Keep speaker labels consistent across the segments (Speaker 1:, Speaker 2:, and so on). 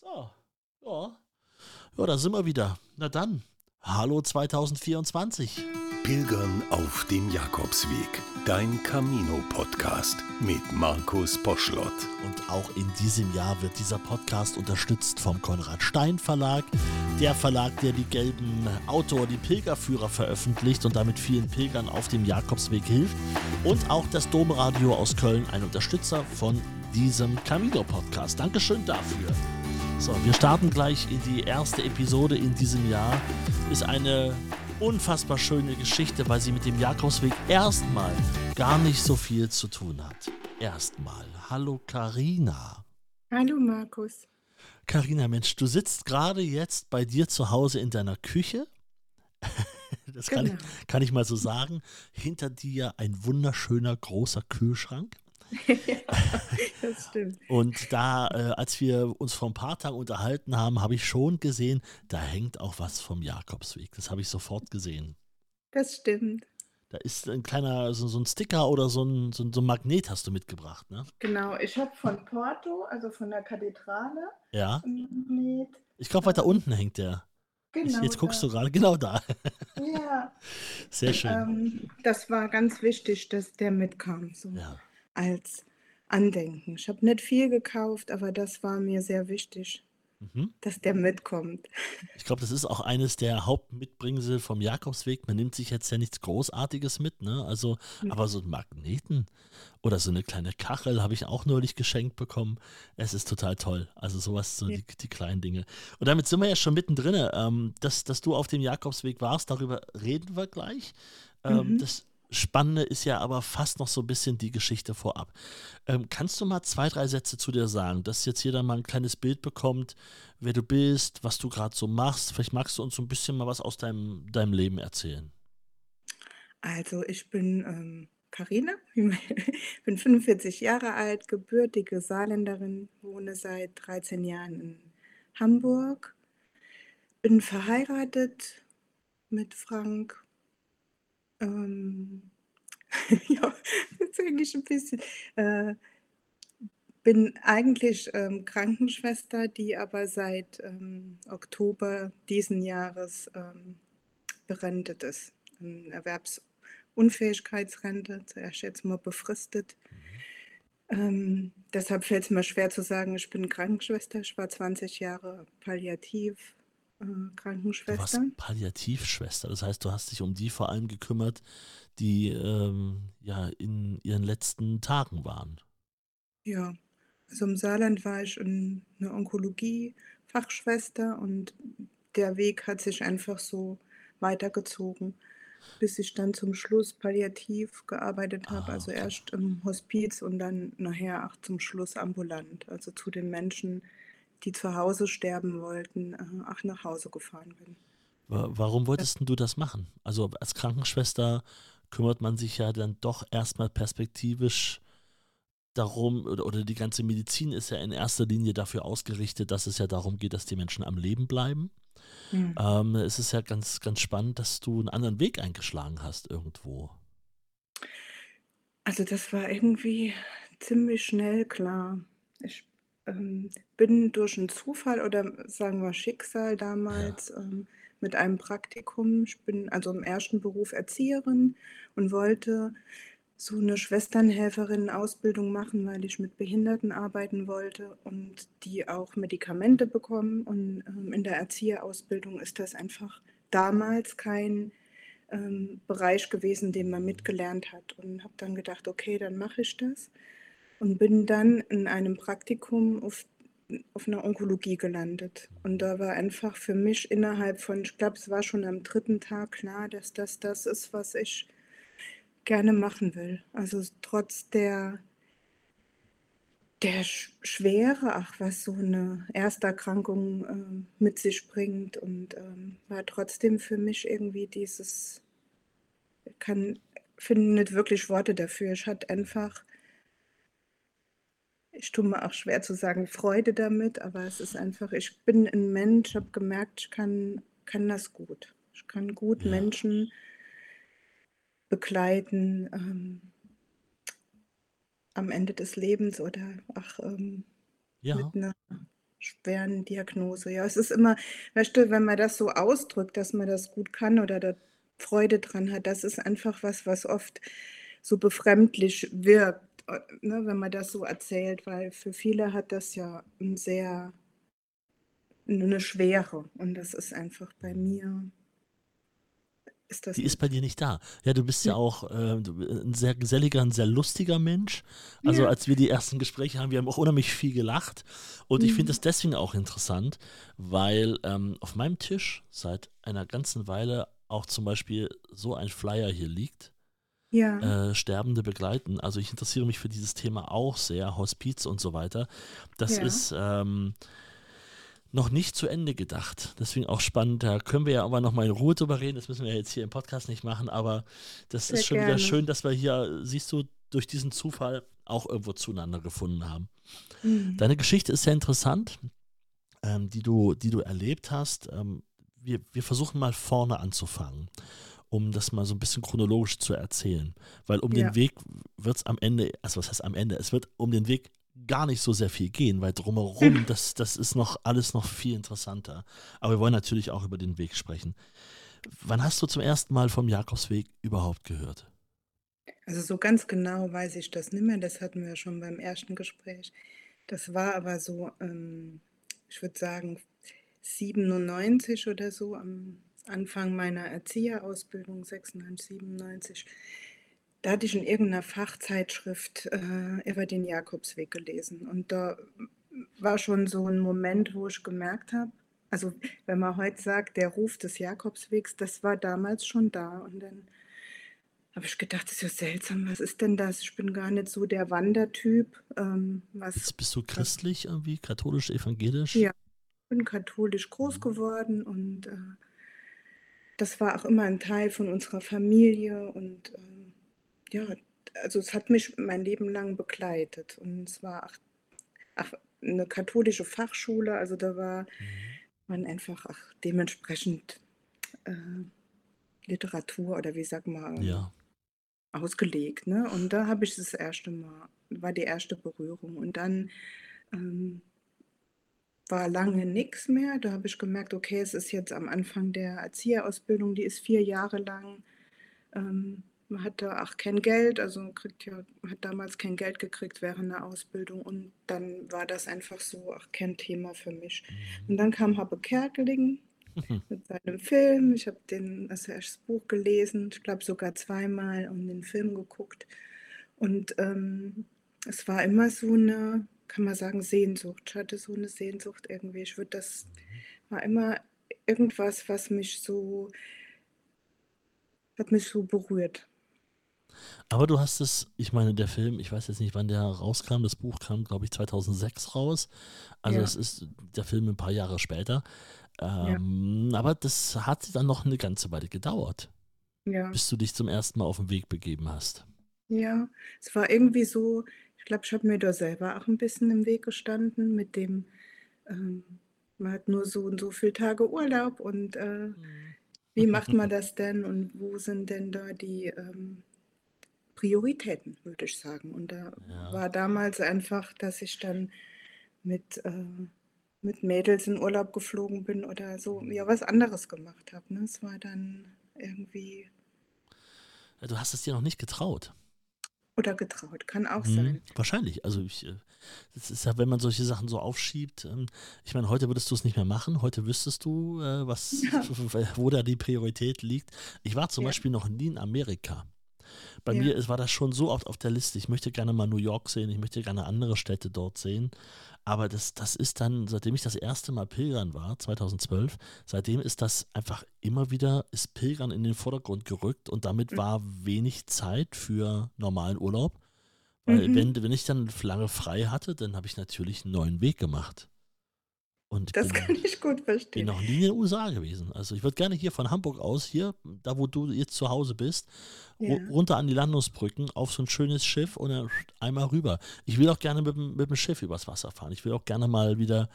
Speaker 1: So, ja. Ja, da sind wir wieder. Na dann, hallo 2024.
Speaker 2: Pilgern auf dem Jakobsweg. Dein Camino-Podcast mit Markus Poschlott.
Speaker 1: Und auch in diesem Jahr wird dieser Podcast unterstützt vom Konrad Stein Verlag. Der Verlag, der die gelben Autor, die Pilgerführer veröffentlicht und damit vielen Pilgern auf dem Jakobsweg hilft. Und auch das Domradio aus Köln, ein Unterstützer von diesem Camino-Podcast. Dankeschön dafür. So, wir starten gleich in die erste Episode in diesem Jahr. Ist eine unfassbar schöne Geschichte, weil sie mit dem Jakobsweg erstmal gar nicht so viel zu tun hat. Erstmal. Hallo Karina.
Speaker 3: Hallo Markus.
Speaker 1: Karina, Mensch, du sitzt gerade jetzt bei dir zu Hause in deiner Küche. Das kann,
Speaker 3: Genau.
Speaker 1: ich, kann ich mal so sagen. Hinter dir ein wunderschöner großer Kühlschrank.
Speaker 3: Ja, das stimmt.
Speaker 1: Und da, äh, als wir uns vor ein paar Tagen unterhalten haben, habe ich schon gesehen, da hängt auch was vom Jakobsweg. Das habe ich sofort gesehen.
Speaker 3: Das stimmt.
Speaker 1: Da ist ein kleiner, so, so ein Sticker oder so ein, so, so ein Magnet hast du mitgebracht, ne?
Speaker 3: Genau, ich habe von Porto, also von der Kathedrale,
Speaker 1: Ja.
Speaker 3: ein Magnet.
Speaker 1: Ich glaube, weiter unten hängt der.
Speaker 3: Genau.
Speaker 1: jetzt guckst
Speaker 3: da.
Speaker 1: du gerade, genau da.
Speaker 3: Ja,
Speaker 1: Sehr schön.
Speaker 3: ähm, das war ganz wichtig, dass der mitkam, so
Speaker 1: Ja.
Speaker 3: Als Andenken. Ich habe nicht viel gekauft, aber das war mir sehr wichtig,
Speaker 1: Mhm.
Speaker 3: dass der mitkommt.
Speaker 1: Ich glaube, das ist auch eines der Hauptmitbringsel vom Jakobsweg. Man nimmt sich jetzt ja nichts Großartiges mit, ne? Also,
Speaker 3: Mhm.
Speaker 1: aber so ein Magneten oder so eine kleine Kachel habe ich auch neulich geschenkt bekommen. Es ist total toll. Also sowas, so
Speaker 3: Ja.
Speaker 1: die, die kleinen Dinge. Und damit sind wir ja schon mittendrin. Ähm, dass, dass du auf dem Jakobsweg warst, darüber reden wir gleich. Ähm,
Speaker 3: Mhm.
Speaker 1: Das Spannende ist ja aber fast noch so ein bisschen die Geschichte vorab. Ähm, kannst du mal zwei, drei Sätze zu dir sagen, dass jetzt jeder mal ein kleines Bild bekommt, wer du bist, was du gerade so machst? Vielleicht magst du uns so ein bisschen mal was aus deinem, deinem Leben erzählen.
Speaker 3: Also ich bin ähm, Carina, bin 45 Jahre alt, gebürtige Saarländerin, wohne seit 13 Jahren in Hamburg, bin verheiratet mit Frank. Ähm, ja, jetzt eigentlich ein bisschen. Äh, bin eigentlich ähm, Krankenschwester, die aber seit ähm, Oktober diesen Jahres ähm, berentet ist. Eine Erwerbsunfähigkeitsrente, zuerst jetzt mal befristet. Ähm, deshalb fällt es mir schwer zu sagen, ich bin Krankenschwester. Ich war 20 Jahre Palliativ äh,
Speaker 1: Du warst
Speaker 3: Krankenschwester.
Speaker 1: Palliativschwester, das heißt, du hast dich um die vor allem gekümmert, die ähm, ja in ihren letzten Tagen waren.
Speaker 3: Ja, also im Saarland war ich in einer Onkologie-Fachschwester und der Weg hat sich einfach so weitergezogen, bis ich dann zum Schluss palliativ gearbeitet habe.
Speaker 1: Ah,
Speaker 3: Also
Speaker 1: okay.
Speaker 3: erst im Hospiz und dann nachher auch zum Schluss ambulant. Also zu den Menschen, die zu Hause sterben wollten, äh, auch nach Hause gefahren bin.
Speaker 1: Wa- Warum wolltest du das machen? Also als Krankenschwester kümmert man sich ja dann doch erstmal perspektivisch darum, oder, oder die ganze Medizin ist ja in erster Linie dafür ausgerichtet, dass es ja darum geht, dass die Menschen am Leben bleiben.
Speaker 3: Mhm.
Speaker 1: Ähm, es ist ja ganz, ganz spannend, dass du einen anderen Weg eingeschlagen hast irgendwo.
Speaker 3: Also das war irgendwie ziemlich schnell klar. Ich ähm, bin durch einen Zufall oder sagen wir Schicksal damals ähm, mit einem Praktikum, ich bin also im ersten Beruf Erzieherin und wollte so eine Schwesternhelferin-Ausbildung machen, weil ich mit Behinderten arbeiten wollte und die auch Medikamente bekommen. Und ähm, in der Erzieherausbildung ist das einfach damals kein ähm, Bereich gewesen, den man mitgelernt hat. Und habe dann gedacht, okay, dann mache ich das. Und bin dann in einem Praktikum auf, auf einer Onkologie gelandet. Und da war einfach für mich innerhalb von, ich glaube, es war schon am dritten Tag klar, dass das das ist, was ich gerne machen will. Also trotz der, der Sch- Schwere, ach, was so eine Ersterkrankung ähm, mit sich bringt. Und ähm, war trotzdem für mich irgendwie dieses, kann, finde nicht wirklich Worte dafür. Ich hatte einfach, ich tue mir auch schwer zu sagen, Freude damit, aber es ist einfach, ich bin ein Mensch, habe gemerkt, ich kann, kann das gut. Ich kann gut
Speaker 1: Ja.
Speaker 3: Menschen begleiten ähm, am Ende des Lebens oder ach, ähm,
Speaker 1: Ja,
Speaker 3: mit einer schweren Diagnose. Ja, es ist immer weißt du, wenn man das so ausdrückt, dass man das gut kann oder da Freude dran hat, das ist einfach was, was oft so befremdlich wirkt, ne, wenn man das so erzählt, weil für viele hat das ja 'n sehr 'ne Schwere und das ist einfach bei mir ist das
Speaker 1: Die ist bei dir nicht da. Ja, du bist ja
Speaker 3: Ne.
Speaker 1: auch, äh, du 'n sehr geselliger, 'n sehr lustiger Mensch. Also,
Speaker 3: Ja.
Speaker 1: als wir die ersten Gespräche haben, wir haben auch unheimlich viel gelacht und ich finde
Speaker 3: Mhm.
Speaker 1: das deswegen auch interessant, weil, ähm, auf meinem Tisch seit einer ganzen Weile auch zum Beispiel so ein Flyer hier liegt,
Speaker 3: Ja.
Speaker 1: äh, Sterbende begleiten. Also, ich interessiere mich für dieses Thema auch sehr, Hospiz und so weiter. Das
Speaker 3: Ja.
Speaker 1: ist, ähm, noch nicht zu Ende gedacht. Deswegen auch spannend. Da können wir ja aber noch mal in Ruhe drüber reden. Das müssen wir jetzt hier im Podcast nicht machen, aber das
Speaker 3: Sehr
Speaker 1: ist schon wieder
Speaker 3: gerne.
Speaker 1: schön, dass wir hier, siehst du, durch diesen Zufall auch irgendwo zueinander gefunden haben.
Speaker 3: Mhm.
Speaker 1: Deine Geschichte ist sehr interessant, ähm, die du die du erlebt hast. Ähm, wir wir versuchen mal vorne anzufangen, um das mal so 'n bisschen chronologisch zu erzählen, weil um
Speaker 3: Ja.
Speaker 1: den Weg wird's am Ende also, was heißt am Ende? Es wird um den Weg gar nicht so sehr viel gehen, weil drumherum, das das ist noch alles noch viel interessanter. Aber wir wollen natürlich auch über den Weg sprechen. Wann hast du zum ersten Mal vom Jakobsweg überhaupt gehört?
Speaker 3: Also, so ganz genau weiß ich das nicht mehr. Das hatten wir ja schon beim ersten Gespräch. Das war aber so, ähm, ich würde sagen 97 oder so, am Anfang meiner Erzieherausbildung, 96, 97. Da hatte ich in irgend 'ner Fachzeitschrift, äh, über den Jakobsweg gelesen und da war schon so 'n Moment, wo ich gemerkt habe also, wenn man heut sagt, der Ruf des Jakobswegs, das war damals schon da und dann habe ich gedacht: „Das ist ja seltsam, was ist denn das? Ich bin gar nicht so der Wandertyp, ähm, was
Speaker 1: bist du
Speaker 3: was“
Speaker 1: christlich irgendwie, katholisch, evangelisch?
Speaker 3: Ja, bin katholisch groß geworden und, äh das war auch immer 'n Teil von unserer Familie und, ähm, ja, also, es hat mich mein Leben lang begleitet und es war ach ach 'ne katholische Fachschule, also, da war
Speaker 1: Mhm.
Speaker 3: man einfach, ach, dementsprechend, äh, Literatur oder wie sagt man,
Speaker 1: Ja.
Speaker 3: ausgelegt, ne? Und da habe ich das erste Mal war die erste Berührung und dann, ähm war lange nix mehr. Da habe ich gemerkt, okay, es ist jetzt am Anfang der Erzieherausbildung, die ist 4 Jahre lang. Ähm, man hat da auch kein Geld, also, kriegt ja hat damals kein Geld gekriegt während der Ausbildung und dann war das einfach so, ach, kein Thema für mich. Und
Speaker 1: Mhm.
Speaker 3: dann kam Happe Kerkeling
Speaker 1: Mhm.
Speaker 3: mit seinem Film. Ich habe den also, erst das Buch gelesen, ich glaube sogar zweimal und den Film geguckt. Und, ähm, es war immer so 'ne, kann man sagen, Sehnsucht. Ich hatte so 'ne Sehnsucht irgendwie. Ich würde das
Speaker 1: Mhm.
Speaker 3: war immer irgendwas, was mich so hat mich so berührt.
Speaker 1: Aber du hast es ich meine, der Film, ich weiß jetzt nicht, wann der rauskam. Das Buch kam, glaube ich, 2006 raus. Also,
Speaker 3: Ja.
Speaker 1: es ist der Film 'n paar Jahre später.
Speaker 3: Ja.
Speaker 1: Ähm, aber das hat dann noch 'ne ganze Weile gedauert,
Speaker 3: Ja.
Speaker 1: bis du dich zum ersten Mal auf 'n Weg begeben hast.
Speaker 3: Ja, es war irgendwie so ich glaube, ich habe mir da selber auch 'n bisschen im Weg gestanden mit dem, ähm, man hat nur so und so viel Tage Urlaub und, äh,
Speaker 1: Mhm.
Speaker 3: wie macht man das denn und wo sind denn da die, ähm, Prioritäten, würde ich sagen. Und da
Speaker 1: Ja.
Speaker 3: war damals einfach, dass ich dann mit, äh mit Mädels in Urlaub geflogen bin oder so, ja,
Speaker 1: Mhm.
Speaker 3: was anderes gemacht habe, ne? Es war dann irgendwie
Speaker 1: du hast es dir noch nicht getraut.
Speaker 3: Oder getraut, kann auch
Speaker 1: Mhm,
Speaker 3: sein.
Speaker 1: wahrscheinlich. Also, ich äh, das ist ja, wenn man solche Sachen so aufschiebt ähm, ich meine, heute würdest du's nicht mehr machen. Heute wüsstest du, äh, was
Speaker 3: Ja.
Speaker 1: wo da die Priorität liegt. Ich war zum
Speaker 3: Ja.
Speaker 1: Beispiel noch nie in Amerika. Bei
Speaker 3: Ja.
Speaker 1: mir ist war das schon so oft auf der Liste. Ich möchte gerne mal New York sehen, ich möchte gerne andere Städte dort sehen. Aber das das ist dann, seitdem ich das erste Mal pilgern war, 2012, seitdem ist das einfach immer wieder ist Pilgern in den Vordergrund gerückt und damit
Speaker 3: Mhm.
Speaker 1: war wenig Zeit für normalen Urlaub. Weil
Speaker 3: Mhm.
Speaker 1: wenn wenn ich dann lange frei hatte, dann habe ich natürlich 'n neuen Weg gemacht. Und
Speaker 3: Das
Speaker 1: bin
Speaker 3: kann ich gut
Speaker 1: bin
Speaker 3: verstehen.
Speaker 1: noch nie in den USA gewesen. Also, ich würde gerne hier von Hamburg aus hier, da wo du jetzt zu Hause bist,
Speaker 3: Ja.
Speaker 1: runter an die Landungsbrücken auf so 'n schönes Schiff und dann einmal rüber. Ich will auch gerne mit'm mit'm Schiff übers Wasser fahren. Ich will auch gerne mal wieder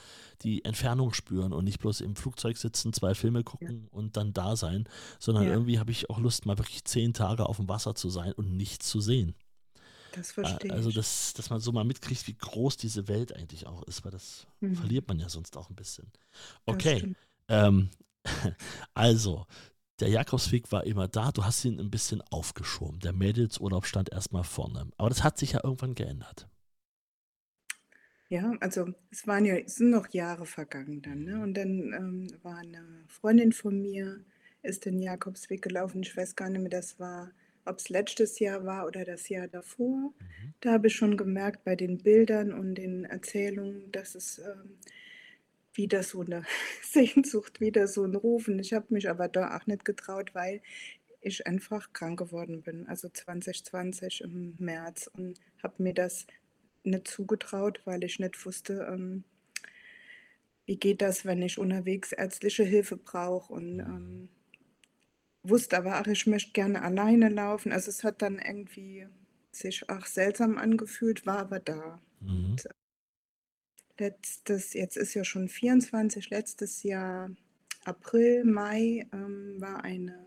Speaker 1: die Entfernung spüren und nicht bloß im Flugzeug sitzen, 2 Filme gucken und dann da sein, sondern
Speaker 3: Ja.
Speaker 1: irgendwie habe ich auch Lust, mal wirklich 10 Tage auf'm Wasser zu sein und nichts zu sehen.
Speaker 3: Das
Speaker 1: Äh,
Speaker 3: verstehe
Speaker 1: Also,
Speaker 3: ich.
Speaker 1: dass, dass man so mal mitkriegt, wie groß diese Welt eigentlich auch ist, weil das
Speaker 3: Mhm.
Speaker 1: verliert man ja sonst auch ein bisschen. Okay, ähm, also, der Jakobsweg war immer da, du hast ihn ein bisschen aufgeschoben. Der Mädelsurlaub stand erstmal vorne. Aber das hat sich ja irgendwann geändert.
Speaker 3: Ja, also es waren ja es sind noch Jahre vergangen dann, ne? Und dann, ähm, war eine Freundin von mir ist den Jakobsweg gelaufen. Ich weiß gar nicht mehr, das war ob's letztes Jahr war oder das Jahr davor.
Speaker 1: Mhm.
Speaker 3: Da habe ich schon gemerkt bei den Bildern und den Erzählungen, dass es, ähm, wieder so 'ne Sehnsucht, wieder so 'n Rufen. Ich habe mich aber da auch nicht getraut, weil ich einfach krank geworden bin, also 2020 im März und habe mir das nicht zugetraut, weil ich nicht wusste, ähm wie geht das, wenn ich unterwegs ärztliche Hilfe brauche und,
Speaker 1: Mhm.
Speaker 3: ähm, wusste aber auch, ich möchte gerne alleine laufen. Also, es hat dann irgendwie sich auch seltsam angefühlt, war aber da.
Speaker 1: Mhm.
Speaker 3: Und letztes jetzt ist ja schon 24, letztes Jahr April, Mai, ähm, war eine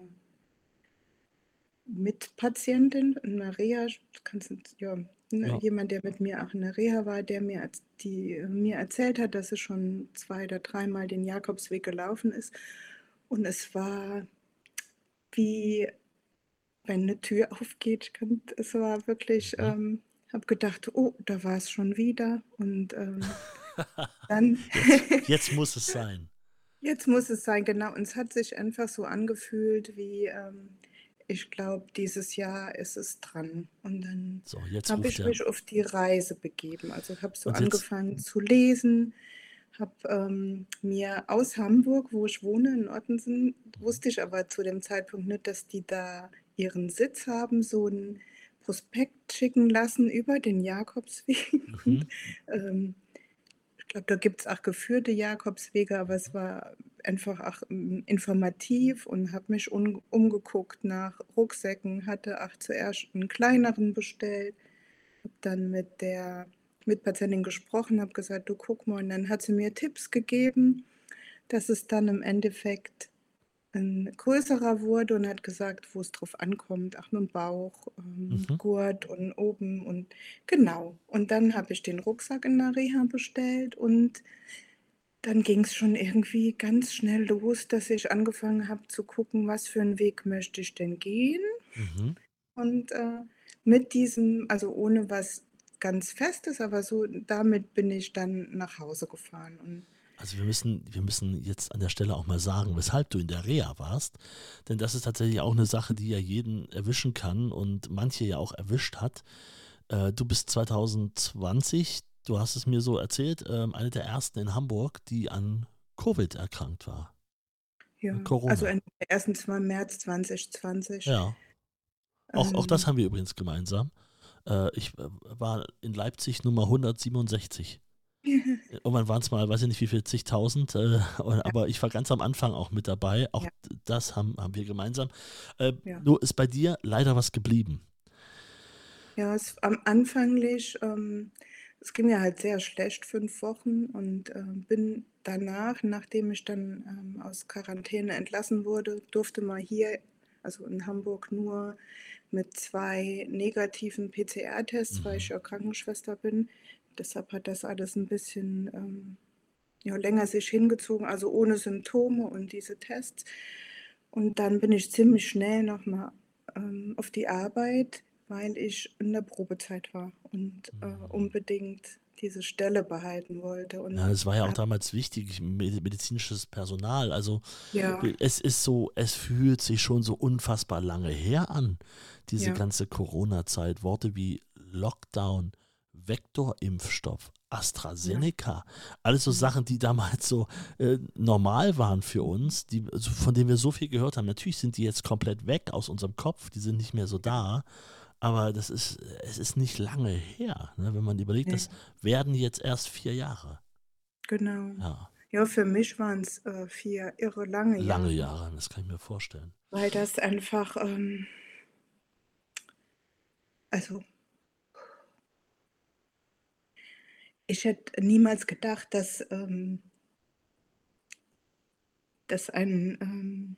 Speaker 3: Mitpatientin in 'ner Reha, kannst ja, ne,
Speaker 1: Ja.
Speaker 3: jemand, der mit mir auch in der Reha war, der mir die mir erzählt hat, dass sie schon 2 oder dreimal den Jakobsweg gelaufen ist. Und es war wie wenn 'ne Tür aufgeht. es war wirklich,
Speaker 1: Mhm.
Speaker 3: ähm habe gedacht: „Oh, da war's schon wieder.“ Und, ähm, dann
Speaker 1: Jetzt jetzt muss es sein.
Speaker 3: Jetzt muss es sein, genau. Und es hat sich einfach so angefühlt wie, ähm, ich glaube, dieses Jahr ist es dran. Und dann
Speaker 1: So,
Speaker 3: habe ich mich auf die Reise begeben. Also, habe so
Speaker 1: jetzt
Speaker 3: angefangen zu lesen, habe, ähm, mir aus Hamburg, wo ich wohne, in Ottensen wusste ich aber zu dem Zeitpunkt nicht, dass die da ihren Sitz haben, so 'n Prospekt schicken lassen über den Jakobsweg.
Speaker 1: Mhm.
Speaker 3: ähm, ich glaube, da gibt's auch geführte Jakobswege, aber es war einfach auch, hm, informativ und habe mich umgeguckt nach Rucksäcken, hatte auch zuerst 'n kleineren bestellt, habe dann mit der Mitpatientin gesprochen, habe gesagt: „Du, guck mal.“ Und dann hat sie mir Tipps gegeben, dass es dann im Endeffekt 'n größerer wurde und hat gesagt, wo's drauf ankommt, auch mit'm Bauch, ähm,
Speaker 1: Mhm.
Speaker 3: Gurt und oben und genau. Und dann habe ich den Rucksack in der Reha bestellt und dann ging's schon irgendwie ganz schnell los, dass ich angefangen habe zu gucken, was für 'n Weg möchte ich denn gehen?
Speaker 1: Mhm.
Speaker 3: Und, äh, mit diesem also, ohne was ganz Festes, aber so damit bin ich dann nach Hause gefahren und
Speaker 1: Also, wir müssen wir müssen jetzt an der Stelle auch mal sagen, weshalb du in der Reha warst, denn das ist tatsächlich auch 'ne Sache, die ja jeden erwischen kann und manche ja auch erwischt hat. Äh, du bist 2020, du hast es mir so erzählt, ähm, eine der ersten in Hamburg, die an Covid erkrankt war.
Speaker 3: Ja, also,
Speaker 1: Corona.
Speaker 3: in der ersten war März 2020.
Speaker 1: Ja. Auch auch das
Speaker 3: Ähm
Speaker 1: haben wir übrigens gemeinsam. Äh, ich, äh, war in Leipzig Nummer 167. Äh, irgendwann waren's mal, weiß ich nicht, wie viel, zigtausend, äh, aber ich war ganz am Anfang auch mit dabei. Auch
Speaker 3: Ja.
Speaker 1: das haben haben wir gemeinsam. Äh,
Speaker 3: Ja.
Speaker 1: nur ist bei dir leider was geblieben.
Speaker 3: Ja, es am anfänglich ähm, es ging mir halt sehr schlecht, 5 Wochen und, ähm, bin danach, nachdem ich dann, ähm, aus Quarantäne entlassen wurde, durfte man hier, also, in Hamburg nur mit 2 negativen PCR-Tests, weil ich
Speaker 1: Mhm.
Speaker 3: ja Krankenschwester bin. Deshalb hat das alles 'n bisschen, ähm, ja, länger sich hingezogen, also, ohne Symptome und diese Tests. Und dann bin ich ziemlich schnell noch mal, ähm, auf die Arbeit, weil ich in der Probezeit war und, äh,
Speaker 1: Mhm.
Speaker 3: unbedingt diese Stelle behalten wollte und
Speaker 1: Ja, es war ja auch damals wichtig, me medizinisches Personal. Also,
Speaker 3: Ja.
Speaker 1: es ist so es fühlt sich schon so unfassbar lange her an, diese
Speaker 3: Ja.
Speaker 1: ganze Corona-Zeit. Worte wie Lockdown, Vektorimpfstoff,
Speaker 3: Ja.
Speaker 1: AstraZeneca, alles so
Speaker 3: Mhm.
Speaker 1: Sachen, die damals so, äh, normal waren für uns, die von denen wir so viel gehört haben. Natürlich sind die jetzt komplett weg aus unserem Kopf, die sind nicht mehr so
Speaker 3: Ja.
Speaker 1: da, aber das ist es ist nicht lange her, ne? Wenn man überlegt,
Speaker 3: Ne.
Speaker 1: das werden jetzt erst 4 Jahre.
Speaker 3: Genau.
Speaker 1: Ja.
Speaker 3: Ja, für mich waren's, äh, 4 irre lange
Speaker 1: Lange
Speaker 3: Jahre.
Speaker 1: Jahre, das kann ich mir vorstellen.
Speaker 3: Weil das einfach, ähm also ich hätte niemals gedacht, dass, ähm dass ein, ähm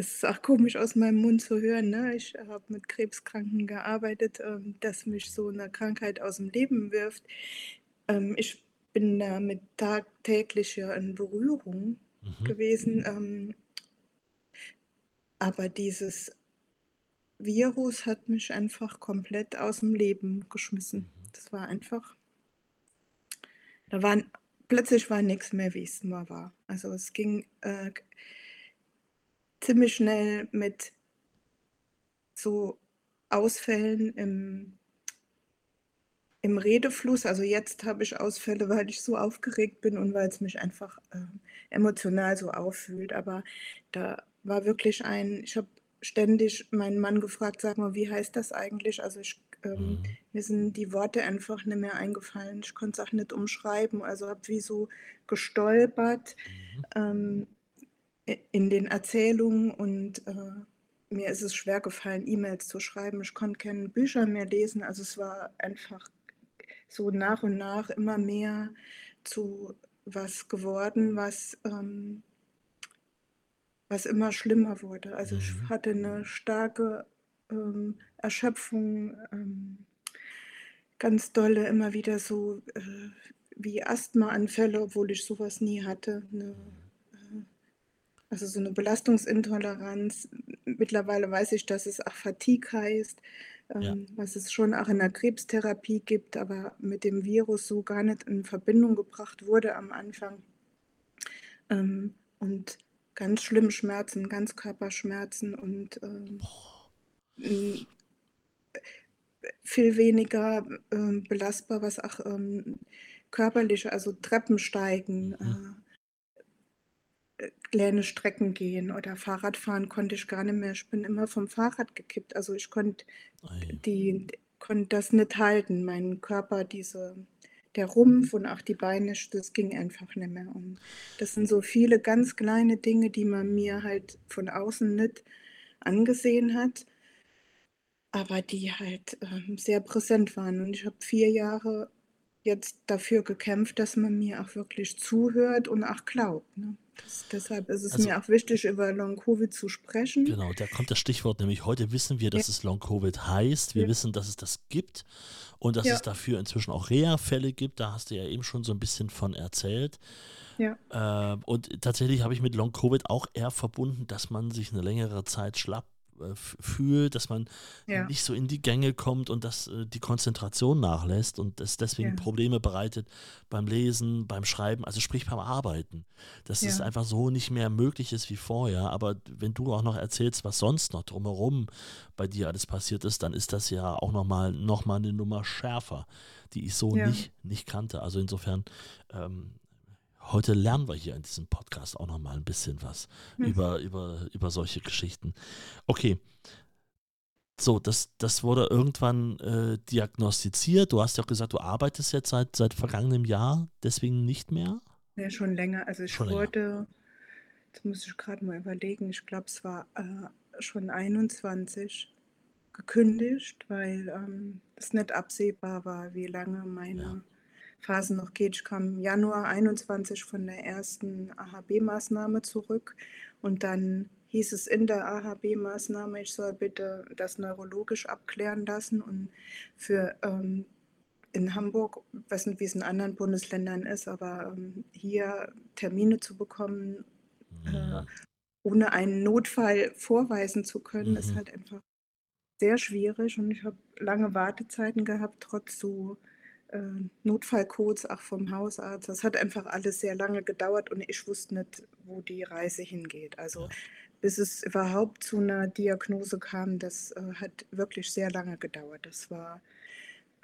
Speaker 3: Es ist auch komisch aus meinem Mund zu hören, ne? Ich habe mit Krebskranken gearbeitet, ähm, dass mich so eine Krankheit aus dem Leben wirft. Ähm, ich bin damit tagtäglich ja in Berührung
Speaker 1: Mhm.
Speaker 3: gewesen, ähm aber dieses Virus hat mich einfach komplett aus dem Leben geschmissen.
Speaker 1: Mhm.
Speaker 3: Das war einfach da waren plötzlich war nix mehr, wie es mal war. Also, es ging, äh, ziemlich schnell mit so Ausfällen im im Redefluss. Also, jetzt habe ich Ausfälle, weil ich so aufgeregt bin und weil es mich einfach, äh, emotional so auffühlt. Aber da war wirklich ein ich habe ständig meinen Mann gefragt: „Sag mal, wie heißt das eigentlich?“ Also, ich ähm,
Speaker 1: Mhm.
Speaker 3: mir sind die Worte einfach nicht mehr eingefallen. Ich konnte es auch nicht umschreiben. Also, habe wie so gestolpert,
Speaker 1: Mhm.
Speaker 3: ähm, in den Erzählungen und, äh, mir ist es schwergefallen, E-Mails zu schreiben. Ich konnte keine Bücher mehr lesen. Also, es war einfach so nach und nach immer mehr zu was geworden, was, ähm was immer schlimmer wurde. Also, ich
Speaker 1: Mhm.
Speaker 3: hatte 'ne starke, ähm, Erschöpfung, ähm, ganz dolle immer wieder so, äh, wie Asthmaanfälle, obwohl ich so was nie hatte, 'ne
Speaker 1: Mhm.
Speaker 3: äh, also, so 'ne Belastungsintoleranz. Mittlerweile weiß ich, dass es auch Fatigue heißt,
Speaker 1: Ja.
Speaker 3: ähm, was es schon auch in der Krebstherapie gibt, aber mit dem Virus so gar nicht in Verbindung gebracht wurde am Anfang. Ähm, und ganz schlimm Schmerzen, Ganzkörperschmerzen und, ähm, hm, äh, viel weniger, ähm, belastbar, was auch, ähm, körperliche also, Treppensteigen,
Speaker 1: Mhm.
Speaker 3: äh, kleine Strecken gehen oder Fahrradfahren konnte ich gar nicht mehr. Ich bin immer vom Fahrrad gekippt. Also, ich konnte
Speaker 1: Ei.
Speaker 3: die konnte das nicht halten, meinen Körper, diese der Rumpf und auch die Beine, das ging einfach nicht mehr. Und das sind so viele ganz kleine Dinge, die man mir halt von außen nicht angesehen hat aber die halt, ähm, sehr präsent waren. Und ich habe 4 Jahre jetzt dafür gekämpft, dass man mir auch wirklich zuhört und auch glaubt, ne? Das deshalb ist es
Speaker 1: Also
Speaker 3: mir auch wichtig, über Long Covid zu sprechen.
Speaker 1: Genau, da kommt das Stichwort nämlich heute wissen wir,
Speaker 3: Ja.
Speaker 1: dass es Long Covid heißt. Wir
Speaker 3: Ja.
Speaker 1: wissen, dass es das gibt und dass
Speaker 3: Ja.
Speaker 1: es dafür inzwischen auch Reha-Fälle gibt. Da hast du ja eben schon so 'n bisschen von erzählt.
Speaker 3: Ja.
Speaker 1: Ähm, und tatsächlich habe ich mit Long Covid auch eher verbunden, dass man sich 'ne längere Zeit schlapp, äh, fühlt, dass man
Speaker 3: Ja.
Speaker 1: nicht so in die Gänge kommt und dass, äh, die Konzentration nachlässt und es deswegen
Speaker 3: Ja.
Speaker 1: Probleme bereitet beim Lesen, beim Schreiben, also sprich beim Arbeiten. Dass es
Speaker 3: Ja.
Speaker 1: einfach so nicht mehr möglich ist wie vorher. Aber wenn du auch noch erzählst, was sonst noch drumherum bei dir alles passiert ist, dann ist das ja auch noch mal noch mal 'ne Nummer schärfer, die ich so nicht nicht kannte. Also, insofern, ähm, heute lernen wir hier in diesem Podcast auch noch mal 'n bisschen was
Speaker 3: Hm.
Speaker 1: über über über solche Geschichten. Okay. So, das das wurde irgendwann, äh, diagnostiziert. Du hast ja auch gesagt, du arbeitest jetzt seit seit vergangenem Jahr deswegen nicht mehr?
Speaker 3: Ne, schon länger. Also, ich
Speaker 1: Schon länger.
Speaker 3: wurde jetzt muss ich grad mal überlegen, ich glaube, es war, äh, schon 21 gekündigt, weil, ähm, es nicht absehbar war, wie lange
Speaker 1: Ja.
Speaker 3: Meine Phase noch geht. Ich kam Januar 21 von der ersten AHB-Maßnahme zurück und dann hieß es in der AHB-Maßnahme, ich soll bitte das neurologisch abklären lassen und für, ähm in Hamburg, weiß nicht, wie es in anderen Bundesländern ist, aber, ähm, hier Termine zu bekommen, äh,
Speaker 1: Mhm.
Speaker 3: ohne einen Notfall vorweisen zu können, ist
Speaker 1: Mhm.
Speaker 3: halt einfach sehr schwierig und ich habe lange Wartezeiten gehabt, trotz so, äh, Notfallcodes auch vom Hausarzt. Das hat einfach alles sehr lange gedauert und ich wusste nicht, wo die Reise hingeht. Also, bis es überhaupt zu 'ner Diagnose kam, das, äh, hat wirklich sehr lange gedauert. Das war,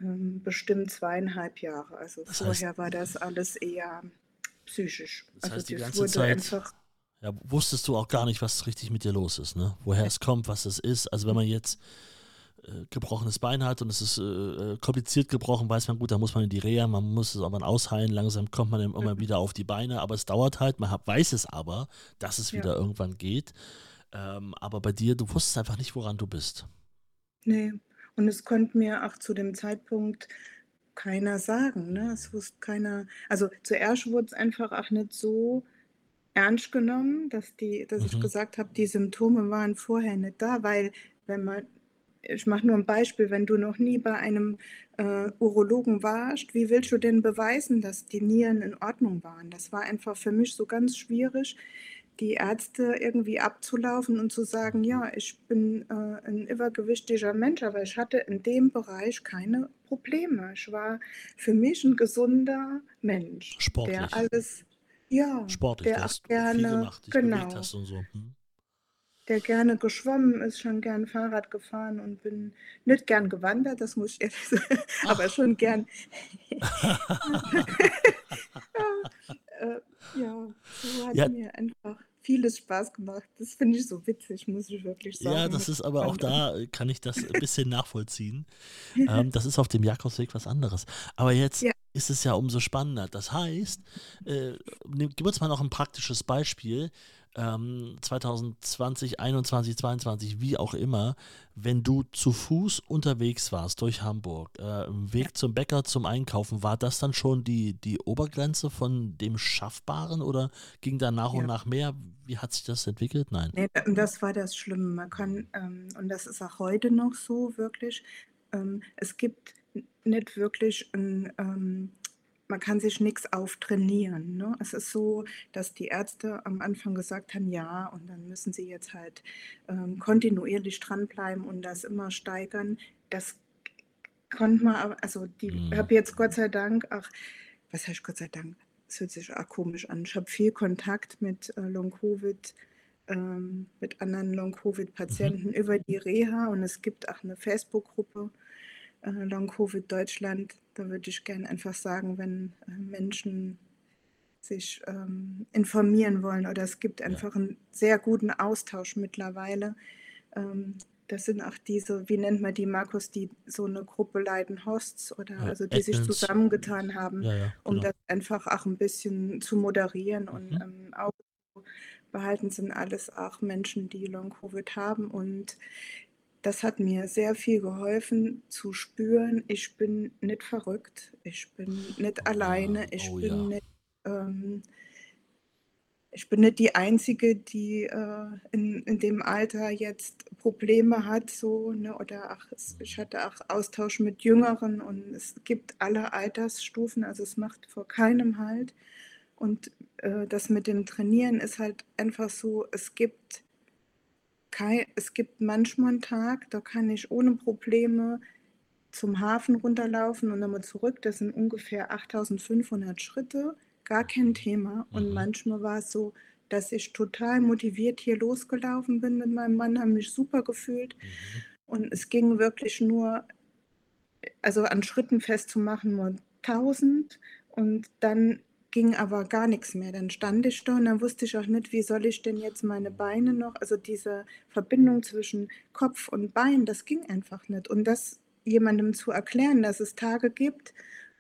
Speaker 3: ähm, bestimmt 2,5 Jahre. Also,
Speaker 1: Das heißt
Speaker 3: vorher war das alles eher psychisch.
Speaker 1: Das
Speaker 3: Also,
Speaker 1: heißt, die ganze Zeit,
Speaker 3: einfach
Speaker 1: ja, wusstest du auch gar nicht, was richtig mit dir los ist, ne? Woher es kommt, was es ist. Also, wenn man jetzt, äh, gebrochenes Bein hat und es ist, äh, äh, kompliziert gebrochen, weiß man, gut, da muss man in die Reha, man muss es irgendwann ausheilen. Langsam kommt man immer
Speaker 3: Mhm.
Speaker 1: wieder auf die Beine, aber es dauert halt. Man hat weiß es aber, dass es
Speaker 3: Ja.
Speaker 1: wieder irgendwann geht. Ähm, aber bei dir, du wusstest einfach nicht, woran du bist.
Speaker 3: Ne, und es konnte mir auch zu dem Zeitpunkt keiner sagen, ne? Es wusste keiner also, zuerst wurde es einfach auch nicht so ernst genommen, dass die dass ich
Speaker 1: Mhm.
Speaker 3: gesagt habe, die Symptome waren vorher nicht da, weil wenn man ich mache nur ein Beispiel, wenn du noch nie bei einem, äh, Urologen warst, wie willst du denn beweisen, dass die Nieren in Ordnung waren? Das war einfach für mich so ganz schwierig, die Ärzte irgendwie abzulaufen und zu sagen: „Ja, ich bin, äh, 'n übergewichtiger Mensch“, aber ich hatte in dem Bereich keine Probleme. Ich war für mich ein gesunder Mensch, der
Speaker 1: Sportlich.
Speaker 3: alles ja,
Speaker 1: Sportlich,
Speaker 3: der auch
Speaker 1: hast viel
Speaker 3: gerne
Speaker 1: gemacht, dich
Speaker 3: genau,
Speaker 1: hast und so. Mhm.
Speaker 3: Der gerne geschwommen ist, schon gern Fahrrad gefahren und bin nicht gern gewandert, das muss ich ehrlich sagen, aber schon gern Äh, ja, so hat
Speaker 1: Ja.
Speaker 3: mir einfach vieles Spaß gemacht. Das finde ich so witzig, muss ich wirklich
Speaker 1: Ja,
Speaker 3: sagen,
Speaker 1: das
Speaker 3: mit
Speaker 1: ist aber auch da äh, kann ich das ein bisschen nachvollziehen. Ähm, das ist auf dem Jakobsweg was anderes. Aber jetzt
Speaker 3: Ja.
Speaker 1: ist es ja umso spannender. Das heißt, äh, gib uns mal noch ein praktisches Beispiel. Ähm, 2020, 21, 22, wie auch immer, wenn du zu Fuß unterwegs warst durch Hamburg, äh. Weg zum Bäcker zum Einkaufen, war das dann schon die, die Obergrenze von dem Schaffbaren oder ging da nach und
Speaker 3: Ja.
Speaker 1: nach mehr? Wie hat sich das entwickelt? Nein.
Speaker 3: Ne, und das war das Schlimme. Man kann, ähm und das ist auch heute noch so wirklich, ähm, es gibt nicht wirklich 'n, ähm man kann sich nix auftrainieren, ne? Es ist so, dass die Ärzte am Anfang gesagt haben: „Ja, und dann müssen Sie jetzt halt, ähm, kontinuierlich dranbleiben und das immer steigern.“ Das konnte man aber also, die
Speaker 1: Mhm.
Speaker 3: habe jetzt Gott sei Dank ach, was heißt Gott sei Dank? Es hört sich auch komisch an. Ich habe viel Kontakt mit, äh, Long-Covid ähm, mit anderen
Speaker 1: Mhm.
Speaker 3: Long-Covid-Patienten über die Reha und es gibt auch 'ne Facebook-Gruppe, äh, Long-Covid Deutschland. Da würde ich gern einfach sagen, wenn, äh, Menschen sich, ähm, informieren wollen oder es gibt
Speaker 1: Ja.
Speaker 3: einfach 'n sehr guten Austausch mittlerweile. Ähm, das sind auch diese wie nennt man die, Markus, die so 'ne Gruppe leiten, Hosts oder
Speaker 1: Äh,
Speaker 3: also die sich
Speaker 1: Admins.
Speaker 3: zusammengetan haben,
Speaker 1: Ja, ja,
Speaker 3: um
Speaker 1: genau.
Speaker 3: das einfach auch 'n bisschen zu moderieren und,
Speaker 1: Mhm.
Speaker 3: ähm, Auge zu behalten, sind alles auch Menschen, die Long-Covid haben und das hat mir sehr viel geholfen zu spüren, ich bin nicht verrückt, ich bin nicht
Speaker 1: ja,
Speaker 3: alleine, ich
Speaker 1: oh
Speaker 3: bin
Speaker 1: ja.
Speaker 3: nicht, ähm ich bin nicht die Einzige, die, äh, in in dem Alter jetzt Probleme hat so, ne? Oder auch es ich hatte auch Austausch mit Jüngeren und es gibt alle Altersstufen, also, es macht vor keinem Halt. Und, äh, das mit dem Trainieren ist halt einfach so, es gibt kei es gibt manchmal 'n Tag, da kann ich ohne Probleme zum Hafen runterlaufen und nochmal zurück. Das sind ungefähr 8.500 Schritte, gar kein. Thema. Und
Speaker 1: Mhm.
Speaker 3: manchmal war es so, dass ich total motiviert hier losgelaufen bin mit meinem Mann, haben mich super gefühlt
Speaker 1: Mhm.
Speaker 3: und es ging wirklich nur also, an Schritten festzumachen, nur 1.000 und dann ging aber gar nix mehr. Dann stand ich da und dann wusste ich auch nicht, wie soll ich denn jetzt meine Beine noch also, diese Verbindung zwischen Kopf und Bein, das ging einfach nicht. Und das jemandem zu erklären, dass es Tage gibt,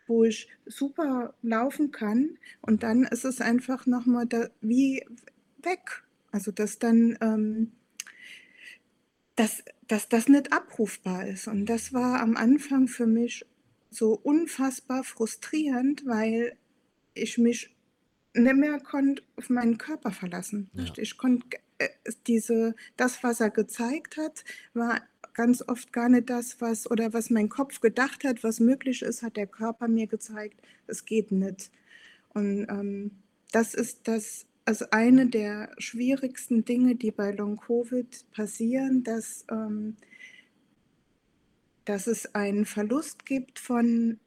Speaker 3: wo ich super laufen kann und dann ist es einfach noch mal da wie weg. Also, dass dann, ähm dass dass das nicht abrufbar ist. Und das war am Anfang für mich so unfassbar frustrierend, weil ich mich nicht mehr konnte auf meinen Körper verlassen,
Speaker 1: Ja.
Speaker 3: Ich konnte äh, diese das, was er gezeigt hat, war ganz oft gar nicht das, was oder was mein Kopf gedacht hat, was möglich ist, hat der Körper mir gezeigt, es geht nicht. Und, ähm, das ist das also, eine der schwierigsten Dinge, die bei Long-Covid passieren, dass, ähm dass es einen Verlust gibt von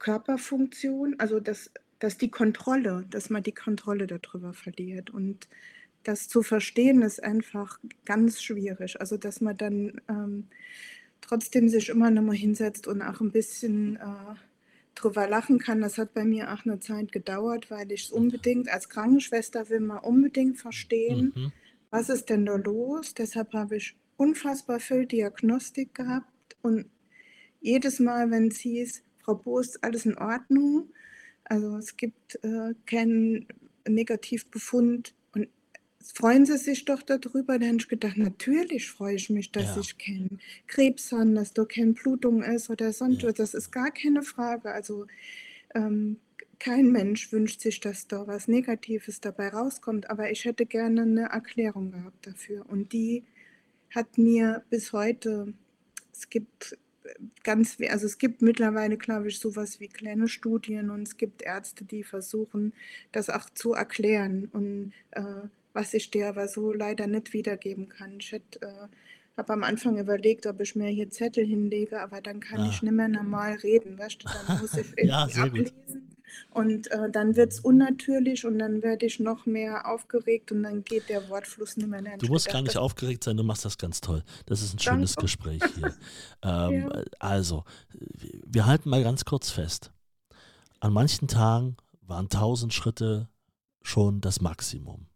Speaker 3: Körperfunktion, also, dass dass die Kontrolle dass man die Kontrolle da drüber verliert. Und das zu verstehen ist einfach ganz schwierig. Also, dass man dann, ähm, trotzdem sich immer noch mal hinsetzt und auch 'n bisschen, äh, drüber lachen kann. Das hat bei mir auch 'ne Zeit gedauert, weil ich's
Speaker 1: Mhm.
Speaker 3: unbedingt als Krankenschwester will man unbedingt verstehen,
Speaker 1: Mhm.
Speaker 3: was ist denn da los? Deshalb habe ich unfassbar viel Diagnostik gehabt und jedes Mal, wenn's hieß: „Frau Boos, alles in Ordnung?“ Also, es gibt, äh, keinen Negativbefund und freuen Sie sich doch da drüber? Da habe ich gedacht: „Natürlich freue ich mich, dass
Speaker 1: Ja.
Speaker 3: ich keinen Krebs habe, dass da keine Blutung ist oder sonst
Speaker 1: Ja.
Speaker 3: was. Das ist gar keine Frage.“ Also, ähm, kein Mensch wünscht sich, dass da was Negatives dabei rauskommt, aber ich hätte gerne eine Erklärung gehabt dafür. Und die hat mir bis heute, es gibt ganz, also es gibt mittlerweile, glaube ich, sowas wie kleine Studien und es gibt Ärzte, die versuchen, das auch zu erklären und äh, was ich dir aber so leider nicht wiedergeben kann. Ich hätte äh, habe am Anfang überlegt, ob ich mir hier Zettel hinlege, aber dann kann
Speaker 1: Ah.
Speaker 3: ich nicht mehr normal reden, weißt du? Dann muss ich
Speaker 1: Ja,
Speaker 3: irgendwie
Speaker 1: sehr gut.
Speaker 3: Und äh, dann wird es unnatürlich und dann werde ich noch mehr aufgeregt und dann geht der Wortfluss nicht mehr.
Speaker 1: Du musst gar nicht aufgeregt sein, du machst das ganz toll. Das ist ein schönes
Speaker 3: Danke.
Speaker 1: Gespräch hier. ähm,
Speaker 3: Ja.
Speaker 1: Also, wir halten mal ganz kurz fest. An manchen Tagen waren 1000 Schritte schon das Maximum.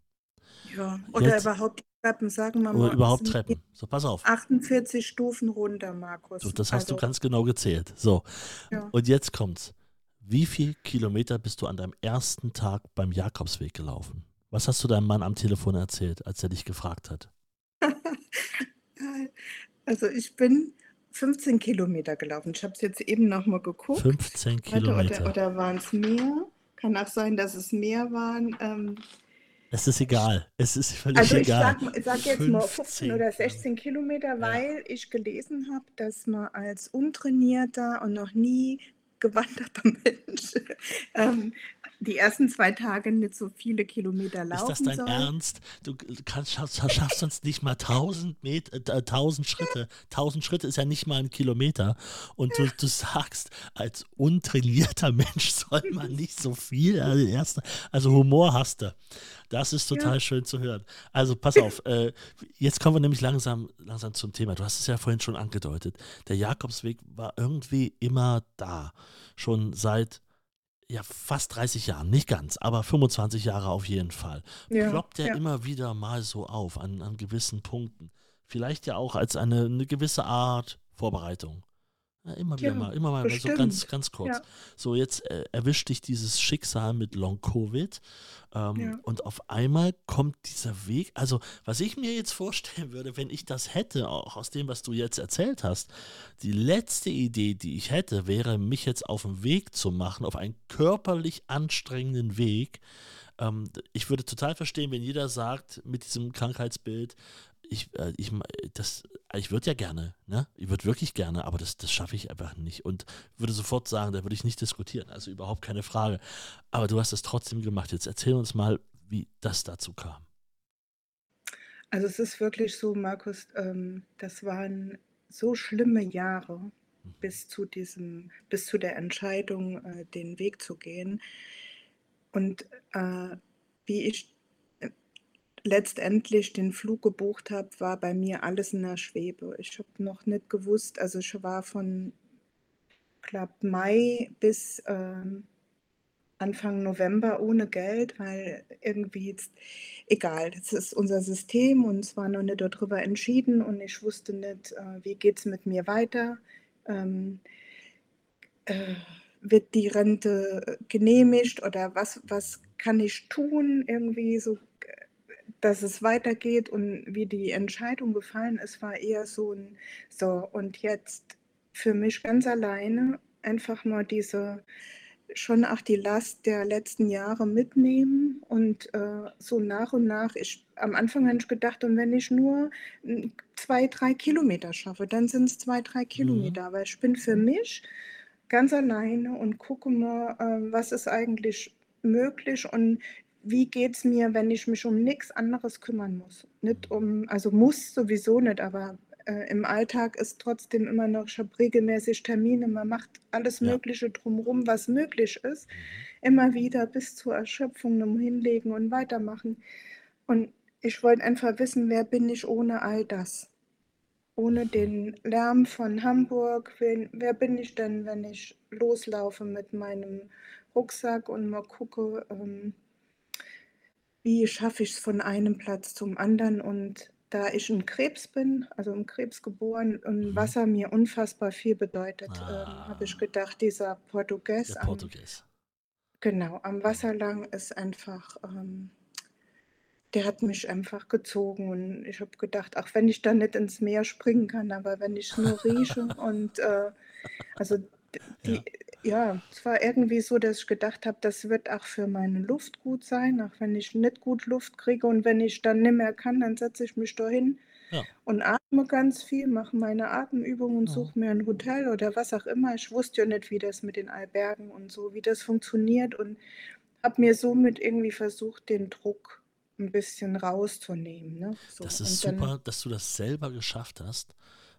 Speaker 3: Ja, oder
Speaker 1: Jetzt-
Speaker 3: überhaupt Treppen, sagen wir mal.
Speaker 1: Oder überhaupt Treppen. So, pass auf.
Speaker 3: 48 Stufen runter, Markus.
Speaker 1: So, das hast du
Speaker 3: Also,
Speaker 1: ganz genau gezählt. So,
Speaker 3: Ja.
Speaker 1: und jetzt kommt's. Wie viel Kilometer bist du an deinem ersten Tag beim Jakobsweg gelaufen? Was hast du deinem Mann am Telefon erzählt, als er dich gefragt hat?
Speaker 3: Also ich bin 15 Kilometer gelaufen. Ich habe es jetzt eben noch mal geguckt.
Speaker 1: 15
Speaker 3: Warte,
Speaker 1: Kilometer.
Speaker 3: Oder, oder waren es mehr? Kann auch sein, dass es mehr waren. Ähm,
Speaker 1: Es ist egal. Es ist völlig
Speaker 3: also ich
Speaker 1: egal.
Speaker 3: sag, sag jetzt mal 15
Speaker 1: 15
Speaker 3: oder 16 Kilometer, weil ich gelesen habe, dass man als untrainierter und noch nie gewanderter Mensch ähm, die ersten zwei Tage nicht so viele Kilometer
Speaker 1: Ist
Speaker 3: laufen
Speaker 1: das dein
Speaker 3: soll.
Speaker 1: Ernst? Du kannst, schaffst, schaffst sonst nicht mal 1000, Met, äh, 1000 Schritte. 1000 Schritte ist ja nicht mal ein Kilometer. Und du, du sagst, als untrainierter Mensch soll man nicht so viel. Also, erst, also Humor hast du. Das ist total
Speaker 3: Ja.
Speaker 1: schön zu hören. Also pass auf, äh, jetzt kommen wir nämlich langsam, langsam zum Thema. Du hast es ja vorhin schon angedeutet. Der Jakobsweg war irgendwie immer da. Schon seit ja, fast 30 Jahren, nicht ganz, aber 25 Jahre auf jeden Fall.
Speaker 3: Ja,
Speaker 1: Ploppt er
Speaker 3: ja.
Speaker 1: immer wieder mal so auf an, an gewissen Punkten. Vielleicht ja auch als eine, eine gewisse Art Vorbereitung. Ja, immer wieder
Speaker 3: Ja,
Speaker 1: mal, immer mal so ganz, ganz kurz.
Speaker 3: Ja.
Speaker 1: So, jetzt äh, erwischt dich dieses Schicksal mit Long-Covid ähm, und auf einmal kommt dieser Weg. Also, was ich mir jetzt vorstellen würde, wenn ich das hätte, auch aus dem, was du jetzt erzählt hast, die letzte Idee, die ich hätte, wäre, mich jetzt auf den Weg zu machen, auf einen körperlich anstrengenden Weg. Ähm, ich würde total verstehen, wenn jeder sagt, mit diesem Krankheitsbild, ich, äh, ich, das, ich würde ja gerne, ne? Ich würde wirklich gerne, aber das, das schaffe ich einfach nicht. Und würde sofort sagen, da würde ich nicht diskutieren. Also überhaupt keine Frage. Aber du hast es trotzdem gemacht. Jetzt erzähl uns mal, wie das dazu kam.
Speaker 3: Also es ist wirklich so, Markus, ähm, das waren so schlimme Jahre bis zu diesem, bis zu der Entscheidung, äh, den Weg zu gehen. Und äh, wie ich letztendlich den Flug gebucht habe, war bei mir alles in der Schwebe. Ich habe noch nicht gewusst, also ich war von, glaube Mai bis ähm, Anfang November ohne Geld, weil irgendwie jetzt, egal, das ist unser System und es war noch nicht darüber entschieden und ich wusste nicht, äh, wie geht es mit mir weiter. Ähm, äh, wird die Rente äh, genehmigt oder was, was kann ich tun, irgendwie so, äh, dass es weitergeht und wie die Entscheidung gefallen ist, war eher so ein, so und jetzt für mich ganz alleine einfach mal diese schon auch die Last der letzten Jahre mitnehmen und äh, so nach und nach. Ich, am Anfang habe ich gedacht, und wenn ich nur mm, zwei, drei Kilometer schaffe, dann sind es zwei, drei Kilometer. Aber ich bin für mich ganz alleine und gucke mal, äh, was ist eigentlich möglich und wie geht es mir, wenn ich mich um nichts anderes kümmern muss. Nicht um, also muss sowieso nicht, aber äh, im Alltag ist trotzdem immer noch, ich habe regelmäßig Termine, man macht alles
Speaker 1: Ja.
Speaker 3: Mögliche drumherum, was möglich ist, immer wieder bis zur Erschöpfung nur hinlegen und weitermachen. Und ich wollte einfach wissen, wer bin ich ohne all das? Ohne den Lärm von Hamburg, wen, wer bin ich denn, wenn ich loslaufe mit meinem Rucksack und mal gucke, ähm, wie schaffe ich es von einem Platz zum anderen und da ich ein Krebs bin, also im Krebs geboren und
Speaker 1: Mhm.
Speaker 3: Wasser mir unfassbar viel bedeutet, ähm,
Speaker 1: Ah.
Speaker 3: habe ich gedacht, dieser Portugies am,
Speaker 1: Portugies.
Speaker 3: genau, am Wasser lang ist einfach, ähm, der hat mich einfach gezogen und ich habe gedacht, auch wenn ich da nicht ins Meer springen kann, aber wenn ich nur rieche und äh, also die,
Speaker 1: Ja.
Speaker 3: Ja, es war irgendwie so, dass ich gedacht habe, das wird auch für meine Luft gut sein, auch wenn ich nicht gut Luft kriege und wenn ich dann nicht mehr kann, dann setze ich mich da hin
Speaker 1: Ja.
Speaker 3: und atme ganz viel, mache meine Atemübungen und
Speaker 1: Ja.
Speaker 3: suche mir ein Hotel oder was auch immer. Ich wusste ja nicht, wie das mit den Albergen und so, wie das funktioniert und habe mir somit irgendwie versucht, den Druck ein bisschen rauszunehmen, ne? So
Speaker 1: Das ist super, dass du das selber geschafft hast,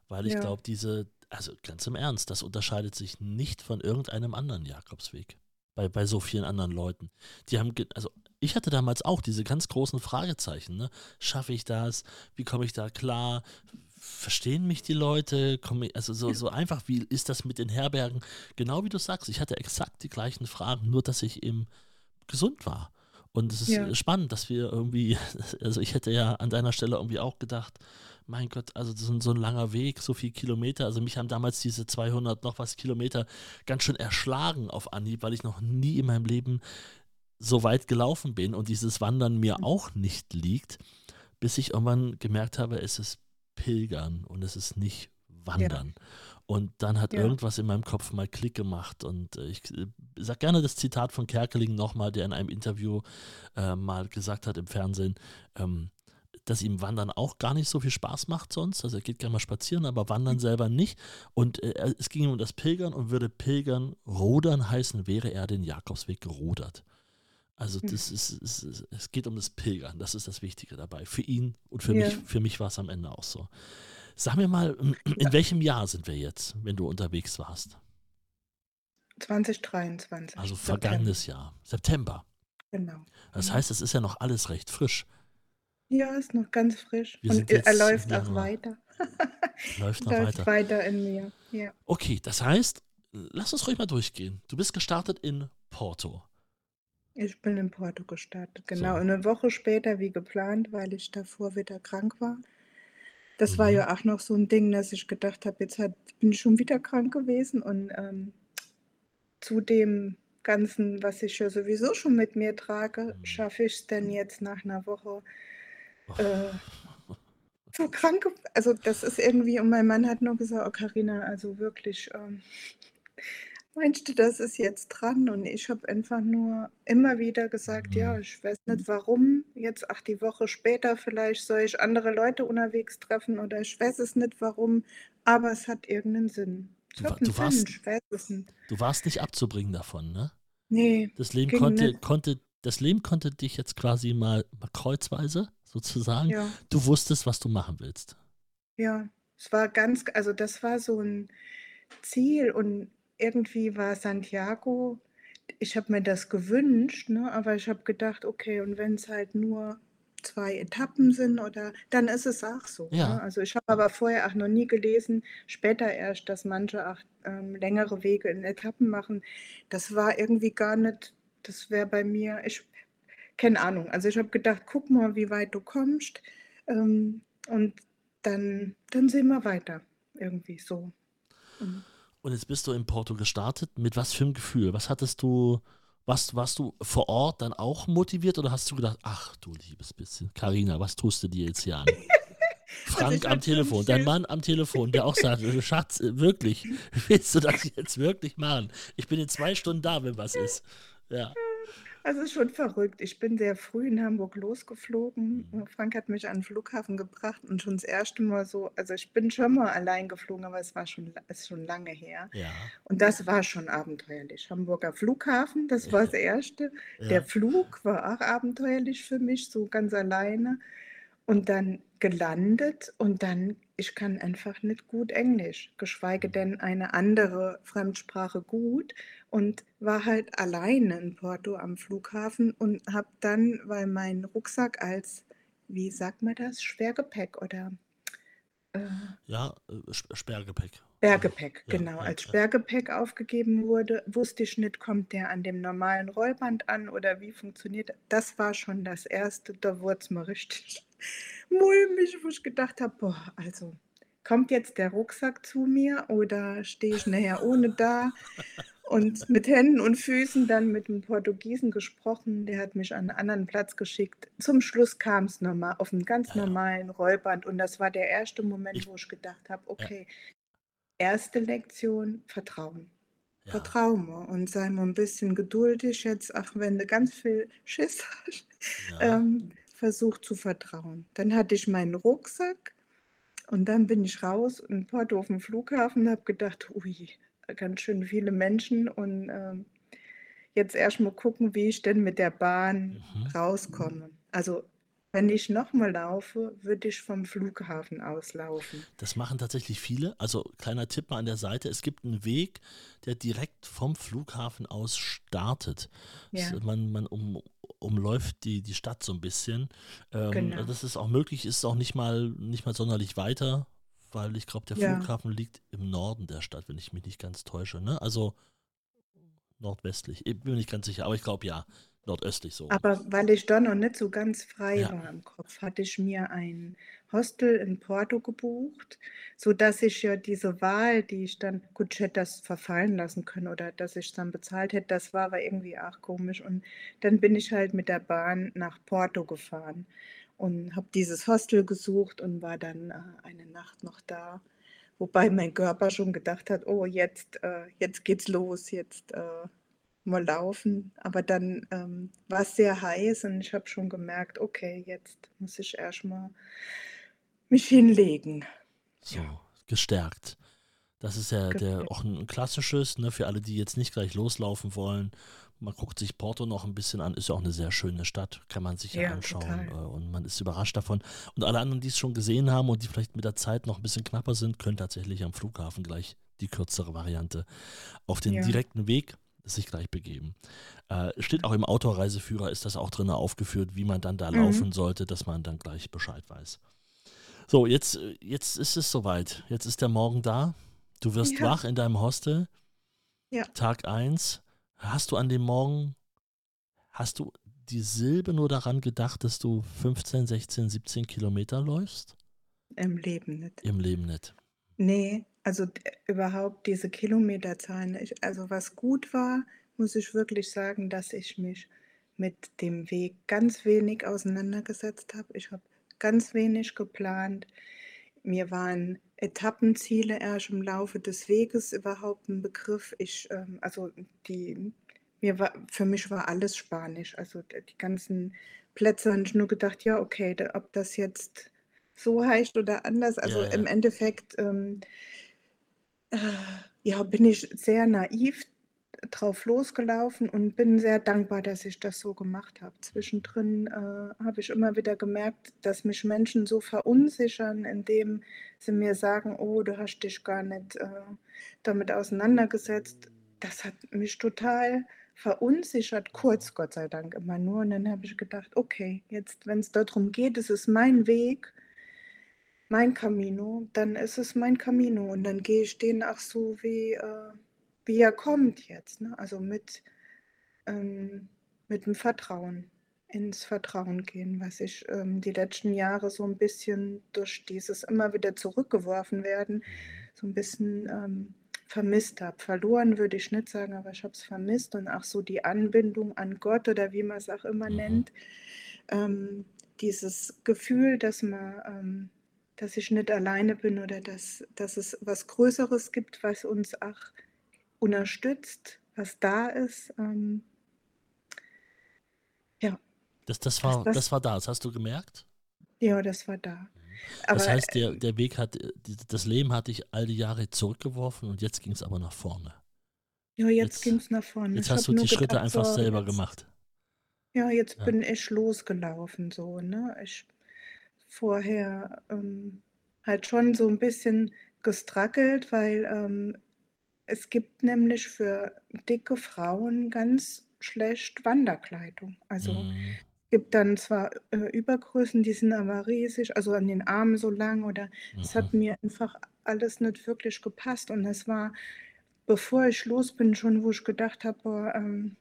Speaker 1: weil ich
Speaker 3: ja.
Speaker 1: glaube, diese, also ganz im Ernst, das unterscheidet sich nicht von irgendeinem anderen Jakobsweg. Bei, bei so vielen anderen Leuten. Die haben, also ich hatte damals auch diese ganz großen Fragezeichen. Ne? Schaffe ich das? Wie komme ich da klar? Verstehen mich die Leute? Ich, also so, so einfach, wie ist das mit den Herbergen? Genau wie du sagst, ich hatte exakt die gleichen Fragen, nur dass ich eben gesund war. Und es ist
Speaker 3: Ja.
Speaker 1: spannend, dass wir irgendwie, also ich hätte ja an deiner Stelle irgendwie auch gedacht, mein Gott, also das ist so ein langer Weg, so viele Kilometer. Also mich haben damals diese 200 noch was Kilometer ganz schön erschlagen auf Anhieb, weil ich noch nie in meinem Leben so weit gelaufen bin und dieses Wandern mir auch nicht liegt, bis ich irgendwann gemerkt habe, es ist Pilgern und es ist nicht Wandern. Und dann hat
Speaker 3: Ja.
Speaker 1: irgendwas in meinem Kopf mal Klick gemacht. Und äh, ich äh, sage gerne das Zitat von Kerkeling nochmal, der in einem Interview äh, mal gesagt hat im Fernsehen, ähm, dass ihm Wandern auch gar nicht so viel Spaß macht sonst. Also er geht gerne mal spazieren, aber Wandern selber nicht. Und äh, es ging ihm um das Pilgern und würde Pilgern rudern heißen, wäre er den Jakobsweg gerudert. Also
Speaker 3: Hm.
Speaker 1: das ist, es, es, es geht um das Pilgern, das ist das Wichtige dabei. Für ihn und für
Speaker 3: Ja.
Speaker 1: mich, für mich war es am Ende auch so. Sag mir mal, in welchem Jahr sind wir jetzt, wenn du unterwegs warst?
Speaker 3: 2023.
Speaker 1: Also
Speaker 3: September.
Speaker 1: vergangenes Jahr, September.
Speaker 3: Genau.
Speaker 1: Das
Speaker 3: Mhm.
Speaker 1: heißt, es ist ja noch alles recht frisch.
Speaker 3: Ja, ist noch ganz frisch.
Speaker 1: Wir
Speaker 3: und er läuft auch
Speaker 1: Januar.
Speaker 3: weiter.
Speaker 1: Läuft noch
Speaker 3: läuft
Speaker 1: weiter.
Speaker 3: weiter in mir. Ja.
Speaker 1: Okay, das heißt, lass uns ruhig mal durchgehen. Du bist gestartet in Porto.
Speaker 3: Ich bin in Porto gestartet, genau.
Speaker 1: So.
Speaker 3: Eine Woche später wie geplant, weil ich davor wieder krank war. Das war
Speaker 1: Mhm.
Speaker 3: ja auch noch so ein Ding, dass ich gedacht habe, jetzt hat, bin ich schon wieder krank gewesen und ähm, zu dem Ganzen, was ich ja sowieso schon mit mir trage,
Speaker 1: Mhm.
Speaker 3: schaffe ich es denn jetzt nach einer Woche. Äh, so krank. Also das ist irgendwie, und mein Mann hat nur gesagt, oh Carina, also wirklich, ähm, meinst du, das ist jetzt dran? Und ich habe einfach nur immer wieder gesagt, ja,
Speaker 1: Mhm.
Speaker 3: ich weiß nicht warum. Jetzt, ach, die Woche später vielleicht soll ich andere Leute unterwegs treffen oder ich weiß es nicht warum, aber es hat irgendeinen Sinn.
Speaker 1: Du du warst-
Speaker 3: Sinn.
Speaker 1: Du warst nicht abzubringen davon, ne?
Speaker 3: Nee,
Speaker 1: Das Leben konnte,
Speaker 3: nicht.
Speaker 1: konnte, das Leben konnte dich jetzt quasi mal, mal kreuzweise sozusagen.
Speaker 3: ja.
Speaker 1: Du wusstest, was du machen willst.
Speaker 3: Ja, es war ganz, also das war so ein Ziel und irgendwie war Santiago, ich habe mir das gewünscht, ne, aber ich habe gedacht, okay, und wenn es halt nur zwei Etappen sind oder dann ist es auch so.
Speaker 1: Ja.
Speaker 3: Ne? Also ich habe aber vorher auch noch nie gelesen, später erst, dass manche auch ähm, längere Wege in Etappen machen. Das war irgendwie gar nicht, das wäre bei mir, ich keine Ahnung. Also ich habe gedacht, guck mal, wie weit du kommst. Ähm, und dann, dann sehen wir weiter. Irgendwie so. Und
Speaker 1: Und jetzt bist du in Porto gestartet. Mit was für einem Gefühl? Was hattest du, was, warst du vor Ort dann auch motiviert oder hast du gedacht, ach du liebes bisschen, Karina, was tust du dir jetzt hier an? Frank
Speaker 3: ich
Speaker 1: am Telefon, dein. Mann am Telefon, der auch sagt, Schatz, äh, wirklich, willst du das jetzt wirklich machen? Ich bin in zwei Stunden da, wenn was ist. Ja.
Speaker 3: Also schon verrückt. Ich bin sehr früh in Hamburg losgeflogen.
Speaker 1: Mhm.
Speaker 3: Frank hat mich an den Flughafen gebracht und schon das erste Mal so, also ich bin schon mal allein geflogen, aber es war schon, ist schon lange her.
Speaker 1: Ja.
Speaker 3: Und das war schon abenteuerlich. Hamburger Flughafen, das war das Erste.
Speaker 1: ja.
Speaker 3: Der Flug war auch abenteuerlich für mich, so ganz alleine. Und dann gelandet und dann, ich kann einfach nicht gut Englisch, geschweige denn eine andere Fremdsprache gut und war halt alleine in Porto am Flughafen und habe dann, weil mein Rucksack als, wie sagt man das, Schwergepäck oder äh,
Speaker 1: Ja, äh, Sp- Sperrgepäck.
Speaker 3: Bergepäck,
Speaker 1: Ja,
Speaker 3: genau,
Speaker 1: ja,
Speaker 3: als
Speaker 1: ja.
Speaker 3: Sperrgepäck aufgegeben wurde, wusste ich nicht, kommt der an dem normalen Rollband an oder wie funktioniert das? Das war schon das Erste, da wurde es mir richtig mulmig, wo ich gedacht habe, boah, also kommt jetzt der Rucksack zu mir oder stehe ich nachher ohne da? Und mit Händen und Füßen dann mit dem Portugiesen gesprochen, der hat mich an einen anderen Platz geschickt. Zum Schluss kam es normal, auf einem ganz
Speaker 1: ja.
Speaker 3: normalen Rollband und das war der erste Moment, wo ich gedacht habe, okay, erste Lektion, Vertrauen.
Speaker 1: Ja,
Speaker 3: vertrau mir und sei mal ein bisschen geduldig jetzt, auch wenn du ganz viel Schiss hast,
Speaker 1: ja.
Speaker 3: ähm, versuch zu vertrauen. Dann hatte ich meinen Rucksack und dann bin ich raus in Porto auf dem Flughafen und habe gedacht, ui, ganz schön viele Menschen und ähm, jetzt erst mal gucken, wie ich denn mit der Bahn
Speaker 1: Mhm.
Speaker 3: rauskomme. Also wenn ich nochmal laufe, würde ich vom Flughafen aus laufen.
Speaker 1: Das machen tatsächlich viele. Also kleiner Tipp mal an der Seite. Es gibt einen Weg, der direkt vom Flughafen aus startet.
Speaker 3: Ja,
Speaker 1: man man um, umläuft die, die Stadt so ein bisschen. Ähm,
Speaker 3: genau.
Speaker 1: das ist auch möglich, ist auch nicht mal, nicht mal sonderlich weiter, weil ich glaube, der
Speaker 3: Ja,
Speaker 1: Flughafen liegt im Norden der Stadt, wenn ich mich nicht ganz täusche. Ne? Also nordwestlich. Ich bin mir nicht ganz sicher, aber ich glaube ja, nordöstlich so
Speaker 3: aber weil ich da noch nicht so ganz frei
Speaker 1: Ja,
Speaker 3: war im Kopf, hatte ich mir ein Hostel in Porto gebucht, sodass ich ja diese Wahl, die ich dann, gut, ich hätte das verfallen lassen können oder dass ich es dann bezahlt hätte, das war aber irgendwie auch komisch. Und dann bin ich halt mit der Bahn nach Porto gefahren und habe dieses Hostel gesucht und war dann äh, eine Nacht noch da. Wobei mein Körper schon gedacht hat, oh, jetzt, äh, jetzt geht's los, jetzt äh, mal laufen. Aber dann ähm, war es sehr heiß und ich habe schon gemerkt, okay, jetzt muss ich erstmal mich hinlegen.
Speaker 1: so, gestärkt. Das ist ja der auch ein klassisches, ne, für alle, die jetzt nicht gleich loslaufen wollen. Man guckt sich Porto noch ein bisschen an, ist ja auch eine sehr schöne Stadt, kann man sich ja anschauen äh,
Speaker 3: total.
Speaker 1: und man ist überrascht davon. Und alle anderen, die es schon gesehen haben und die vielleicht mit der Zeit noch ein bisschen knapper sind, können tatsächlich am Flughafen gleich die kürzere Variante auf den
Speaker 3: Ja.
Speaker 1: direkten Weg sich gleich begeben. Äh, steht auch im Autoreiseführer, ist das auch drin aufgeführt, wie man dann da
Speaker 3: Mhm.
Speaker 1: laufen sollte, dass man dann gleich Bescheid weiß. So, jetzt, äh, jetzt ist es soweit. Jetzt ist der Morgen da. Du wirst
Speaker 3: Ja,
Speaker 1: wach in deinem Hostel.
Speaker 3: ja.
Speaker 1: Tag 1. Hast du an dem Morgen, hast du die Silbe nur daran gedacht, dass du 15, 16, 17 Kilometer läufst?
Speaker 3: Im Leben nicht.
Speaker 1: Im Leben nicht.
Speaker 3: Nee, also überhaupt diese Kilometerzahlen. Ich, also was gut war, muss ich wirklich sagen, dass ich mich mit dem Weg ganz wenig auseinandergesetzt habe. Ich habe ganz wenig geplant. Mir waren Etappenziele erst im Laufe des Weges überhaupt ein Begriff. Ich, ähm, also die, mir war, für mich war alles Spanisch. Also die ganzen Plätze habe ich nur gedacht, ja, okay, da, ob das jetzt so heißt oder anders. Also
Speaker 1: Ja,
Speaker 3: im
Speaker 1: ja.
Speaker 3: Endeffekt äh, äh, ja, bin ich sehr naiv drauf losgelaufen und bin sehr dankbar, dass ich das so gemacht habe. Zwischendrin äh, habe ich immer wieder gemerkt, dass mich Menschen so verunsichern, indem sie mir sagen, oh, du hast dich gar nicht äh, damit auseinandergesetzt. Das hat mich total verunsichert, kurz Gott sei Dank immer nur. Und dann habe ich gedacht, okay, jetzt, wenn es darum geht, es ist mein Weg, mein Camino, dann ist es mein Camino und dann gehe ich den auch so, wie, äh, wie er kommt jetzt. Ne? Also mit, ähm, mit dem Vertrauen, ins Vertrauen gehen, was ich ähm, die letzten Jahre so ein bisschen durch dieses immer wieder zurückgeworfen werden,
Speaker 1: Mhm.
Speaker 3: so ein bisschen ähm, vermisst habe. Verloren würde ich nicht sagen, aber ich habe es vermisst und auch so die Anbindung an Gott oder wie man es auch immer
Speaker 1: Mhm.
Speaker 3: nennt. Ähm, dieses Gefühl, dass man, ähm, dass ich nicht alleine bin oder dass, dass es was Größeres gibt, was uns auch unterstützt, was da ist. Ähm, ja,
Speaker 1: Das, das, war,
Speaker 3: das,
Speaker 1: das war da, das hast du gemerkt?
Speaker 3: ja, das war da.
Speaker 1: Das
Speaker 3: Aber
Speaker 1: heißt, der,
Speaker 3: äh,
Speaker 1: der Weg hat, das Leben hat dich all die Jahre zurückgeworfen und jetzt ging es aber nach vorne.
Speaker 3: ja, jetzt
Speaker 1: Jetzt,
Speaker 3: ging es nach vorne.
Speaker 1: jetzt
Speaker 3: Ich
Speaker 1: hast du die Schritte
Speaker 3: gedacht,
Speaker 1: einfach selber
Speaker 3: jetzt,
Speaker 1: gemacht.
Speaker 3: ja, jetzt
Speaker 1: Ja.
Speaker 3: bin ich losgelaufen, so, ne? Ich vorher ähm, halt schon so ein bisschen gestrackelt, weil ähm, es gibt nämlich für dicke Frauen ganz schlecht Wanderkleidung. Also
Speaker 1: Mhm.
Speaker 3: gibt dann zwar äh, Übergrößen, die sind aber riesig, also an den Armen so lang oder es
Speaker 1: Mhm.
Speaker 3: hat mir einfach alles nicht wirklich gepasst und es war, bevor ich los bin, schon, wo ich gedacht habe, boah, ähm,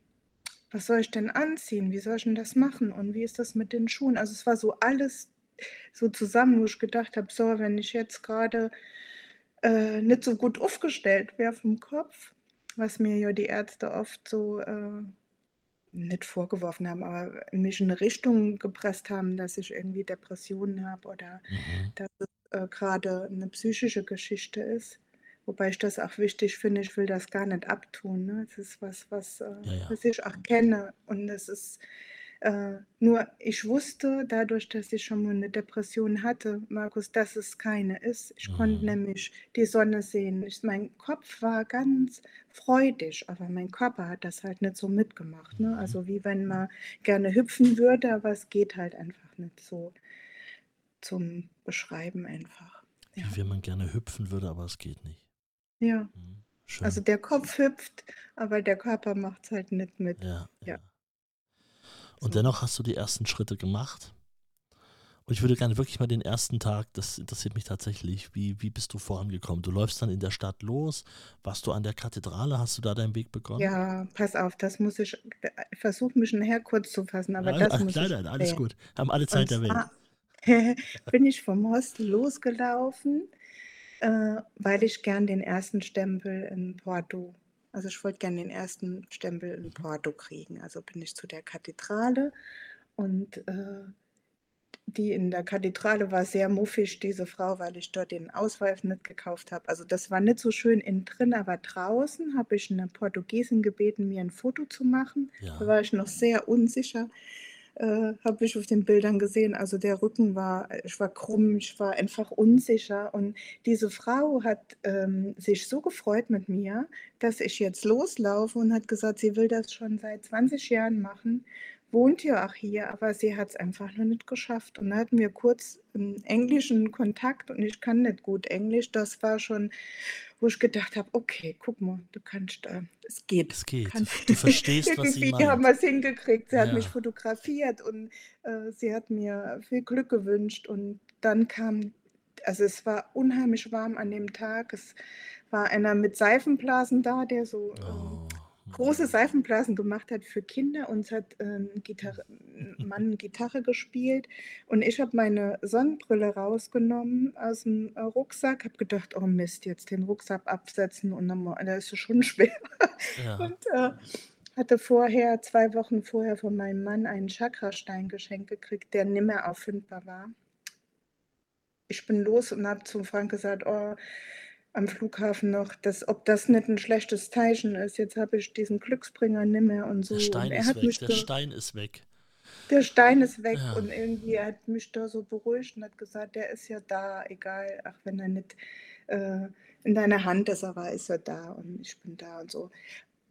Speaker 3: was soll ich denn anziehen? Wie soll ich denn das machen? Und wie ist das mit den Schuhen? Also es war so alles so zusammen, wo ich gedacht habe, so, wenn ich jetzt gerade äh, nicht so gut aufgestellt wäre vom Kopf, was mir ja die Ärzte oft so äh, nicht vorgeworfen haben, aber mich in eine Richtung gepresst haben, dass ich irgendwie Depressionen habe oder
Speaker 1: Mhm.
Speaker 3: dass es äh, gerade eine psychische Geschichte ist, Wobei ich das auch wichtig finde, ich will das gar nicht abtun. Ne? Es ist was, was, äh,
Speaker 1: Ja, ja.
Speaker 3: was ich auch kenne. Und es ist äh, nur, ich wusste dadurch, dass ich schon mal eine Depression hatte, Markus, dass es keine ist. Ich konnte
Speaker 1: Mhm.
Speaker 3: nämlich die Sonne sehen. Ich, mein Kopf war ganz freudig, aber mein Körper hat das halt nicht so mitgemacht. Ne?
Speaker 1: Mhm.
Speaker 3: Also wie wenn man gerne hüpfen würde, aber es geht halt einfach nicht so zum Beschreiben einfach. Ja.
Speaker 1: Wie wenn man gerne hüpfen würde, aber es geht nicht.
Speaker 3: Ja.
Speaker 1: Mhm.
Speaker 3: Also der Kopf hüpft, aber der Körper macht es halt nicht mit.
Speaker 1: ja, ja.
Speaker 3: Ja.
Speaker 1: Und dennoch hast du die ersten Schritte gemacht. Und ich würde gerne wirklich mal den ersten Tag, das interessiert mich tatsächlich, wie, wie bist du vorangekommen? Du läufst dann in der Stadt los, warst du an der Kathedrale, hast du da deinen Weg begonnen?
Speaker 3: Ja, pass auf, das muss ich, ich versuche mich nachher kurz zu fassen, aber
Speaker 1: Ja,
Speaker 3: das
Speaker 1: ach,
Speaker 3: muss
Speaker 1: nein,
Speaker 3: ich
Speaker 1: nein, alles gut. Haben alle Zeit der Welt.
Speaker 3: bin ich vom Hostel losgelaufen, äh, weil ich gern den ersten Stempel in Porto, also ich wollte gern den ersten Stempel in Porto kriegen. Also bin ich zu der Kathedrale und äh, die in der Kathedrale war sehr muffig, diese Frau, weil ich dort den Ausweis nicht gekauft habe. Also das war nicht so schön innen drin, aber draußen habe ich eine Portugiesin gebeten, mir ein Foto zu machen. Da
Speaker 1: Ja.
Speaker 3: war ich noch sehr unsicher, äh, habe ich auf den Bildern gesehen. Also der Rücken war, ich war krumm, ich war einfach unsicher. Und diese Frau hat ähm, sich so gefreut mit mir, dass ich jetzt loslaufe und hat gesagt, sie will das schon seit 20 Jahren machen wohnt ja auch hier, aber sie hat es einfach noch nicht geschafft. Und dann hatten wir kurz einen englischen Kontakt und ich kann nicht gut Englisch. Das war schon, wo ich gedacht habe, okay, guck mal, du kannst, äh, es geht.
Speaker 1: Es geht.
Speaker 3: Kann,
Speaker 1: Du verstehst, was sie
Speaker 3: irgendwie haben
Speaker 1: meint.
Speaker 3: wir es hingekriegt. Sie hat mich
Speaker 1: Ja.
Speaker 3: fotografiert und äh, sie hat mir viel Glück gewünscht. Und dann kam, also es war unheimlich warm an dem Tag. Es war einer mit Seifenblasen da, der so ähm,
Speaker 1: Oh.
Speaker 3: Große Seifenblasen gemacht hat für Kinder und es hat ähm, Gitarre, Mann Gitarre gespielt und ich habe meine Sonnenbrille rausgenommen aus dem äh, Rucksack, habe gedacht, oh Mist, jetzt den Rucksack absetzen und dann, das ist schon schwer
Speaker 1: Ja.
Speaker 3: und äh, hatte vorher, zwei Wochen vorher von meinem Mann einen Chakrastein geschenkt gekriegt, der nimmer auffindbar war. Ich bin los und habe zum Frank gesagt, oh, am Flughafen noch, dass, ob das nicht ein schlechtes Zeichen ist. Jetzt habe ich diesen Glücksbringer nimmer und so.
Speaker 1: Der Stein
Speaker 3: und er
Speaker 1: ist
Speaker 3: hat
Speaker 1: weg.
Speaker 3: mich
Speaker 1: Der Stein ist weg.
Speaker 3: der Stein ist weg
Speaker 1: Ja.
Speaker 3: und irgendwie hat mich da so beruhigt und hat gesagt, der ist ja da, egal, ach wenn er nicht äh, in deiner Hand ist, aber ist er da und ich bin da und so.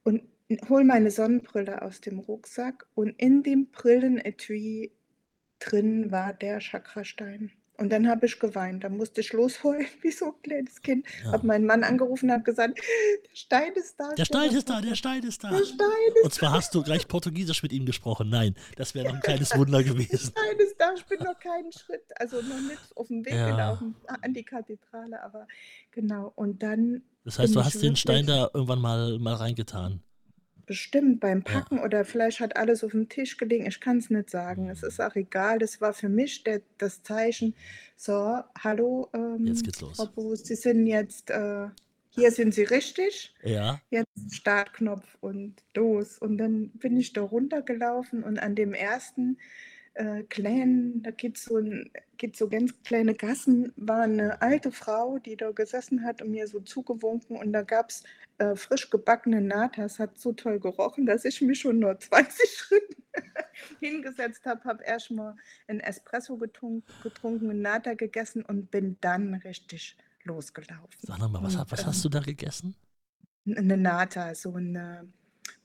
Speaker 3: Und hol meine Sonnenbrille aus dem Rucksack und in dem Brillenetui drin war der Chakrastein. Und dann habe ich geweint. Dann musste ich losheulen, wie so ein kleines Kind.
Speaker 1: Ja.
Speaker 3: Habe meinen Mann angerufen und habe gesagt, der Stein ist da.
Speaker 1: Der Stein ist da, der Stein ist da.
Speaker 3: Der Stein ist
Speaker 1: Und zwar hast du gleich Portugiesisch mit ihm gesprochen. Nein, das wäre noch ein kleines Wunder
Speaker 3: Der
Speaker 1: gewesen.
Speaker 3: Stein ist da. Ich bin noch keinen Schritt, also noch nicht auf dem Weg
Speaker 1: Ja.
Speaker 3: gelaufen an die Kathedrale, aber genau. Und dann
Speaker 1: Das heißt, du hast den Stein da irgendwann mal, mal reingetan.
Speaker 3: Bestimmt beim
Speaker 1: Ja.
Speaker 3: Packen oder vielleicht hat alles auf dem Tisch gelegen. Ich kann es nicht sagen. Es ist auch egal. Das war für mich der, das Zeichen. So, hallo,
Speaker 1: Jetzt
Speaker 3: ähm,
Speaker 1: geht's los.
Speaker 3: Boos, Sie sind jetzt, äh, hier sind Sie richtig.
Speaker 1: Ja,
Speaker 3: Jetzt Startknopf und los. Und dann bin ich da runtergelaufen und an dem ersten äh, kleinen, da geht so, ein, geht so ganz kleine Gassen, war eine alte Frau, die da gesessen hat und mir so zugewunken und da gab es äh, frisch gebackene Natas, hat so toll gerochen, dass ich mich schon nur 20 Schritte hingesetzt habe, habe erstmal ein Espresso getrunken, getrunken, Nata gegessen und bin dann richtig losgelaufen.
Speaker 1: sag noch mal, was,
Speaker 3: Und,
Speaker 1: was
Speaker 3: ähm,
Speaker 1: hast du da gegessen?
Speaker 3: eine Nata, so eine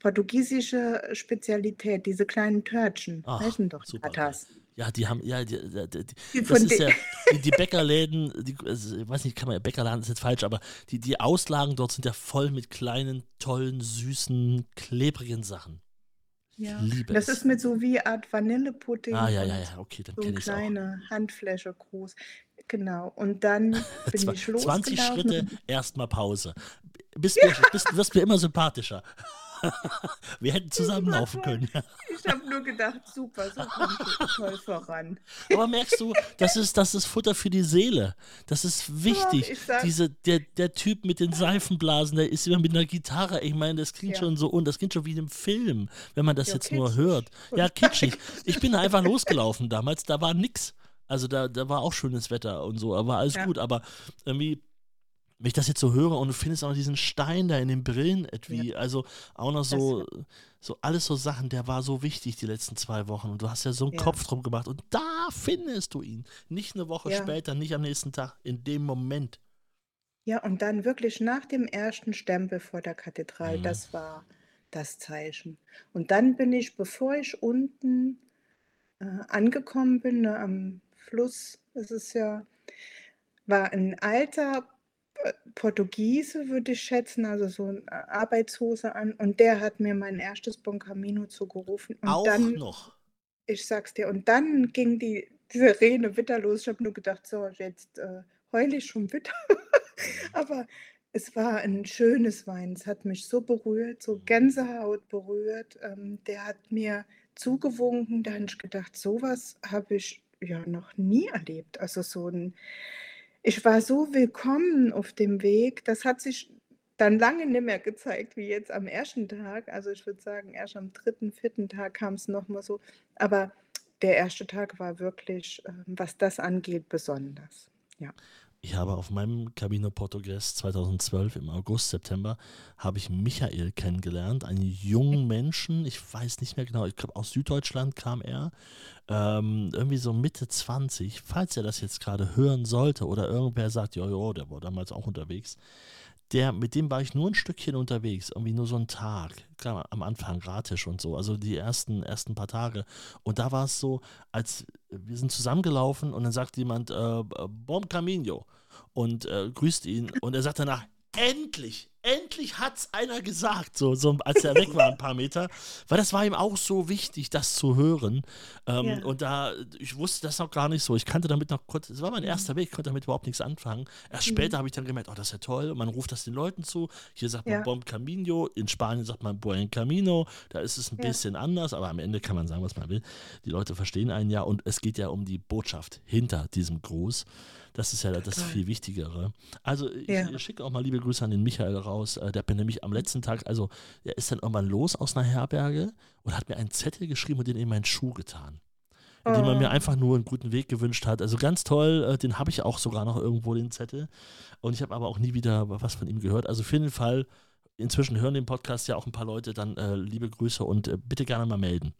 Speaker 3: portugiesische Spezialität, diese kleinen Törtchen,
Speaker 1: Ach,
Speaker 3: heißen doch
Speaker 1: super.
Speaker 3: Natas.
Speaker 1: Ja, die haben, ja, die, die, die, das ist ja, die, die Bäckerläden, also, ich weiß nicht, kann man ja Bäckerladen ist jetzt falsch, aber die, die Auslagen dort sind ja voll mit kleinen, tollen, süßen, klebrigen Sachen.
Speaker 3: Ja.
Speaker 1: liebe
Speaker 3: Das
Speaker 1: es.
Speaker 3: ist mit so wie Art Vanillepudding
Speaker 1: Ah, ja, ja, ja, okay, dann
Speaker 3: so
Speaker 1: kenne ich es auch.
Speaker 3: kleine Handfläche groß. Genau. Und dann bin
Speaker 1: Zwa-
Speaker 3: ich
Speaker 1: 20
Speaker 3: losgelaufen.
Speaker 1: Schritte, erstmal Pause. Bist, mir, bist, wirst mir immer sympathischer. Wir hätten zusammenlaufen können. ja.
Speaker 3: Ich habe nur gedacht, super, so kommt es toll voran.
Speaker 1: Aber merkst du, das ist, das ist Futter für die Seele. Das ist wichtig.
Speaker 3: ich sag-
Speaker 1: Diese, der, der Typ mit den Seifenblasen, der ist immer mit einer Gitarre. Ich meine, das klingt
Speaker 3: Ja.
Speaker 1: schon so und das klingt schon wie in einem Film, wenn man das
Speaker 3: Ja,
Speaker 1: jetzt nur
Speaker 3: kitschig.
Speaker 1: hört. Ja, kitschig. Ich bin einfach losgelaufen damals, da war nix. Also da, da war auch schönes Wetter und so, aber alles
Speaker 3: Ja.
Speaker 1: gut. Aber irgendwie wenn ich das jetzt so höre und du findest auch diesen Stein da in den Brillen etwie, ja. also auch noch so, so alles so Sachen, der war so wichtig die letzten zwei Wochen und du hast ja so einen ja. Kopf drum gemacht und da findest du ihn. Nicht eine Woche ja. später, nicht am nächsten Tag, in dem Moment.
Speaker 3: Ja, und dann wirklich nach dem ersten Stempel vor der Kathedrale, mhm. das war das Zeichen. Und dann bin ich, bevor ich unten äh, angekommen bin, ne, am Fluss, es ist ja, war ein alter Portugiese, würde ich schätzen, also so eine Arbeitshose an. Und der hat mir mein erstes Bon Camino zugerufen. Und
Speaker 1: Auch
Speaker 3: dann,
Speaker 1: noch.
Speaker 3: ich sag's dir, und dann ging die Sirene wieder los. Ich habe nur gedacht, so, jetzt äh, heule ich schon wieder. Aber es war ein schönes Wein. Es hat mich so berührt, so Gänsehaut berührt. Ähm, der hat mir zugewunken. Da habe ich gedacht, sowas habe ich ja noch nie erlebt. Also so ein ich war so willkommen auf dem Weg. Das hat sich dann lange nicht mehr gezeigt wie jetzt am ersten Tag. Also ich würde sagen, erst am dritten, vierten Tag kam es nochmal so. Aber der erste Tag war wirklich, ähm, was das angeht, besonders. Ja.
Speaker 1: Ich habe auf meinem Camino Portugues 2012 im August, September, habe ich Michael kennengelernt, einen jungen Menschen, ich weiß nicht mehr genau, ich glaube aus Süddeutschland kam er, ähm, irgendwie so Mitte 20, falls er das jetzt gerade hören sollte oder irgendwer sagt, ja, der war damals auch unterwegs, der, mit dem war ich nur ein Stückchen unterwegs, irgendwie nur so einen Tag, klar, am Anfang gratis und so, also die ersten, ersten paar Tage. Und da war es so, als wir sind zusammengelaufen und dann sagt jemand, äh, Bom Camino und äh, grüßt ihn und er sagt danach, endlich, endlich hat es einer gesagt, so, so als er weg war ein paar Meter, weil das war ihm auch so wichtig, das zu hören. Ähm, ja. Und da, ich wusste das noch gar nicht so. Ich kannte damit noch kurz, es war mein mhm. erster Weg, ich konnte damit überhaupt nichts anfangen. Erst mhm. später habe ich dann gemerkt, oh, das ist ja toll. man ruft das den Leuten zu. Hier sagt man Bom Camino, in Spanien sagt man Buen Camino. Da ist es ein ja. bisschen anders, aber am Ende kann man sagen, was man will. Die Leute verstehen einen ja und es geht ja um die Botschaft hinter diesem Gruß. Das ist ja das viel Wichtigere. Also ich, ja. ich schicke auch mal liebe Grüße an den Michael raus. Äh, der bin nämlich am letzten Tag, also er ist dann irgendwann los aus einer Herberge und hat mir einen Zettel geschrieben und den in meinen Schuh getan. Indem er mir oh. einfach nur einen guten Weg gewünscht hat. Also ganz toll, äh, den habe ich auch sogar noch irgendwo, den Zettel. Und ich habe aber auch nie wieder was von ihm gehört. Also für den Fall, inzwischen hören den Podcast ja auch ein paar Leute, dann äh, liebe Grüße und äh, bitte gerne mal melden.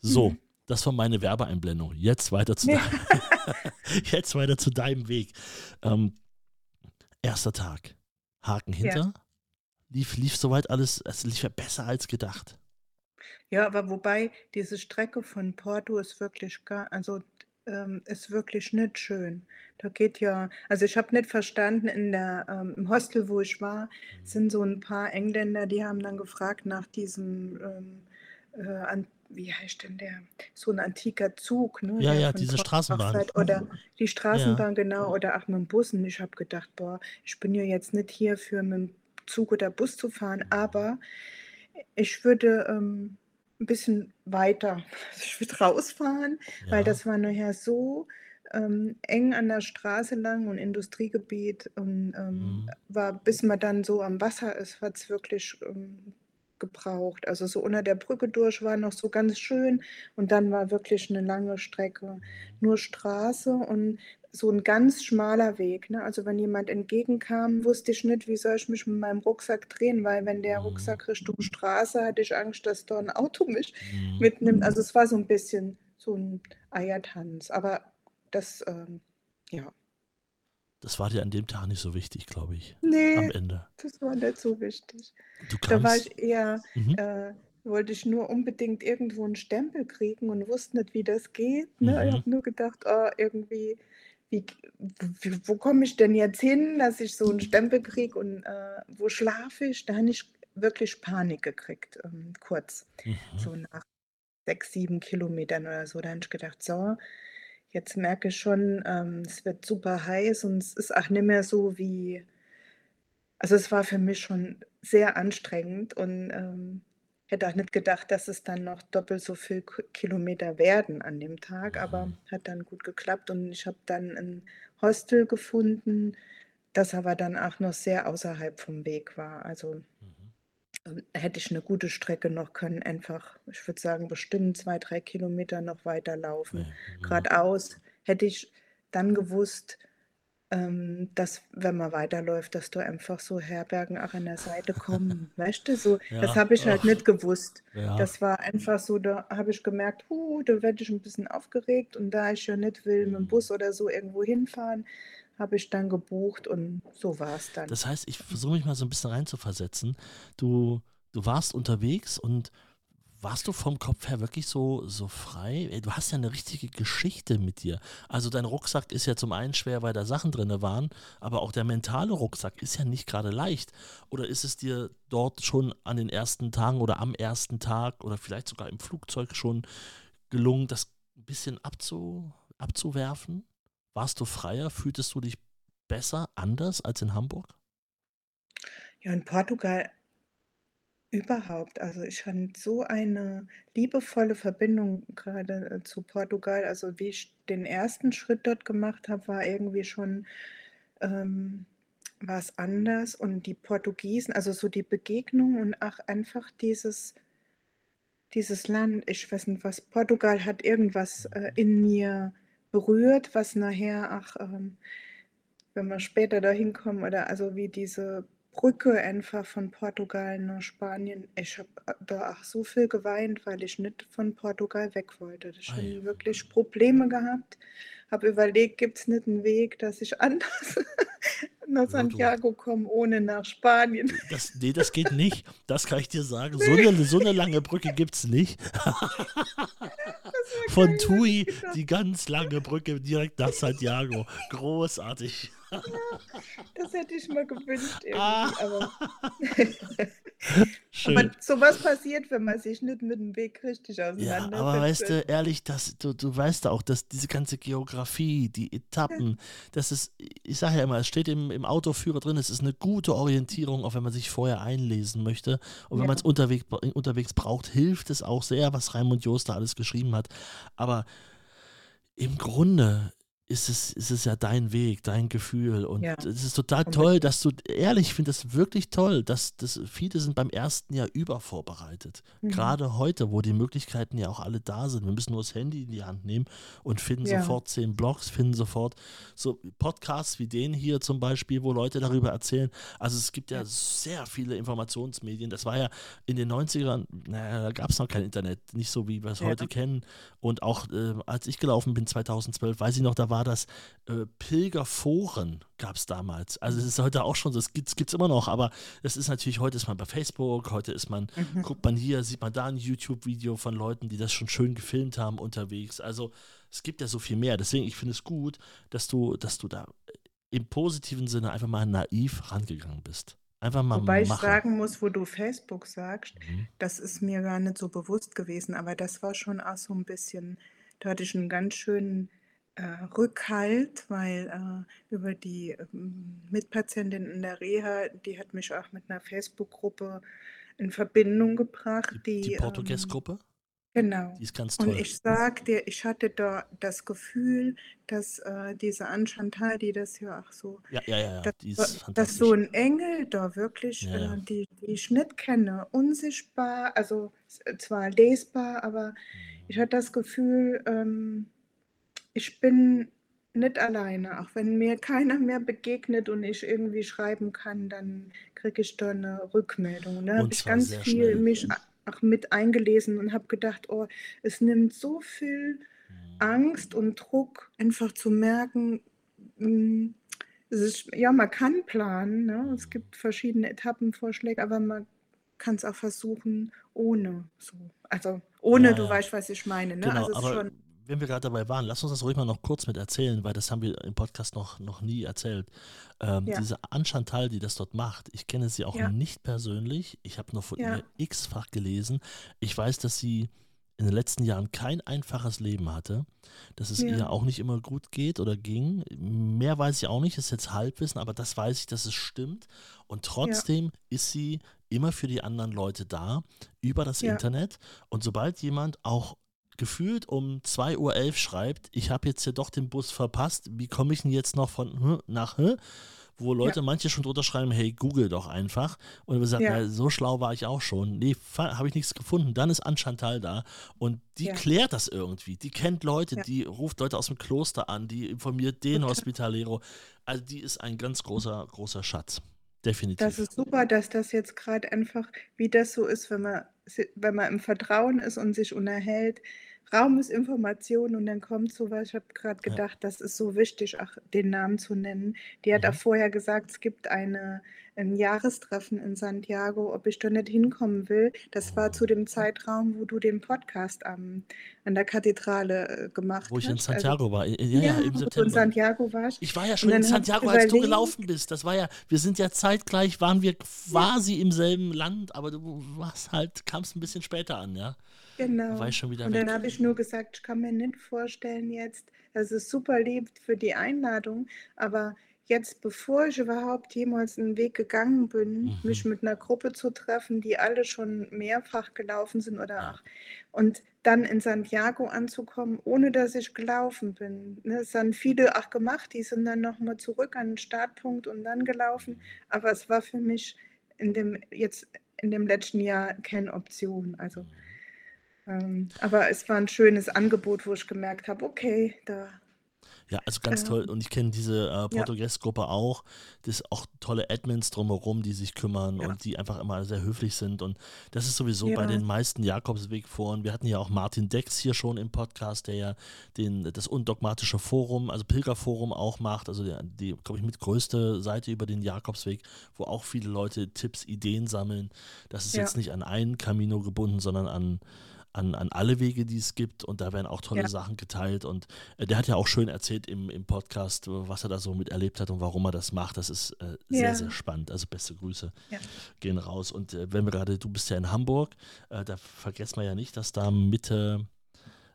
Speaker 1: So, mhm. Das war meine Werbeeinblendung. Jetzt weiter zu, ja. deinem, jetzt weiter zu deinem Weg. Ähm, erster Tag. Haken hinter. Ja. Lief, lief soweit alles, es lief ja besser als gedacht.
Speaker 3: Ja, aber wobei diese Strecke von Porto ist wirklich gar, also ähm, ist wirklich nicht schön. Da geht ja, also ich habe nicht verstanden, in der, ähm, im Hostel, wo ich war, mhm. sind so ein paar Engländer, die haben dann gefragt nach diesem ähm, äh, wie heißt denn der? So ein antiker Zug, ne?
Speaker 1: Ja, ja, diese Straßenbahn.
Speaker 3: Oder die Straßenbahn, ja. genau, oder auch mit dem Bus. Und ich habe gedacht, boah, ich bin ja jetzt nicht hier für mit dem Zug oder Bus zu fahren, aber ich würde ähm, ein bisschen weiter, ich würde rausfahren, ja. weil das war nachher so ähm, eng an der Straße lang und Industriegebiet und ähm, mhm. war, bis man dann so am Wasser ist, hat es wirklich ähm, gebraucht. Also so unter der Brücke durch war noch so ganz schön und dann war wirklich eine lange Strecke, nur Straße und so ein ganz schmaler Weg. Ne? Also wenn jemand entgegenkam, wusste ich nicht, wie soll ich mich mit meinem Rucksack drehen, weil wenn der mhm. Rucksack Richtung Straße, hatte ich Angst, dass da ein Auto mich mhm. mitnimmt. Also es war so ein bisschen so ein Eiertanz. Aber das, ähm, ja,
Speaker 1: das war dir an dem Tag nicht so wichtig, glaube ich.
Speaker 3: Nee,
Speaker 1: am Ende.
Speaker 3: das war nicht so wichtig. Du da war ich eher, mhm. äh, wollte ich nur unbedingt irgendwo einen Stempel kriegen und wusste nicht, wie das geht. Ne? Mhm. Ich habe nur gedacht, oh, irgendwie, wie, wie, wo komme ich denn jetzt hin, dass ich so einen Stempel kriege und äh, wo schlafe ich? Da habe ich wirklich Panik gekriegt, ähm, kurz. Mhm. So nach sechs, sieben Kilometern oder so. Da habe ich gedacht, so, Jetzt merke ich schon, ähm, es wird super heiß und es ist auch nicht mehr so wie also, es war für mich schon sehr anstrengend und, ähm, hätte auch nicht gedacht, dass es dann noch doppelt so viel Kilometer werden an dem Tag, aber hat dann gut geklappt und ich habe dann ein Hostel gefunden, das aber dann auch noch sehr außerhalb vom Weg war. Also ähm, hätte ich eine gute Strecke noch können, einfach, ich würde sagen, bestimmt zwei, drei Kilometer noch weiterlaufen. Ja, mhm. Geradeaus hätte ich dann gewusst, ähm, dass, wenn man weiterläuft, dass da einfach so Herbergen auch an der Seite kommen. Du, so, das
Speaker 1: Ja,
Speaker 3: habe ich halt
Speaker 1: ach,
Speaker 3: nicht gewusst.
Speaker 1: ja.
Speaker 3: Das war einfach so, da habe ich gemerkt, huh, da werde ich ein bisschen aufgeregt und da ich ja nicht will mit dem
Speaker 1: hm.
Speaker 3: Bus oder so irgendwo hinfahren, habe ich dann gebucht und so war es dann.
Speaker 1: Das heißt, ich versuche mich mal so ein bisschen reinzuversetzen. Du, du warst unterwegs und warst du vom Kopf her wirklich so, so frei? Du hast ja eine richtige Geschichte mit dir. Also dein Rucksack ist ja zum einen schwer, weil da Sachen drin waren, aber auch der mentale Rucksack ist ja nicht gerade leicht. Oder ist es dir dort schon an den ersten Tagen oder am ersten Tag oder vielleicht sogar im Flugzeug schon gelungen, das ein bisschen abzu, abzuwerfen? Warst du freier? Fühltest du dich besser, anders als in Hamburg?
Speaker 3: Ja, in Portugal überhaupt. Also ich hatte so eine liebevolle Verbindung gerade äh, zu Portugal. Also wie ich den ersten Schritt dort gemacht habe, war irgendwie schon ähm, war es anders. Und die Portugiesen, also so die Begegnung und auch einfach dieses, dieses Land, ich weiß nicht was, Portugal hat irgendwas äh, in mir berührt, was nachher auch ähm, wenn wir später dahin kommen oder also wie diese Brücke einfach von Portugal nach Spanien. Ich habe da auch so viel geweint, weil ich nicht von Portugal weg wollte. Ich habe wirklich Probleme gehabt, habe überlegt, gibt es nicht einen Weg, dass ich anders nach Santiago komme, ohne nach Spanien.
Speaker 1: das, nee, das geht nicht. Das kann ich dir sagen. So eine, so eine lange Brücke gibt es nicht. Von Tui die ganz lange Brücke direkt nach Santiago. Großartig.
Speaker 3: Das hätte ich mir gewünscht
Speaker 1: Ah,
Speaker 3: aber
Speaker 1: schön.
Speaker 3: aber sowas passiert, wenn man sich nicht mit dem Weg richtig
Speaker 1: Ja, aber weißt
Speaker 3: auseinandersetzt.
Speaker 1: du, ehrlich, das, du, du weißt auch, dass diese ganze Geografie, die
Speaker 3: Ja,
Speaker 1: Etappen, das ist, ich sage ja immer, es steht im, im Autoführer drin, es ist eine gute Orientierung, auch wenn man sich vorher einlesen möchte. Und wenn man es
Speaker 3: ja,
Speaker 1: unterwegs, unterwegs braucht, hilft es auch sehr, was Raimund Jost da alles geschrieben hat. Aber im Grunde ist es, ist es ja dein Weg, dein Gefühl. Und
Speaker 3: ja,
Speaker 1: es ist total toll, dass du, ehrlich, ich finde das wirklich toll, dass, dass viele sind beim ersten Jahr übervorbereitet.
Speaker 3: Mhm.
Speaker 1: Gerade heute, wo die Möglichkeiten ja auch alle da sind. Wir müssen nur das Handy in die Hand nehmen und finden
Speaker 3: Ja,
Speaker 1: sofort zehn Blogs, finden sofort so Podcasts wie den hier zum Beispiel, wo Leute darüber erzählen. Also es gibt ja
Speaker 3: ja,
Speaker 1: sehr viele Informationsmedien. Das war ja in den 90ern, naja, da gab es noch kein Internet, nicht so wie wir es heute kennen. Und auch äh, als ich gelaufen bin 2012, weiß ich noch, da war das äh, Pilgerforen gab es damals. Also es ist heute auch schon so, es gibt es immer noch, aber es ist natürlich, heute ist man bei Facebook, heute ist man,
Speaker 3: mhm.
Speaker 1: guckt man hier, sieht man da ein YouTube-Video von Leuten, die das schon schön gefilmt haben unterwegs. Also es gibt ja so viel mehr. Deswegen, ich finde es gut, dass du, dass du da im positiven Sinne einfach mal naiv rangegangen bist. Einfach mal
Speaker 3: Wobei ich
Speaker 1: machen.
Speaker 3: sagen muss, wo du Facebook sagst,
Speaker 1: Mhm.
Speaker 3: das ist mir gar nicht so bewusst gewesen, aber das war schon auch so ein bisschen, da hatte ich einen ganz schönen Rückhalt, weil äh, über die ähm, Mitpatientin in der Reha, die hat mich auch mit einer Facebook-Gruppe in Verbindung gebracht,
Speaker 1: Die, die
Speaker 3: die, ähm,
Speaker 1: Portugues-Gruppe,
Speaker 3: genau.
Speaker 1: die ist ganz
Speaker 3: Und
Speaker 1: toll.
Speaker 3: ich sag dir, ich hatte da das Gefühl, dass äh, diese Anne Chantal, die das ja auch so
Speaker 1: Ja, ja, ja,
Speaker 3: dass, dass so ein Engel da wirklich,
Speaker 1: Ja,
Speaker 3: äh, die, die ich nicht kenne, unsichtbar, also zwar lesbar, aber ich
Speaker 1: Mhm.
Speaker 3: hatte das Gefühl, ähm, ich bin nicht alleine. Auch wenn mir keiner mehr begegnet und ich irgendwie schreiben kann, dann kriege ich da eine Rückmeldung. Und da habe
Speaker 1: Und
Speaker 3: ich ganz viel
Speaker 1: schnell.
Speaker 3: mich auch mit eingelesen und habe gedacht, oh, es nimmt so viel
Speaker 1: Mhm.
Speaker 3: Angst und Druck, einfach zu merken, es ist, ja, man kann planen, ne? Es gibt verschiedene Etappenvorschläge, aber man kann es auch versuchen ohne so. Also ohne,
Speaker 1: Ja,
Speaker 3: du
Speaker 1: ja.
Speaker 3: weißt, was ich meine, ne?
Speaker 1: Genau,
Speaker 3: Also es ist schon,
Speaker 1: wenn wir gerade dabei waren, lass uns das ruhig mal noch kurz mit erzählen, weil das haben wir im Podcast noch, noch nie erzählt. Ähm,
Speaker 3: ja,
Speaker 1: diese Anchantal, die das dort macht, ich kenne sie auch
Speaker 3: ja,
Speaker 1: nicht persönlich. Ich habe nur von
Speaker 3: ja,
Speaker 1: ihr x-fach gelesen. Ich weiß, dass sie in den letzten Jahren kein einfaches Leben hatte, dass es ihr auch nicht immer gut geht oder ging. Mehr weiß ich auch nicht, das ist jetzt Halbwissen, aber das weiß ich, dass es stimmt. Und trotzdem ist sie immer für die anderen Leute da, über das Internet. Und sobald jemand auch gefühlt um 2.11 Uhr schreibt, ich habe jetzt hier doch den Bus verpasst, wie komme ich denn jetzt noch von hm, nach hm? wo Leute, ja. manche schon drunter schreiben, hey, google doch einfach. Und wir sagen, ja. so schlau war ich auch schon. Nee, habe ich nichts gefunden. Dann ist Anchantal da und die ja. klärt das irgendwie. Die kennt Leute, die ruft Leute aus dem Kloster an, die informiert den okay. Hospitalero. Also die ist ein ganz großer, großer Schatz. Definitiv.
Speaker 3: Das ist super, dass das jetzt gerade einfach, wie das so ist, wenn man, wenn man im Vertrauen ist und sich unterhält, Raum ist Information und dann kommt sowas. Ich habe gerade gedacht, ja. das ist so wichtig, auch den Namen zu nennen. Die hat mhm. auch vorher gesagt, es gibt eine, ein Jahrestreffen in Santiago, ob ich da nicht hinkommen will. Das war zu dem Zeitraum, wo du den Podcast am, an der Kathedrale äh, gemacht hast.
Speaker 1: Wo ich in also Santiago also, war. Ja, ja, ja, im September.
Speaker 3: in Santiago warst.
Speaker 1: Ich war ja schon in Santiago, als du gelaufen bist. Das war ja, wir sind ja zeitgleich, waren wir quasi im selben Land, aber du warst halt, kamst ein bisschen später an, ja.
Speaker 3: Genau. War ich schon wieder Und dann habe ich nur gesagt, ich kann mir nicht vorstellen jetzt, das ist super lieb für die Einladung, aber jetzt, bevor ich überhaupt jemals einen Weg gegangen bin, mhm. mich mit einer Gruppe zu treffen, die alle schon mehrfach gelaufen sind oder ja. und dann in Santiago anzukommen, ohne dass ich gelaufen bin. Ne, es haben viele auch gemacht, die sind dann nochmal zurück an den Startpunkt und dann gelaufen, mhm. aber es war für mich in dem jetzt in dem letzten Jahr keine Option. Also mhm. Ähm, aber es war ein schönes Angebot, wo ich gemerkt habe, okay, da
Speaker 1: ja, also ganz ähm, toll. Und ich kenne diese äh, Portugies-Gruppe ja. auch. Das ist auch tolle Admins drumherum, die sich kümmern ja. und die einfach immer sehr höflich sind. Und das ist sowieso ja. bei den meisten Jakobsweg-Foren. Wir hatten ja auch Martin Dex hier schon im Podcast, der ja den, das undogmatische Forum, also Pilgerforum auch macht. Also die, die glaube ich, mit größte Seite über den Jakobsweg, wo auch viele Leute Tipps, Ideen sammeln. Das ist jetzt nicht an einen Camino gebunden, sondern an an, an alle Wege, die es gibt und da werden auch tolle ja. Sachen geteilt und äh, der hat ja auch schön erzählt im, im Podcast, was er da so miterlebt hat und warum er das macht. Das ist äh, sehr, ja. sehr spannend. Also beste Grüße ja. gehen raus. Und äh, wenn wir gerade, du bist ja in Hamburg, äh, da vergessen wir ja nicht, dass da Mitte,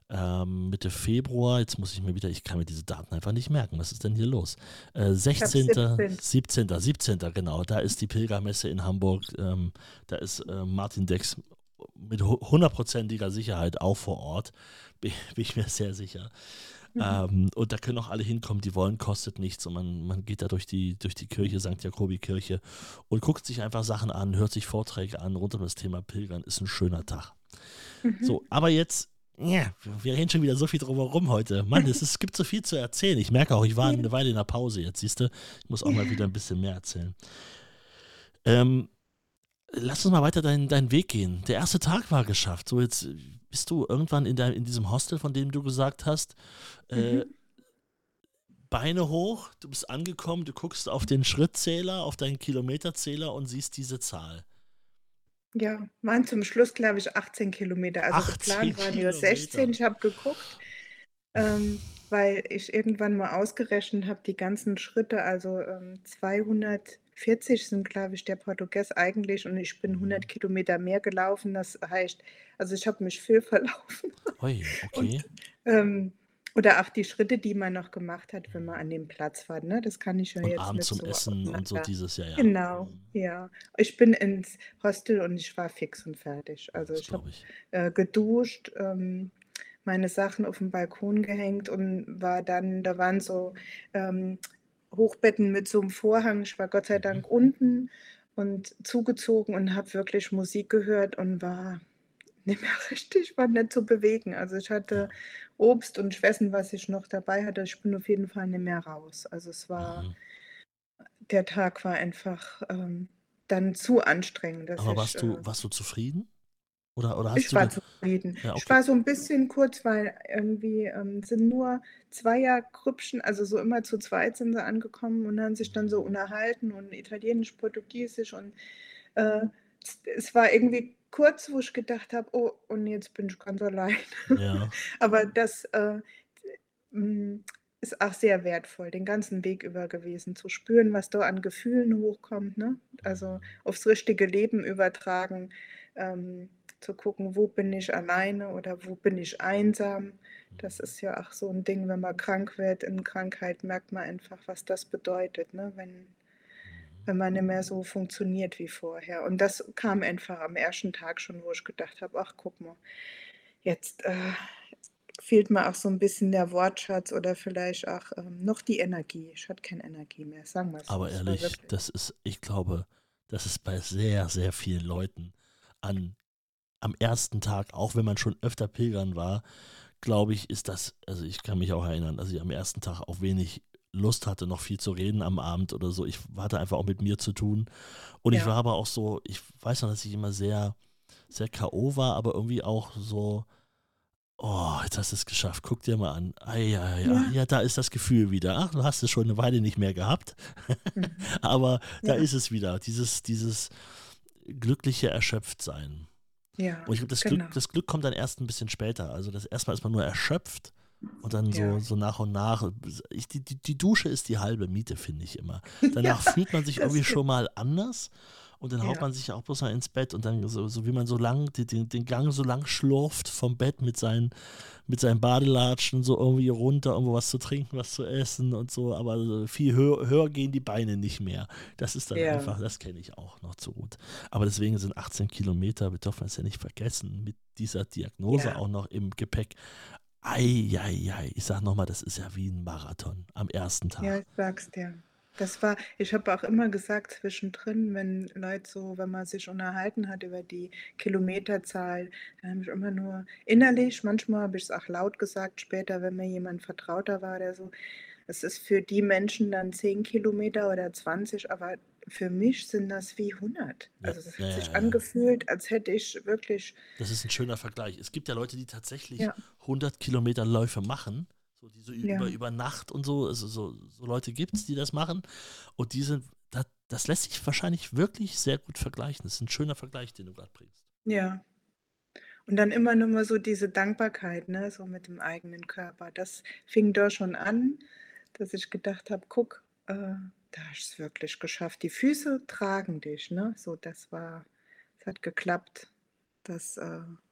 Speaker 1: ähm, Mitte Februar, jetzt muss ich mir wieder, ich kann mir diese Daten einfach nicht merken. Was ist denn hier los? Äh, 16., 17., 17., genau, da ist die Pilgermesse in Hamburg. Ähm, da ist äh, Martin Dex mit hundertprozentiger Sicherheit auch vor Ort, bin, bin ich mir sehr sicher. Mhm. Ähm, und da können auch alle hinkommen, die wollen, kostet nichts. Und man, man geht da durch die, durch die Kirche, St. Jakobi-Kirche und guckt sich einfach Sachen an, hört sich Vorträge an rund um das Thema Pilgern. Ist ein schöner Tag. Mhm. So, aber jetzt, ja, wir reden schon wieder so viel drumherum heute. Mann, es, es gibt so viel zu erzählen. Ich merke auch, ich war eine Weile in der Pause jetzt, siehst du. Ich muss auch mal wieder ein bisschen mehr erzählen. Ähm, lass uns mal weiter deinen, deinen Weg gehen. Der erste Tag war geschafft. So, jetzt bist du irgendwann in, dein, in diesem Hostel, von dem du gesagt hast, äh, mhm. Beine hoch, du bist angekommen, du guckst auf den Schrittzähler, auf deinen Kilometerzähler und siehst diese Zahl.
Speaker 3: Ja, waren zum Schluss, glaube ich, 18 Kilometer. Also geplant waren nur 16. Ich habe geguckt, ähm, weil ich irgendwann mal ausgerechnet habe, die ganzen Schritte, also ähm, 200 40 sind, glaube ich, der Portugies eigentlich und ich bin 100 Kilometer mehr gelaufen. Das heißt, also ich habe mich viel verlaufen.
Speaker 1: Ui, okay. Und,
Speaker 3: ähm, oder auch die Schritte, die man noch gemacht hat, wenn man an dem Platz war. Ne? Das kann ich ja
Speaker 1: und
Speaker 3: jetzt
Speaker 1: abends zum so Essen und so dieses Jahr. Ja.
Speaker 3: Genau, mhm. ja. Ich bin ins Hostel und ich war fix und fertig. Also das ich habe äh, geduscht, ähm, meine Sachen auf den Balkon gehängt und war dann, da waren so ähm, Hochbetten mit so einem Vorhang. Ich war Gott sei Dank mhm. unten und zugezogen und habe wirklich Musik gehört und war nicht mehr richtig, war nicht zu bewegen. Also ich hatte Obst und Schwessen, was ich noch dabei hatte. Ich bin auf jeden Fall nicht mehr raus. Also es war, mhm. der Tag war einfach ähm, dann zu anstrengend.
Speaker 1: Aber warst, ich, du, äh, warst du zufrieden? Oder, oder hast
Speaker 3: ich
Speaker 1: du
Speaker 3: war zufrieden. Ja, okay. Ich war so ein bisschen kurz, weil irgendwie ähm, sind nur Zweiergrüppchen, also so immer zu zweit sind sie angekommen und haben sich dann so unterhalten und Italienisch, Portugiesisch und äh, es war irgendwie kurz, wo ich gedacht habe, oh, und jetzt bin ich ganz allein. Ja. Aber das äh, ist auch sehr wertvoll, den ganzen Weg über gewesen, zu spüren, was da an Gefühlen hochkommt, ne? also aufs richtige Leben übertragen. Ähm, zu gucken, wo bin ich alleine oder wo bin ich einsam. Das ist ja auch so ein Ding, wenn man krank wird, in Krankheit merkt man einfach, was das bedeutet, ne? wenn, wenn man nicht mehr so funktioniert wie vorher. Und das kam einfach am ersten Tag schon, wo ich gedacht habe, ach guck mal, jetzt, äh, fehlt mir auch so ein bisschen der Wortschatz oder vielleicht auch, ähm, noch die Energie. Ich hatte keine Energie mehr, sagen wir.
Speaker 1: Aber
Speaker 3: Es war
Speaker 1: ehrlich, das ist, ich glaube, das ist bei sehr, sehr vielen Leuten an, am ersten Tag, auch wenn man schon öfter pilgern war, glaube ich, ist das, also ich kann mich auch erinnern, dass ich am ersten Tag auch wenig Lust hatte, noch viel zu reden am Abend oder so. Ich hatte einfach auch mit mir zu tun. Und ich
Speaker 3: ja,
Speaker 1: war aber auch so, ich weiß noch, dass ich immer sehr, sehr K.O. war, aber irgendwie auch so, oh, jetzt hast du es geschafft, guck dir mal an. Ja, ja,
Speaker 3: ja,
Speaker 1: ja, da ist das Gefühl wieder. Ach, du hast es schon eine Weile nicht mehr gehabt.
Speaker 3: mhm,
Speaker 1: aber da
Speaker 3: ja,
Speaker 1: ist es wieder, dieses, dieses glückliche Erschöpftsein.
Speaker 3: Ja,
Speaker 1: Und ich glaube, das Glück,
Speaker 3: genau.
Speaker 1: das Glück kommt dann erst ein bisschen später. Also das erstmal ist man nur erschöpft und dann so,
Speaker 3: Ja,
Speaker 1: so nach und nach. Ich, die, die, die Dusche ist die halbe Miete, finde ich immer. Danach
Speaker 3: ja,
Speaker 1: fühlt man sich irgendwie schon mal anders und dann haut
Speaker 3: Ja,
Speaker 1: man sich auch bloß mal ins Bett und dann so, so wie man so lang, den, den Gang so lang schlurft vom Bett mit seinen, mit seinen Badelatschen so irgendwie runter, irgendwo was zu trinken, was zu essen und so, aber so viel höher, höher gehen die Beine nicht mehr. Das ist dann
Speaker 3: ja,
Speaker 1: einfach, das kenne ich auch noch zu gut. Aber deswegen sind 18 Kilometer, wir dürfen es ja nicht vergessen, mit dieser Diagnose
Speaker 3: ja,
Speaker 1: auch noch im Gepäck. Eieiei, ich sag nochmal, das ist ja wie ein Marathon am ersten
Speaker 3: ja,
Speaker 1: Tag.
Speaker 3: ich sag's dir. Das war, ich habe auch immer gesagt zwischendrin, wenn Leute so, wenn man sich unterhalten hat über die Kilometerzahl, dann habe ich immer nur innerlich, manchmal habe ich es auch laut gesagt, später, wenn mir jemand vertrauter war oder so, es ist für die Menschen dann 10 Kilometer oder 20, aber für mich sind das wie 100.
Speaker 1: Ja,
Speaker 3: Also es hat
Speaker 1: ja,
Speaker 3: sich
Speaker 1: ja.
Speaker 3: angefühlt, als hätte ich wirklich,
Speaker 1: Das ist ein schöner Vergleich. Es gibt ja Leute, die tatsächlich
Speaker 3: ja,
Speaker 1: 100 Kilometer Läufe machen, so die so ü- über,
Speaker 3: ja,
Speaker 1: über Nacht und so, also so, so Leute gibt es, die das machen und die sind, das, das lässt sich wahrscheinlich wirklich sehr gut vergleichen. Das ist ein schöner Vergleich, den du gerade bringst.
Speaker 3: ja. Und dann immer nur mal so diese Dankbarkeit, ne, so mit dem eigenen Körper. Das fing da schon an, dass ich gedacht habe, guck, äh, da hast du es wirklich geschafft. Die Füße tragen dich, ne? So, das war, es hat geklappt, dass, äh, ja,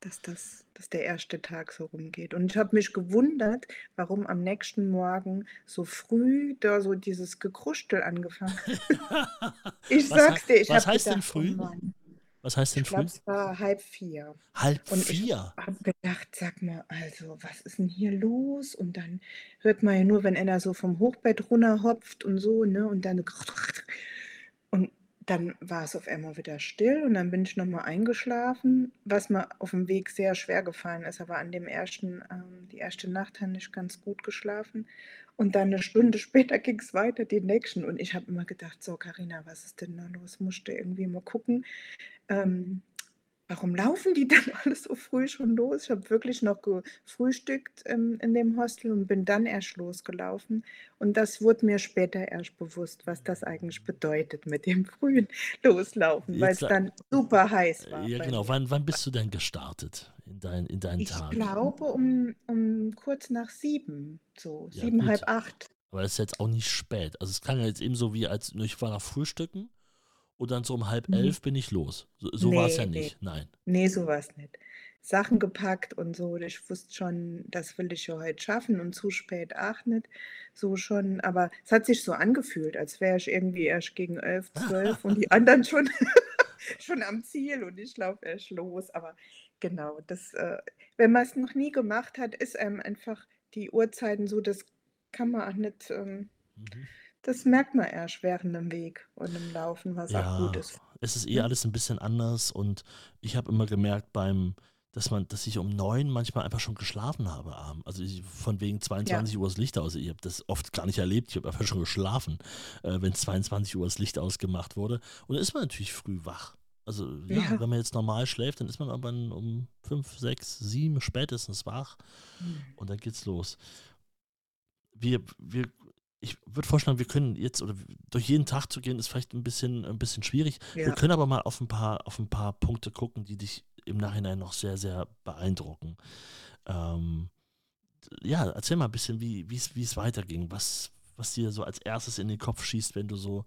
Speaker 3: dass das, dass der erste Tag so rumgeht. Und ich habe mich gewundert, warum am nächsten Morgen so früh da so dieses Gekruschel angefangen hat. Ich
Speaker 1: was,
Speaker 3: sag's dir, ich
Speaker 1: was heißt denn
Speaker 3: gedacht, oh
Speaker 1: früh?
Speaker 3: Mann.
Speaker 1: Was heißt denn
Speaker 3: Ich
Speaker 1: früh?
Speaker 3: es war halb vier.
Speaker 1: Halb
Speaker 3: Und ich
Speaker 1: vier.
Speaker 3: habe gedacht, sag mal, also, was ist denn hier los? Und dann hört man ja nur, wenn einer so vom Hochbett runterhopft und so, ne? Und dann und dann war es auf einmal wieder still und dann bin ich nochmal eingeschlafen, was mir auf dem Weg sehr schwer gefallen ist. Aber an dem ersten, ähm, die erste Nacht habe ich ganz gut geschlafen. Und dann eine Stunde später ging es weiter, die nächsten. Und ich habe immer gedacht, so, Karina, was ist denn da los? Musste irgendwie mal gucken. Ähm, warum laufen die denn alle so früh schon los? Ich habe wirklich noch gefrühstückt ähm, in dem Hostel und bin dann erst losgelaufen. Und das wurde mir später erst bewusst, was das eigentlich bedeutet mit dem frühen Loslaufen, weil es dann super heiß war
Speaker 1: ja genau, wann, wann bist du denn gestartet in, dein, in deinen
Speaker 3: Ich
Speaker 1: Tag?
Speaker 3: glaube um, um kurz nach sieben, so
Speaker 1: Ja
Speaker 3: sieben, halb
Speaker 1: gut,
Speaker 3: acht.
Speaker 1: aber das ist jetzt auch nicht spät. Also es klang ja jetzt eben so wie, als ich war nach Frühstücken und dann so um halb
Speaker 3: Mhm.
Speaker 1: elf bin ich los. So, so war es ja
Speaker 3: Nee, nee,
Speaker 1: nicht, nein.
Speaker 3: nee, so war es nicht. Sachen gepackt und so. Ich wusste schon, das will ich ja heute schaffen und zu spät auch nicht. So schon, aber es hat sich so angefühlt, als wäre ich irgendwie erst gegen elf, zwölf und die anderen schon, schon am Ziel und ich laufe erst los. Aber genau, das, äh, wenn man es noch nie gemacht hat, ist einem einfach die Uhrzeiten so, das kann man auch nicht, ähm,
Speaker 1: Mhm.
Speaker 3: Das merkt man erst während dem Weg und im Laufen, was auch gut
Speaker 1: Ja,
Speaker 3: ist.
Speaker 1: es ist eh
Speaker 3: Ne?
Speaker 1: alles ein bisschen anders und ich habe immer gemerkt beim, dass man, dass ich um neun manchmal einfach schon geschlafen habe abends. Also ich, von wegen
Speaker 3: Ja,
Speaker 1: 22 Uhr das Licht aus. Ich habe das oft gar nicht erlebt. Ich habe einfach schon geschlafen, äh, wenn 22 Uhr das Licht ausgemacht wurde. Und dann ist man natürlich früh wach. Also ja,
Speaker 3: ja.
Speaker 1: wenn man jetzt normal schläft, dann ist man aber um fünf, sechs, sieben spätestens wach
Speaker 3: Hm.
Speaker 1: und dann geht's los. Wir, wir, ich würde vorschlagen, wir können jetzt, oder durch jeden Tag zu gehen, ist vielleicht ein bisschen, ein bisschen schwierig. Wir
Speaker 3: Ja.
Speaker 1: können aber mal auf ein paar, auf ein paar Punkte gucken, die dich im Nachhinein noch sehr, sehr beeindrucken. Ähm, ja, erzähl mal ein bisschen, wie es weiterging, was, was dir so als erstes in den Kopf schießt, wenn du so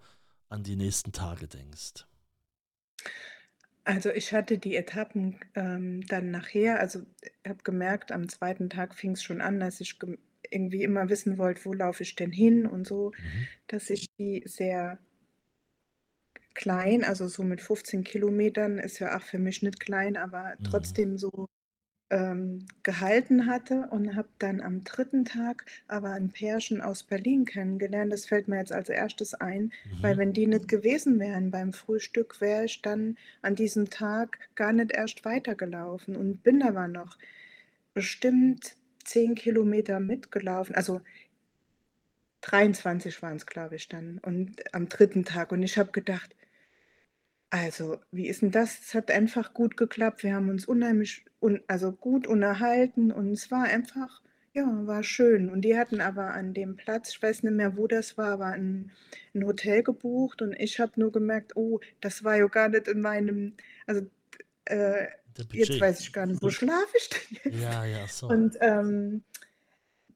Speaker 1: an die nächsten Tage denkst.
Speaker 3: Also, ich hatte die Etappen, ähm, dann nachher also, habe gemerkt, am zweiten Tag fing es schon an, dass ich irgendwie immer wissen wollte, wo laufe ich denn hin und so,
Speaker 1: Mhm.
Speaker 3: dass ich die sehr klein also, so mit 15 Kilometern ist ja auch für mich nicht klein, aber
Speaker 1: Mhm.
Speaker 3: trotzdem so ähm, gehalten hatte und habe dann am dritten Tag aber ein Pärchen aus Berlin kennengelernt. Das fällt mir jetzt als erstes ein, mhm. weil wenn die nicht gewesen wären beim Frühstück, wäre ich dann an diesem Tag gar nicht erst weitergelaufen und bin aber noch bestimmt zehn Kilometer mitgelaufen. Also 23 waren es, glaube ich, dann. Und am dritten Tag. Und ich habe gedacht, also, wie ist denn das? Es hat einfach gut geklappt. Wir haben uns unheimlich un also, gut unterhalten und es war einfach ja, war schön. Und die hatten aber an dem Platz, ich weiß nicht mehr, wo das war, aber ein 'n Hotel gebucht und ich habe nur gemerkt: „Oh, das war ja gar nicht in meinem also, äh, jetzt weiß ich gar nicht, wo schlafe ich denn jetzt?“
Speaker 1: Ja, ja, so.
Speaker 3: Und, ähm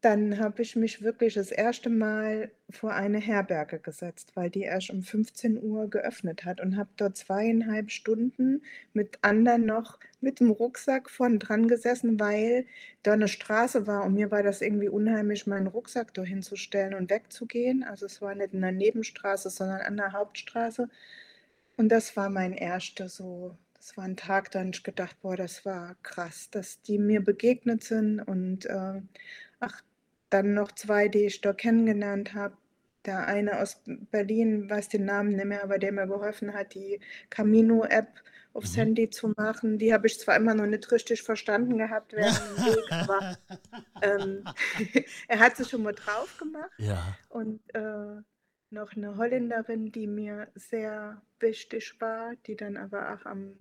Speaker 3: dann habe ich mich wirklich das erste Mal vor eine Herberge gesetzt, weil die erst um 15 Uhr geöffnet hat und habe dort zweieinhalb Stunden mit anderen noch mit dem Rucksack vorn dran gesessen, weil da eine Straße war und mir war das irgendwie unheimlich, meinen Rucksack da hinzustellen und wegzugehen. Also, es war nicht in der Nebenstraße, sondern an der Hauptstraße. Und das war mein erster so das war ein Tag, da ich gedacht: „Boah, das war krass, dass die mir begegnet sind“ und, äh, ach dann noch zwei, die ich dort kennengelernt habe. Der eine aus Berlin, weiß den Namen nicht mehr, aber der mir geholfen hat, die Camino-App aufs
Speaker 1: Mhm.
Speaker 3: Handy zu machen. Die habe ich zwar immer noch nicht richtig verstanden gehabt während dem Weg, aber, ähm, er hat sie schon mal drauf gemacht.
Speaker 1: Ja.
Speaker 3: Und, äh, noch eine Holländerin, die mir sehr wichtig war, die dann aber auch am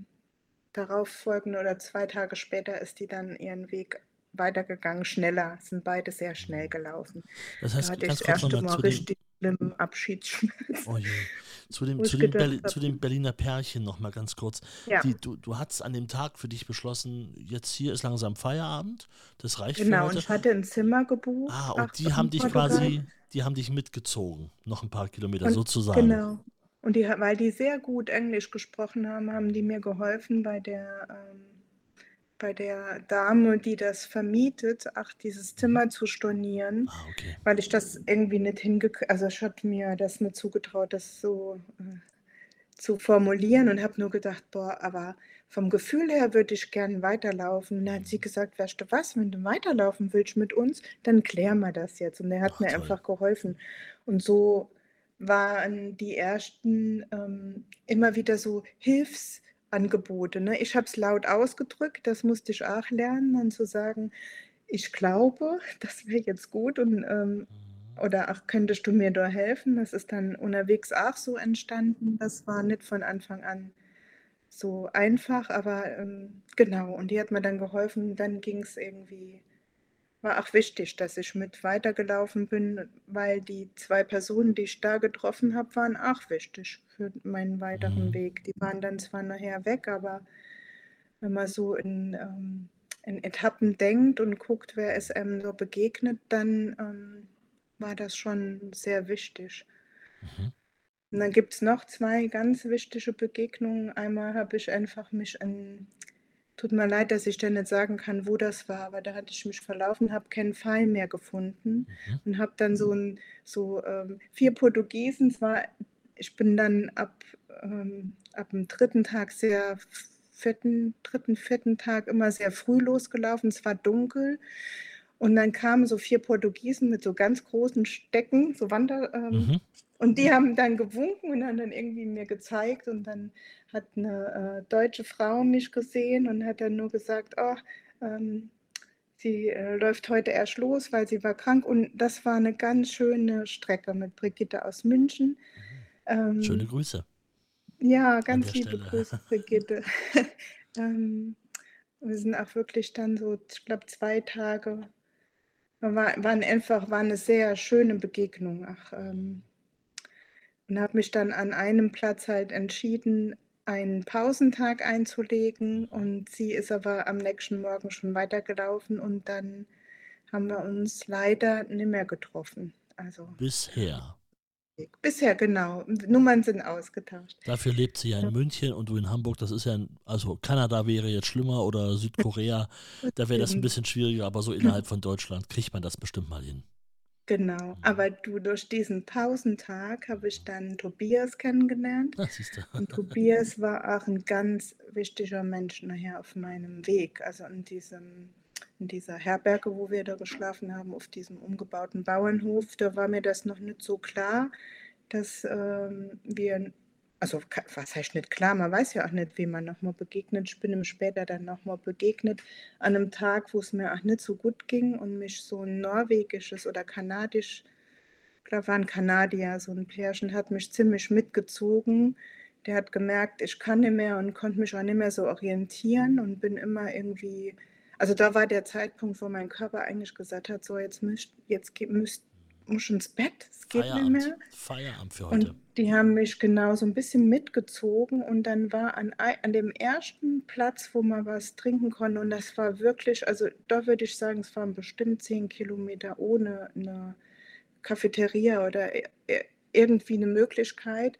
Speaker 3: darauffolgenden oder 2 Tage später ist die dann ihren Weg weitergegangen, schneller, sind beide sehr schnell gelaufen.
Speaker 1: Das
Speaker 3: Da
Speaker 1: heißt,
Speaker 3: hatte ich das erste
Speaker 1: mal
Speaker 3: Mal
Speaker 1: zu dem
Speaker 3: richtig schlimmen Abschiedsschmerz,
Speaker 1: oh je. Zu dem zu dem Berli zu dem Berliner Pärchen noch mal ganz kurz.
Speaker 3: Ja,
Speaker 1: Die du du hattest an dem Tag für dich beschlossen: „Jetzt hier ist langsam Feierabend. Das reicht für
Speaker 3: genau. Und
Speaker 1: heute.“
Speaker 3: ich hatte 'n Zimmer
Speaker 1: Ah,
Speaker 3: gebucht, auch
Speaker 1: und die haben dich
Speaker 3: Portugal.
Speaker 1: quasi die haben dich mitgezogen, noch ein paar Kilometer
Speaker 3: Und
Speaker 1: sozusagen.
Speaker 3: genau. Und die weil die sehr gut Englisch gesprochen haben, haben die mir geholfen bei der, ähm bei der Dame, die das vermietet, ach, dieses
Speaker 1: Mhm.
Speaker 3: Zimmer zu stornieren,
Speaker 1: Ah, okay.
Speaker 3: weil ich das irgendwie nicht hingek also, ich hatte mir das nicht zugetraut, das so, äh, zu formulieren und habe nur gedacht: „Boah, aber vom Gefühl her würde ich gern weiterlaufen.“ Und dann hat sie
Speaker 1: Mhm.
Speaker 3: gesagt: „Weißt du was, wenn du weiterlaufen willst mit uns, dann klären wir das jetzt.“ Und er hat
Speaker 1: Ach,
Speaker 3: mir
Speaker 1: toll.
Speaker 3: einfach geholfen. Und so waren die ersten, ähm, immer wieder so Hilfsangebote, ne? Ich habe es laut ausgedrückt, das musste ich auch lernen, dann zu sagen: „Ich glaube, das wäre jetzt gut und, ähm
Speaker 1: Mhm.
Speaker 3: oder ach, könntest du mir da helfen?“ Das ist dann unterwegs auch so entstanden. Das war nicht von Anfang an so einfach, aber, ähm, genau. Und die hat mir dann geholfen. Dann ging's irgendwie war auch wichtig, dass ich mit weitergelaufen bin, weil die 2 Personen, die ich da getroffen habe, waren auch wichtig für meinen weiteren
Speaker 1: Mhm.
Speaker 3: Weg. Die waren dann zwar nachher weg, aber wenn man so in, ähm in Etappen denkt und guckt, wer ist einem so begegnet, dann, ähm, war das schon sehr wichtig.
Speaker 1: Mhm.
Speaker 3: Und dann gibt's noch 2 ganz wichtige Begegnungen. Einmal habe ich einfach mich an tut mir leid, dass ich dir nicht sagen kann, wo das war, aber da hatte ich mich verlaufen, habe keinen Pfeil mehr gefunden
Speaker 1: Mhm.
Speaker 3: und habe dann so 'n so, ähm, 4 Portugiesen zwar ich bin dann ab, ähm ab dem dritten Tag sehr vierten dritten, vierten Tag immer sehr früh losgelaufen. Es war dunkel und dann kamen so 4 Portugiesen mit so ganz großen Stecken, so Wander ähm,
Speaker 1: Mhm.
Speaker 3: Und die haben dann gewunken und haben dann irgendwie mir gezeigt und dann hat 'ne, äh, deutsche Frau mich gesehen und hat dann nur gesagt: „Oh, ähm, sie, äh, läuft heute erst los, weil sie war krank.“ Und das war 'ne ganz schöne Strecke mit Brigitte aus München.
Speaker 1: Mhm. Schöne
Speaker 3: Ähm
Speaker 1: Grüße
Speaker 3: ja,
Speaker 1: an
Speaker 3: ganz liebe
Speaker 1: Stelle.
Speaker 3: Grüße, Brigitte. Ähm, wir sind auch wirklich dann so, ich glaube, 2 Tage war waren einfach war 'ne sehr schöne Begegnung, ach, ähm und habe mich dann an einem Platz halt entschieden, einen Pausentag einzulegen und sie ist aber am nächsten Morgen schon weitergelaufen und dann haben wir uns leider nicht mehr getroffen. Also,
Speaker 1: Bisher.
Speaker 3: bisher, genau. Nummern sind ausgetauscht.
Speaker 1: Dafür lebt sie ja in. München und du in Hamburg. Das ist ja 'n also, Kanada wäre jetzt schlimmer oder Südkorea, da wäre das 'n
Speaker 3: stimmt.
Speaker 1: bisschen schwieriger, aber so innerhalb von Deutschland kriegt man das bestimmt mal hin.
Speaker 3: Genau, aber du, durch diesen Pausentag habe ich dann Tobias kennengelernt
Speaker 1: Na, siehst du.
Speaker 3: und Tobias war auch ein ganz wichtiger Mensch nachher auf meinem Weg. Also in diesem in dieser Herberge, wo wir da geschlafen haben, auf diesem umgebauten Bauernhof, da war mir das noch nicht so klar, dass, ähm, wir also was heißt nicht klar, man weiß ja auch nicht, wem man noch mal begegnet. Ich bin ihm später dann noch mal begegnet an einem Tag, wo es mir auch nicht so gut ging und mich so ein norwegisches oder kanadisch ich glaube, war 'n Kanadier, so ein Pärchen, hat mich ziemlich mitgezogen. Der hat gemerkt, ich kann nicht mehr und konnte mich auch nicht mehr so orientieren und bin immer irgendwie also, da war der Zeitpunkt, wo mein Körper eigentlich gesagt hat: „So, jetzt müsst jetzt müsst musst ins Bett, es geht nicht
Speaker 1: Feierabend.
Speaker 3: mehr.“
Speaker 1: Feierabend für
Speaker 3: Und
Speaker 1: heute.
Speaker 3: die haben mich genau so ein bisschen mitgezogen und dann war an an dem ersten Platz, wo man was trinken konnte und das war wirklich also, da würde ich sagen, es waren bestimmt 10 Kilometer ohne 'ne Cafeteria oder irgendwie 'ne Möglichkeit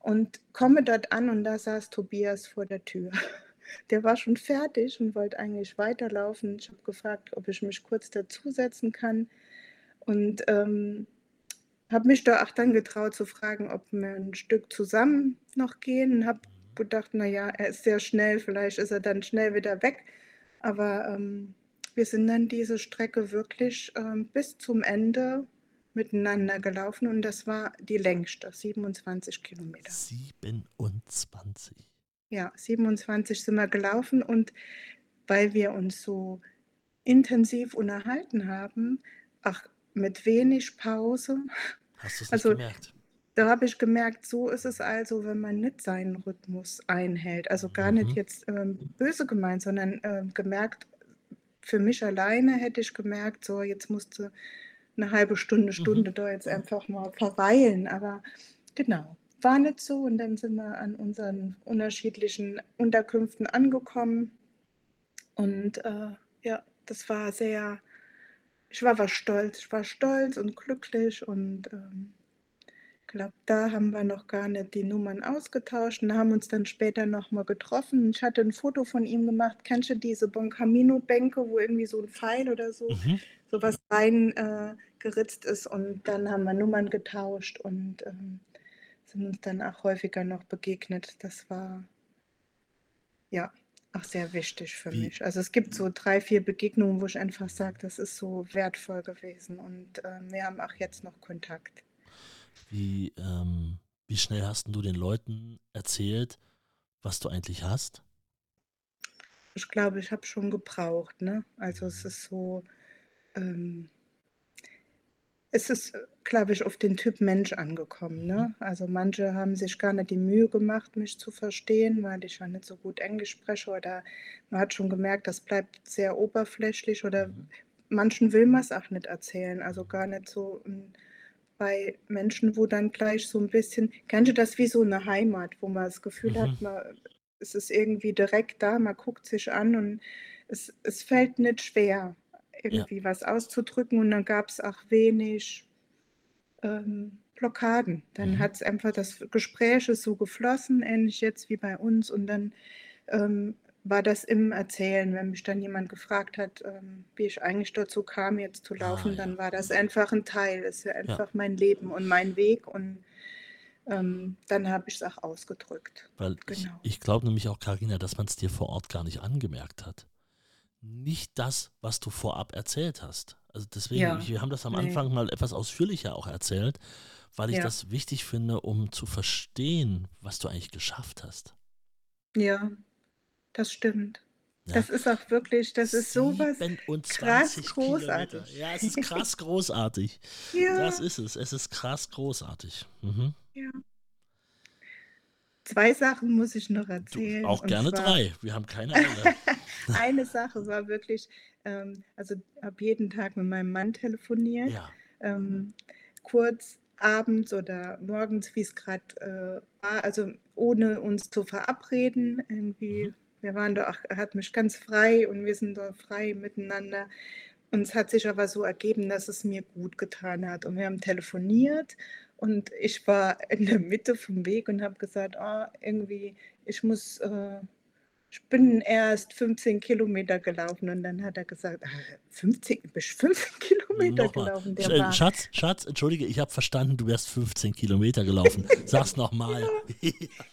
Speaker 3: und komme dort an und da saß Tobias vor der Tür. Der war schon fertig und wollte eigentlich weiterlaufen. Ich habe gefragt, ob ich mich kurz dazusetzen kann und, ähm, habe mich da auch dann getraut zu fragen, ob wir 'n Stück zusammen noch gehen und habe gedacht: „Na ja, er ist sehr schnell, vielleicht ist er dann schnell wieder weg.“ Aber, ähm, wir sind dann diese Strecke wirklich, ähm, bis zum Ende miteinander gelaufen und das war die längste, 27 Kilometer.
Speaker 1: 27.
Speaker 3: Ja, 27 sind wir gelaufen und weil wir uns so intensiv unterhalten haben, auch mit wenig Pause.
Speaker 1: Hast du's nicht
Speaker 3: Also,
Speaker 1: gemerkt?
Speaker 3: da habe ich gemerkt, so ist es also, wenn man nicht seinen Rhythmus einhält. Also, gar nicht
Speaker 1: Mhm.
Speaker 3: jetzt, ähm, böse gemeint, sondern, ähm, gemerkt für mich alleine hätte ich gemerkt, so jetzt musst du 'ne halbe Stunde,
Speaker 1: Mhm.
Speaker 3: Stunde da jetzt einfach mal verweilen, aber genau, war nicht so und dann sind wir an unseren unterschiedlichen Unterkünften angekommen und, äh, ja, das war sehr ich war war stolz. Ich war stolz und glücklich und, ähm, glaube, da haben wir noch gar nicht die Nummern ausgetauscht und haben uns dann später noch mal getroffen. Ich hatte 'n Foto von ihm gemacht. Kennst du diese Bon Camino Bänke, wo irgendwie so 'n Pfeil oder so
Speaker 1: Mhm.
Speaker 3: so was rein, äh, geritzt ist und dann haben wir Nummern getauscht und, ähm, sind uns dann auch häufiger noch begegnet. Das war ja, auch sehr wichtig für
Speaker 1: Wie
Speaker 3: mich. Also, es gibt so 3, 4 Begegnungen, wo ich einfach sage, das ist so wertvoll gewesen und, ähm, wir haben auch jetzt noch Kontakt.
Speaker 1: Wie, ähm wie schnell hast du den Leuten erzählt, was du eigentlich hast?
Speaker 3: Ich glaube, ich habe schon gebraucht, ne? Also, es
Speaker 1: Mhm.
Speaker 3: ist so, ähm es ist, glaube ich, auf den Typ Mensch angekommen,
Speaker 1: Mhm.
Speaker 3: ne? Also, manche haben sich gar nicht die Mühe gemacht, mich zu verstehen, weil ich ja nicht so gut Englisch spreche oder man hat schon gemerkt, das bleibt sehr oberflächlich oder
Speaker 1: Mhm.
Speaker 3: manchen will man's auch nicht erzählen, also,
Speaker 1: Mhm.
Speaker 3: gar nicht so, hm, bei Menschen, wo dann gleich so 'n bisschen kennst du das wie so 'ne Heimat, wo man das Gefühl
Speaker 1: Mhm.
Speaker 3: hat, man es ist irgendwie direkt da, man guckt sich an und es es fällt nicht schwer,
Speaker 1: Ja.
Speaker 3: irgendwie was auszudrücken und dann gab's auch wenig, ähm, Blockaden. Dann
Speaker 1: Mhm.
Speaker 3: hat's einfach das Gespräch ist so geflossen, ähnlich jetzt wie bei uns und dann, ähm, war das im Erzählen. Wenn mich dann jemand gefragt hat, ähm, wie ich eigentlich dazu kam, jetzt zu
Speaker 1: Ah,
Speaker 3: laufen,
Speaker 1: ja.
Speaker 3: dann war das einfach 'n Teil. Ist ja
Speaker 1: Ja.
Speaker 3: einfach mein Leben und mein Weg und, ähm, dann habe ich's auch ausgedrückt.
Speaker 1: Weil ich
Speaker 3: Genau.
Speaker 1: ich glaube nämlich auch, Karina, dass man's dir vor Ort gar nicht angemerkt hat. Nicht das, was du vorab erzählt hast. Also, deswegen
Speaker 3: Ja,
Speaker 1: wir haben das am. Anfang mal etwas ausführlicher auch erzählt, weil ich
Speaker 3: Ja.
Speaker 1: das wichtig finde, um zu verstehen, was du eigentlich geschafft hast.
Speaker 3: Ja, das stimmt.
Speaker 1: Ja.
Speaker 3: Das ist auch wirklich das ist so was krass
Speaker 1: 27 Kilometer.
Speaker 3: großartig.
Speaker 1: Ja, es ist krass großartig. Das
Speaker 3: Ja.
Speaker 1: ist es. Es ist krass großartig. Mhm.
Speaker 3: Ja. 2 Sachen muss ich noch
Speaker 1: Du,
Speaker 3: erzählen
Speaker 1: auch
Speaker 3: und
Speaker 1: gerne
Speaker 3: zwar
Speaker 1: 3. Wir haben keine Eile.
Speaker 3: eine Sache war wirklich, ähm also, habe jeden Tag mit meinem Mann telefoniert,
Speaker 1: Ja.
Speaker 3: ähm, kurz abends oder morgens, wie's grad, äh, war, also, ohne uns zu verabreden. Irgendwie
Speaker 1: Mhm.
Speaker 3: wir waren da auch er hat mich ganz frei und wir sind da frei miteinander. Und es hat sich aber so ergeben, dass es mir gut getan hat und wir haben telefoniert und ich war in der Mitte vom Weg und habe gesagt: „Ah, irgendwie, ich muss, äh ich bin erst 15 Kilometer gelaufen und dann hat er gesagt, 15, ah, bist 15 Kilometer
Speaker 1: Nochmal.
Speaker 3: gelaufen. Der
Speaker 1: Sch- äh,
Speaker 3: war,
Speaker 1: Schatz, Schatz, entschuldige, ich habe verstanden, du wärst 15 Kilometer gelaufen. Sag's nochmal.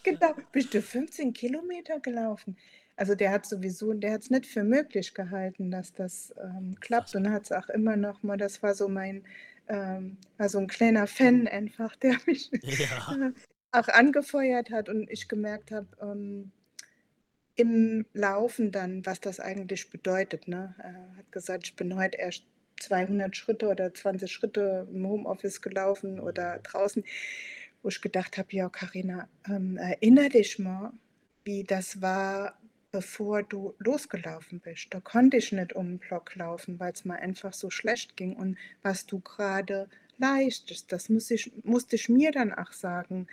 Speaker 3: genau, bist du 15 Kilometer gelaufen? Also der hat sowieso, der hat es nicht für möglich gehalten, dass das ähm, klappt und hat es auch immer noch mal, das war so mein, ähm, war so ein kleiner Fan einfach, der mich
Speaker 1: ja,
Speaker 3: äh, auch angefeuert hat und ich gemerkt habe, ähm, im Laufen dann, was das eigentlich bedeutet. Ne? Er hat gesagt, ich bin heute erst 200 Schritte oder 20 Schritte im Homeoffice gelaufen oder draußen, wo ich gedacht habe, ja, Karina, ähm, erinnere dich mal, wie das war, bevor du losgelaufen bist. Da konnte ich nicht um den Block laufen, weil es mir einfach so schlecht ging. Und was du gerade leistest, das muss ich, musste ich mir dann auch sagen,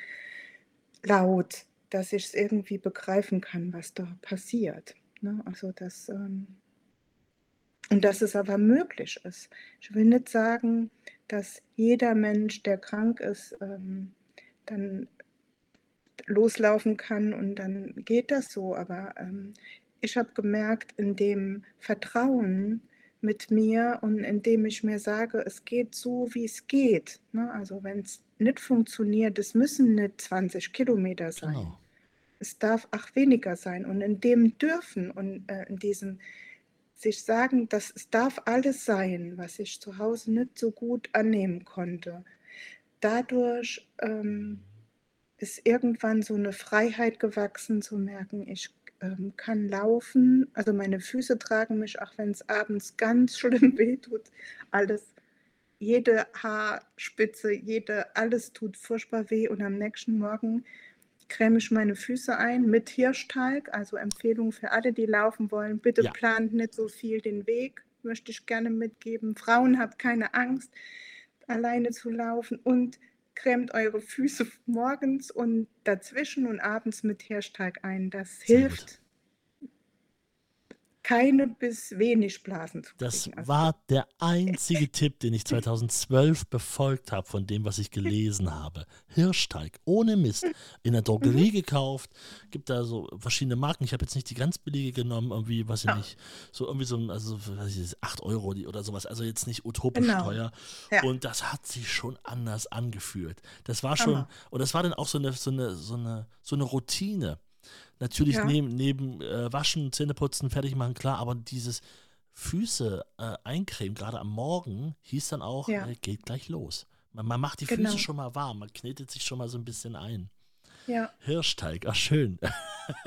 Speaker 3: laut, dass ich es irgendwie begreifen kann, was da passiert. Ne? Also das, ähm, und dass es aber möglich ist. Ich will nicht sagen, dass jeder Mensch, der krank ist, ähm, dann loslaufen kann und dann geht das so. Aber ähm, ich habe gemerkt, in dem Vertrauen mit mir und indem ich mir sage, es geht so, wie es geht. Ne? Also wenn es nicht funktioniert, es müssen nicht 20 Kilometer sein.
Speaker 1: genau.
Speaker 3: Es darf auch weniger sein. Und in dem dürfen und äh, in diesem sich sagen, dass es darf alles sein, was ich zu Hause nicht so gut annehmen konnte. Dadurch ähm, ist irgendwann so eine Freiheit gewachsen, zu merken, ich ähm, kann laufen, also meine Füße tragen mich, auch wenn es abends ganz schlimm wehtut, alles, jede Haarspitze, jede, alles tut furchtbar weh. Und am nächsten Morgen creme ich meine Füße ein mit Hirschtalg, also Empfehlung für alle, die laufen wollen, bitte
Speaker 1: Ja.
Speaker 3: plant nicht so viel den Weg, möchte ich gerne mitgeben. Frauen habt keine Angst, alleine zu laufen. Und cremt eure Füße morgens und dazwischen und abends mit Hirschtalg ein. Das
Speaker 1: Sehr gut.
Speaker 3: Keine bis wenig Blasen zu
Speaker 1: Das
Speaker 3: kriegen. Also
Speaker 1: war der einzige Tipp, den ich 2012 befolgt habe von dem, was ich gelesen habe. Hirschteig, ohne Mist, in der Drogerie
Speaker 3: Mhm.
Speaker 1: gekauft. Gibt da so verschiedene Marken. Ich habe jetzt nicht die ganz billige genommen, irgendwie, weiß ich
Speaker 3: Ja.
Speaker 1: nicht, so irgendwie so also, weiß ich, 8 Euro oder sowas. Also jetzt nicht utopisch
Speaker 3: Genau.
Speaker 1: teuer.
Speaker 3: Ja.
Speaker 1: Und das hat sich schon anders angefühlt. Das war schon,
Speaker 3: Hammer.
Speaker 1: und das war dann auch so eine, so eine, so eine, so eine Routine. Natürlich
Speaker 3: Ja.
Speaker 1: neben, neben äh, Waschen, Zähneputzen, fertig machen, klar, aber dieses Füße äh, eincremen, gerade am Morgen, hieß dann auch,
Speaker 3: Ja.
Speaker 1: äh, geht gleich los. Man, man macht die
Speaker 3: Genau.
Speaker 1: Füße schon mal warm, man knetet sich schon mal so ein bisschen ein.
Speaker 3: Ja,
Speaker 1: Hirschteig, ach schön.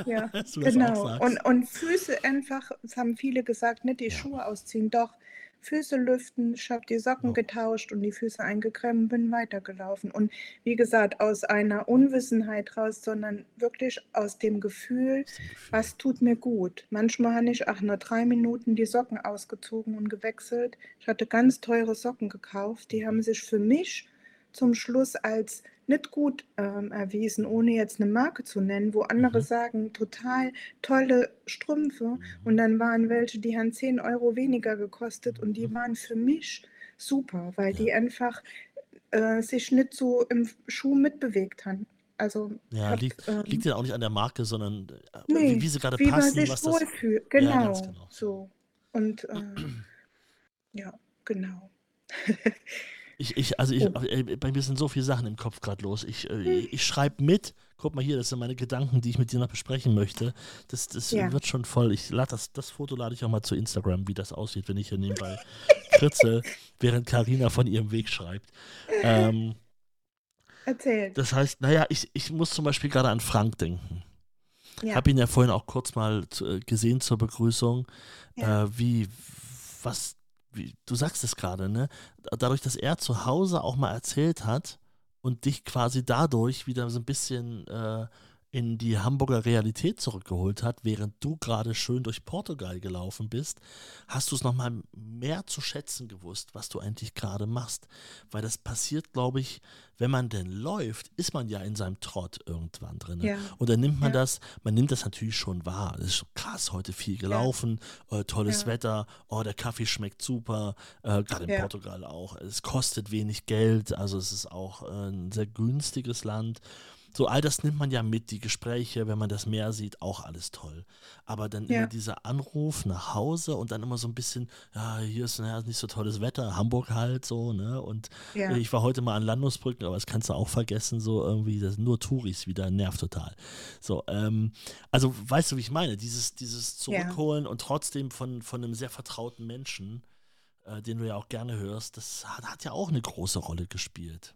Speaker 3: ja,
Speaker 1: das
Speaker 3: genau. Und, und Füße einfach, es haben viele gesagt, nicht die
Speaker 1: Ja.
Speaker 3: Schuhe ausziehen, doch Füße lüften. Ich habe die Socken
Speaker 1: Ja.
Speaker 3: getauscht und die Füße eingecremt, bin weitergelaufen. Und wie gesagt, aus einer Unwissenheit raus, sondern wirklich aus dem Gefühl,
Speaker 1: Aus dem Gefühl.
Speaker 3: was tut mir gut. Manchmal habe ich auch nur drei Minuten die Socken ausgezogen und gewechselt. Ich hatte ganz teure Socken gekauft, die haben sich für mich zum Schluss als nicht gut ähm, erwiesen, ohne jetzt eine Marke zu nennen, wo andere
Speaker 1: Mhm.
Speaker 3: sagen, total tolle Strümpfe. Und dann waren welche, die haben 10 Euro weniger gekostet und die
Speaker 1: Mhm.
Speaker 3: waren für mich super, weil
Speaker 1: Ja.
Speaker 3: die einfach äh, sich nicht so im Schuh mitbewegt haben. Also
Speaker 1: Ja,
Speaker 3: hab,
Speaker 1: liegt,
Speaker 3: ähm,
Speaker 1: liegt ja auch nicht an der Marke, sondern äh,
Speaker 3: Nee,
Speaker 1: wie, wie sie gerade
Speaker 3: wie man
Speaker 1: passen,
Speaker 3: sich
Speaker 1: was das.
Speaker 3: wohlfühlt.
Speaker 1: Ja,
Speaker 3: Genau,
Speaker 1: ganz genau.
Speaker 3: so. Und äh, ja, genau.
Speaker 1: Ich, ich, also ich,
Speaker 3: Oh.
Speaker 1: äh, bei mir sind so viele Sachen im Kopf gerade los. Ich,
Speaker 3: Hm.
Speaker 1: äh, ich schreibe mit. Guck mal hier, das sind meine Gedanken, die ich mit dir noch besprechen möchte. Das, das
Speaker 3: Ja.
Speaker 1: wird schon voll. Ich lade das, das Foto lade ich auch mal zu Instagram, wie das aussieht, wenn ich hier nebenbei kritze, während Karina von ihrem Weg schreibt. Ähm,
Speaker 3: Erzähl.
Speaker 1: das heißt, naja, ich, ich muss zum Beispiel gerade an Frank denken. Ich
Speaker 3: Ja,
Speaker 1: habe ihn ja vorhin auch kurz mal zu, äh, gesehen zur Begrüßung.
Speaker 3: ja,
Speaker 1: Äh, wie, was, wie, du sagst es gerade, ne? Dadurch, dass er zu Hause auch mal erzählt hat und dich quasi dadurch wieder so ein bisschen äh, in die Hamburger Realität zurückgeholt hat, während du gerade schön durch Portugal gelaufen bist, hast du es nochmal mehr zu schätzen gewusst, was du eigentlich gerade machst. Weil das passiert, glaube ich, wenn man denn läuft, ist man ja in seinem Trott irgendwann drin.
Speaker 3: ja,
Speaker 1: Und dann nimmt man
Speaker 3: Ja.
Speaker 1: das, man nimmt das natürlich schon wahr. Das ist krass, heute viel gelaufen, äh, tolles
Speaker 3: Ja.
Speaker 1: Wetter, oh, der Kaffee schmeckt super, äh, gerade in
Speaker 3: Ja.
Speaker 1: Portugal auch. Es kostet wenig Geld, also es ist auch äh, ein sehr günstiges Land. So, all das nimmt man ja mit, die Gespräche, wenn man das Meer sieht, auch alles toll. Aber dann
Speaker 3: Ja.
Speaker 1: immer dieser Anruf nach Hause und dann immer so ein bisschen, ja, hier ist naja, nicht so tolles Wetter, Hamburg halt so, ne? Und
Speaker 3: Ja.
Speaker 1: ich war heute mal an Landungsbrücken, aber das kannst du auch vergessen, so irgendwie, das sind nur Touris wieder, nervt total. So, ähm, also weißt du, wie ich meine? Dieses, dieses
Speaker 3: Ja.
Speaker 1: Zurückholen und trotzdem von, von einem sehr vertrauten Menschen, äh, den du ja auch gerne hörst, das hat, hat ja auch eine große Rolle gespielt.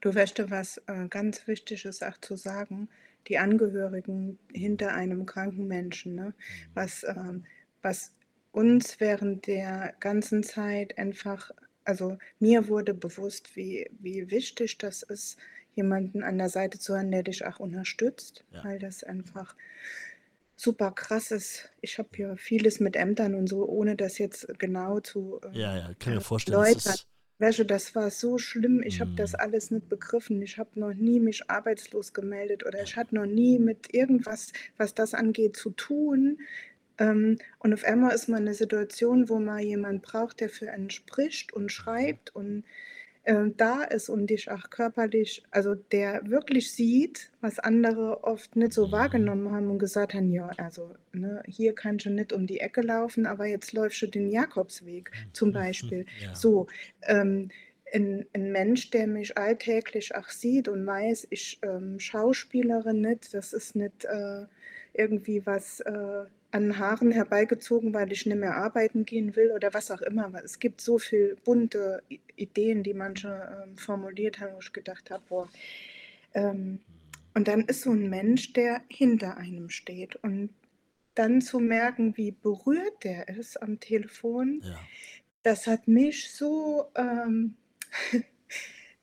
Speaker 3: Du weißt du, was äh, ganz wichtig ist auch zu sagen, die Angehörigen hinter einem kranken Menschen, ne? was, ähm, was uns während der ganzen Zeit einfach, also mir wurde bewusst, wie, wie wichtig das ist, jemanden an der Seite zu haben, der dich auch unterstützt,
Speaker 1: Ja.
Speaker 3: weil das einfach super krass ist. Ich habe hier vieles mit Ämtern und so, ohne das jetzt genau zu äh,
Speaker 1: Ja, ja, kann mir vorstellen, das
Speaker 3: erläutern.
Speaker 1: ist,
Speaker 3: Wäsche, das war so schlimm. Ich habe das
Speaker 1: Mhm.
Speaker 3: alles nicht begriffen. Ich habe noch nie mich arbeitslos gemeldet oder ich hatte noch nie mit irgendwas, was das angeht, zu tun. Ähm, und auf einmal ist man in einer Situation, wo man jemanden braucht, der für einen spricht und schreibt und ähm, da ist und dich auch körperlich, also der wirklich sieht, was andere oft nicht so
Speaker 1: Mhm.
Speaker 3: wahrgenommen haben und gesagt haben, ja, also ne, hier kannst du nicht um die Ecke laufen, aber jetzt läufst du den Jakobsweg zum Beispiel.
Speaker 1: ja.
Speaker 3: So, ähm, ein, ein Mensch, der mich alltäglich auch sieht und weiß, ich ähm, Schauspielerin nicht, das ist nicht äh, irgendwie was äh, an Haaren herbeigezogen, weil ich nicht mehr arbeiten gehen will oder was auch immer. Es gibt so viele bunte Ideen, die manche ähm, formuliert haben, wo ich gedacht habe, boah. Ähm, und dann ist so ein Mensch, der hinter einem steht. Und dann zu merken, wie berührt der ist am Telefon,
Speaker 1: Ja.
Speaker 3: das hat mich so, ähm,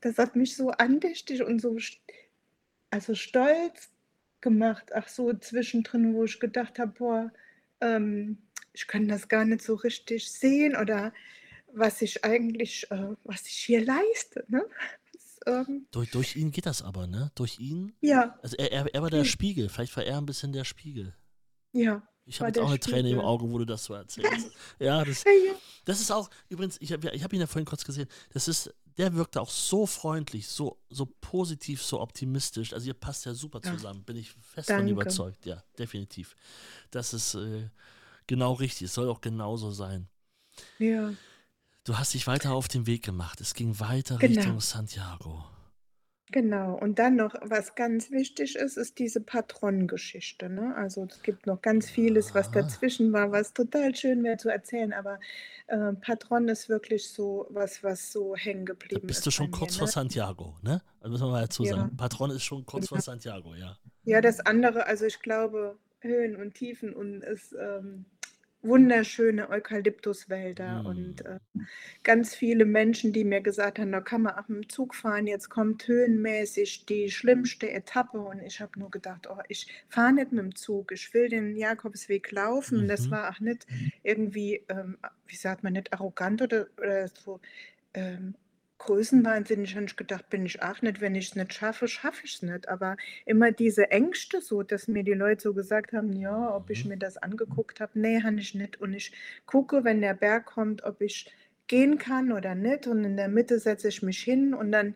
Speaker 3: das hat mich so andächtig und so, also stolz gemacht. Ach so, zwischendrin, wo ich gedacht habe, boah, ähm, ich kann das gar nicht so richtig sehen oder was ich eigentlich, äh, was ich hier leiste. Ne? Das, ähm,
Speaker 1: Durch, durch ihn geht das aber, ne? Durch ihn.
Speaker 3: ja,
Speaker 1: Also er, er, er war der
Speaker 3: Hm.
Speaker 1: Spiegel, vielleicht war er ein bisschen der Spiegel.
Speaker 3: ja.
Speaker 1: Ich habe jetzt auch eine Träne im
Speaker 3: Spiegel.
Speaker 1: Auge, wo du das so erzählst. ja, das,
Speaker 3: Ja, ja.
Speaker 1: das ist auch, übrigens, ich habe ich hab ihn ja vorhin kurz gesehen, das ist, der wirkte auch so freundlich, so, so positiv, so optimistisch. Also ihr passt ja super zusammen, bin ich fest von
Speaker 3: Danke.
Speaker 1: überzeugt. Ja, definitiv. Das ist äh, genau richtig, es soll auch genauso sein.
Speaker 3: ja.
Speaker 1: Du hast dich weiter auf den Weg gemacht. Es ging weiter
Speaker 3: Genau.
Speaker 1: Richtung Santiago.
Speaker 3: Genau, und dann noch, was ganz wichtig ist, ist diese Patronengeschichte. Ne? Also es gibt noch ganz vieles, was
Speaker 1: Aha.
Speaker 3: dazwischen war, was total schön wäre zu erzählen, aber äh, Patron ist wirklich so was, was so hängen
Speaker 1: Da
Speaker 3: geblieben
Speaker 1: bist
Speaker 3: ist
Speaker 1: du schon
Speaker 3: bei mir,
Speaker 1: kurz
Speaker 3: ne?
Speaker 1: vor Santiago, ne? Da müssen wir mal dazu
Speaker 3: Ja.
Speaker 1: sagen. Patron ist schon kurz vor
Speaker 3: Ja.
Speaker 1: Santiago, ja.
Speaker 3: Ja, das andere, also ich glaube, Höhen und Tiefen und es ähm, wunderschöne Eukalyptuswälder
Speaker 1: Mm.
Speaker 3: und äh, ganz viele Menschen, die mir gesagt haben, da kann man auch mit dem Zug fahren, jetzt kommt höhenmäßig die schlimmste Etappe und ich habe nur gedacht, oh, ich fahre nicht mit dem Zug, ich will den Jakobsweg laufen. Das
Speaker 1: Mhm.
Speaker 3: war auch nicht irgendwie, ähm, wie sagt man, nicht arrogant oder, oder so ähm, größenwahnsinnig. Habe ich gedacht, bin ich auch nicht, wenn ich es nicht schaffe, schaffe ich es nicht. Aber immer diese Ängste so, dass mir die Leute so gesagt haben, ja, ob ich
Speaker 1: Mhm.
Speaker 3: mir das angeguckt habe, nee, habe ich nicht. Und ich gucke, wenn der Berg kommt, ob ich gehen kann oder nicht. Und in der Mitte setze ich mich hin und dann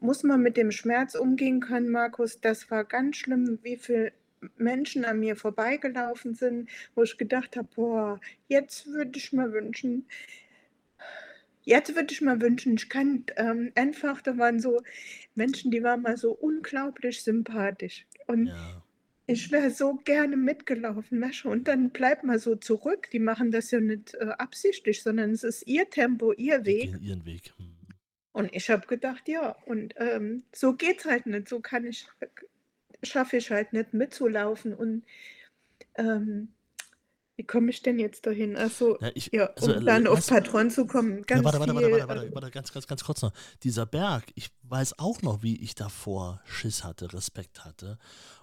Speaker 3: muss man mit dem Schmerz umgehen können, Markus. Das war ganz schlimm, wie viele Menschen an mir vorbeigelaufen sind, wo ich gedacht habe, boah, jetzt würde ich mir wünschen, Jetzt würde ich mir wünschen, ich kann ähm, einfach, da waren so Menschen, die waren mal so unglaublich sympathisch. Und
Speaker 1: Ja.
Speaker 3: ich wäre so gerne mitgelaufen, du, und dann bleibt man so zurück. Die machen das ja nicht äh, absichtlich, sondern es ist ihr Tempo, ihr Weg.
Speaker 1: ihren Weg. Hm.
Speaker 3: Und ich habe gedacht, ja, und ähm, so geht's halt nicht. So kann ich, schaffe ich halt nicht mitzulaufen. Und ähm, wie komme ich denn jetzt dahin? Also,
Speaker 1: Ja, ich,
Speaker 3: ja,
Speaker 1: also,
Speaker 3: um
Speaker 1: äh,
Speaker 3: dann auf Patron zu kommen,
Speaker 1: Ja,
Speaker 3: ganz
Speaker 1: warte, warte,
Speaker 3: viel.
Speaker 1: warte, warte,
Speaker 3: äh,
Speaker 1: warte, warte, ganz, ganz, ganz kurz noch. Dieser Berg, ich weiß auch noch, wie ich davor Schiss hatte, Respekt hatte.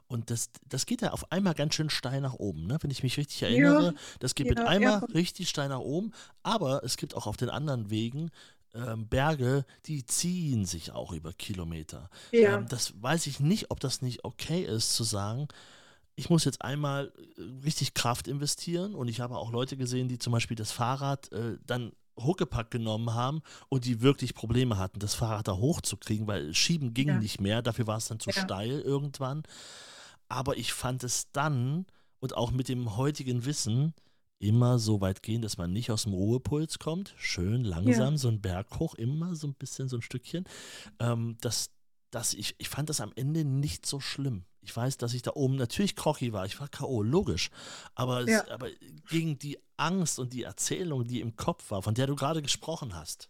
Speaker 1: Und das, das geht ja auf einmal ganz schön steil nach oben, ne? wenn ich mich richtig erinnere. Das geht mit
Speaker 3: ja,
Speaker 1: einmal
Speaker 3: ja.
Speaker 1: richtig steil nach oben, aber es gibt auch auf den anderen Wegen ähm, Berge, die ziehen sich auch über Kilometer.
Speaker 3: Ja.
Speaker 1: Ähm, das weiß ich nicht, ob das nicht okay ist, zu sagen, ich muss jetzt einmal äh, richtig Kraft investieren und ich habe auch Leute gesehen, die zum Beispiel das Fahrrad äh, dann Huckepack genommen haben und die wirklich Probleme hatten, das Fahrrad da hochzukriegen, weil Schieben ging
Speaker 3: Ja.
Speaker 1: nicht mehr, dafür war es dann zu
Speaker 3: Ja.
Speaker 1: steil irgendwann. Aber ich fand es dann und auch mit dem heutigen Wissen immer so weit gehen, dass man nicht aus dem Ruhepuls kommt, schön langsam so einen Berg hoch, immer so ein bisschen so ein Stückchen. Ähm, das, das, ich, ich fand das am Ende nicht so schlimm. Ich weiß, dass ich da oben natürlich Kochi war, ich war K.O., logisch. Aber, es,
Speaker 3: Ja.
Speaker 1: aber gegen die Angst und die Erzählung, die im Kopf war, von der du gerade gesprochen hast,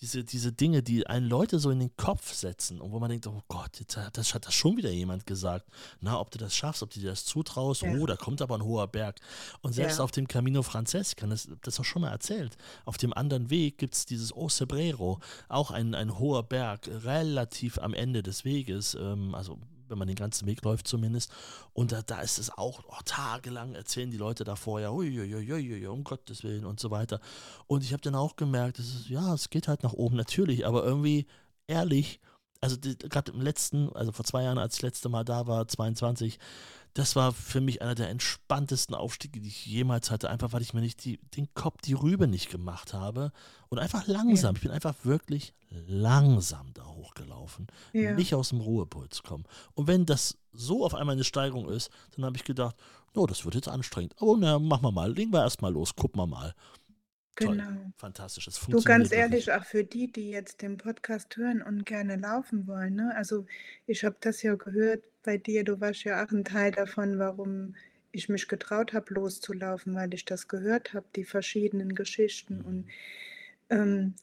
Speaker 1: diese, diese Dinge, die einen Leute so in den Kopf setzen und wo man denkt, oh Gott, jetzt hat das hat das schon wieder jemand gesagt. Na, ob du das schaffst, ob du dir das zutraust,
Speaker 3: Ja.
Speaker 1: oh, da kommt aber ein hoher Berg. Und selbst
Speaker 3: Ja.
Speaker 1: auf dem Camino Frances, kann das, das auch schon mal erzählt, auf dem anderen Weg gibt es dieses O Cebrero, auch ein, ein hoher Berg, relativ am Ende des Weges, ähm, also wenn man den ganzen Weg läuft zumindest. Und da, da ist es auch oh, tagelang erzählen die Leute da vorher, uiuiuiui, um Gottes Willen und so weiter. Und ich habe dann auch gemerkt, es ist, ja, es geht halt nach oben, natürlich, aber irgendwie ehrlich, also gerade im letzten, also vor zwei Jahren, als ich das letzte Mal da war, 22, das war für mich einer der entspanntesten Aufstiege, die ich jemals hatte, einfach weil ich mir nicht die, den Kopf, die Rübe nicht gemacht habe und einfach langsam, ich bin einfach wirklich langsam da hochgelaufen,
Speaker 3: Ja.
Speaker 1: nicht aus dem Ruhepuls kommen. Und wenn das so auf einmal eine Steigerung ist, dann habe ich gedacht, oh, das wird jetzt anstrengend, aber na, machen wir mal, legen wir erstmal los, gucken wir mal. Toll.
Speaker 3: Genau.
Speaker 1: Fantastisch, es
Speaker 3: Du,
Speaker 1: funktioniert
Speaker 3: ganz
Speaker 1: wirklich.
Speaker 3: ehrlich, auch für die, die jetzt den Podcast hören und gerne laufen wollen, ne? Also ich habe das ja gehört bei dir, du warst ja auch ein Teil davon, warum ich mich getraut habe, loszulaufen, weil ich das gehört habe, die verschiedenen Geschichten. Und ähm,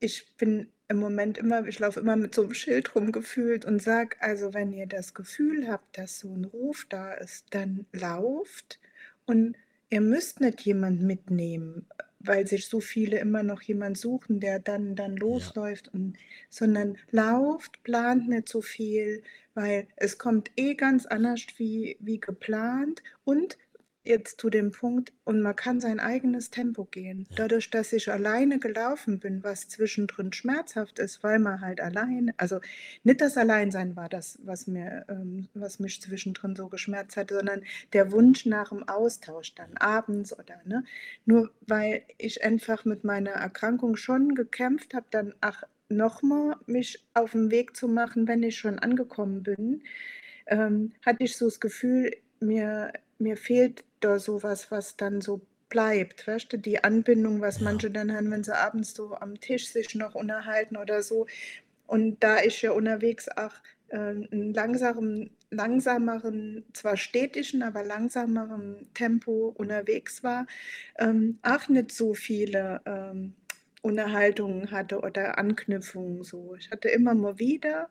Speaker 3: ich bin im Moment immer, ich laufe immer mit so einem Schild rumgefühlt und sage, also wenn ihr das Gefühl habt, dass so ein Ruf da ist, dann lauft und ihr müsst nicht jemand mitnehmen, weil sich so viele immer noch jemand suchen, der dann, dann losläuft, und, sondern lauft, plant nicht so viel, weil es kommt eh ganz anders wie, wie geplant und jetzt zu dem Punkt, und man kann sein eigenes Tempo gehen. Dadurch, dass ich alleine gelaufen bin, was zwischendrin schmerzhaft ist, weil man halt allein, also nicht das Alleinsein war das, was mir, ähm, was mich zwischendrin so geschmerzt hat, sondern der Wunsch nach dem Austausch dann abends oder ne, nur weil ich einfach mit meiner Erkrankung schon gekämpft habe, dann ach nochmal mich auf den Weg zu machen, wenn ich schon angekommen bin, ähm, hatte ich so das Gefühl, mir, mir fehlt da sowas, was dann so bleibt, weißt du, die Anbindung, was
Speaker 1: Ja.
Speaker 3: manche dann haben, wenn sie abends so am Tisch sich noch unterhalten oder so. Und da ich ja unterwegs auch äh, einen langsamen, langsameren, zwar städtischen, aber langsameren Tempo unterwegs war, ähm, auch nicht so viele ähm, Unterhaltungen hatte oder Anknüpfungen so. Ich hatte immer mal wieder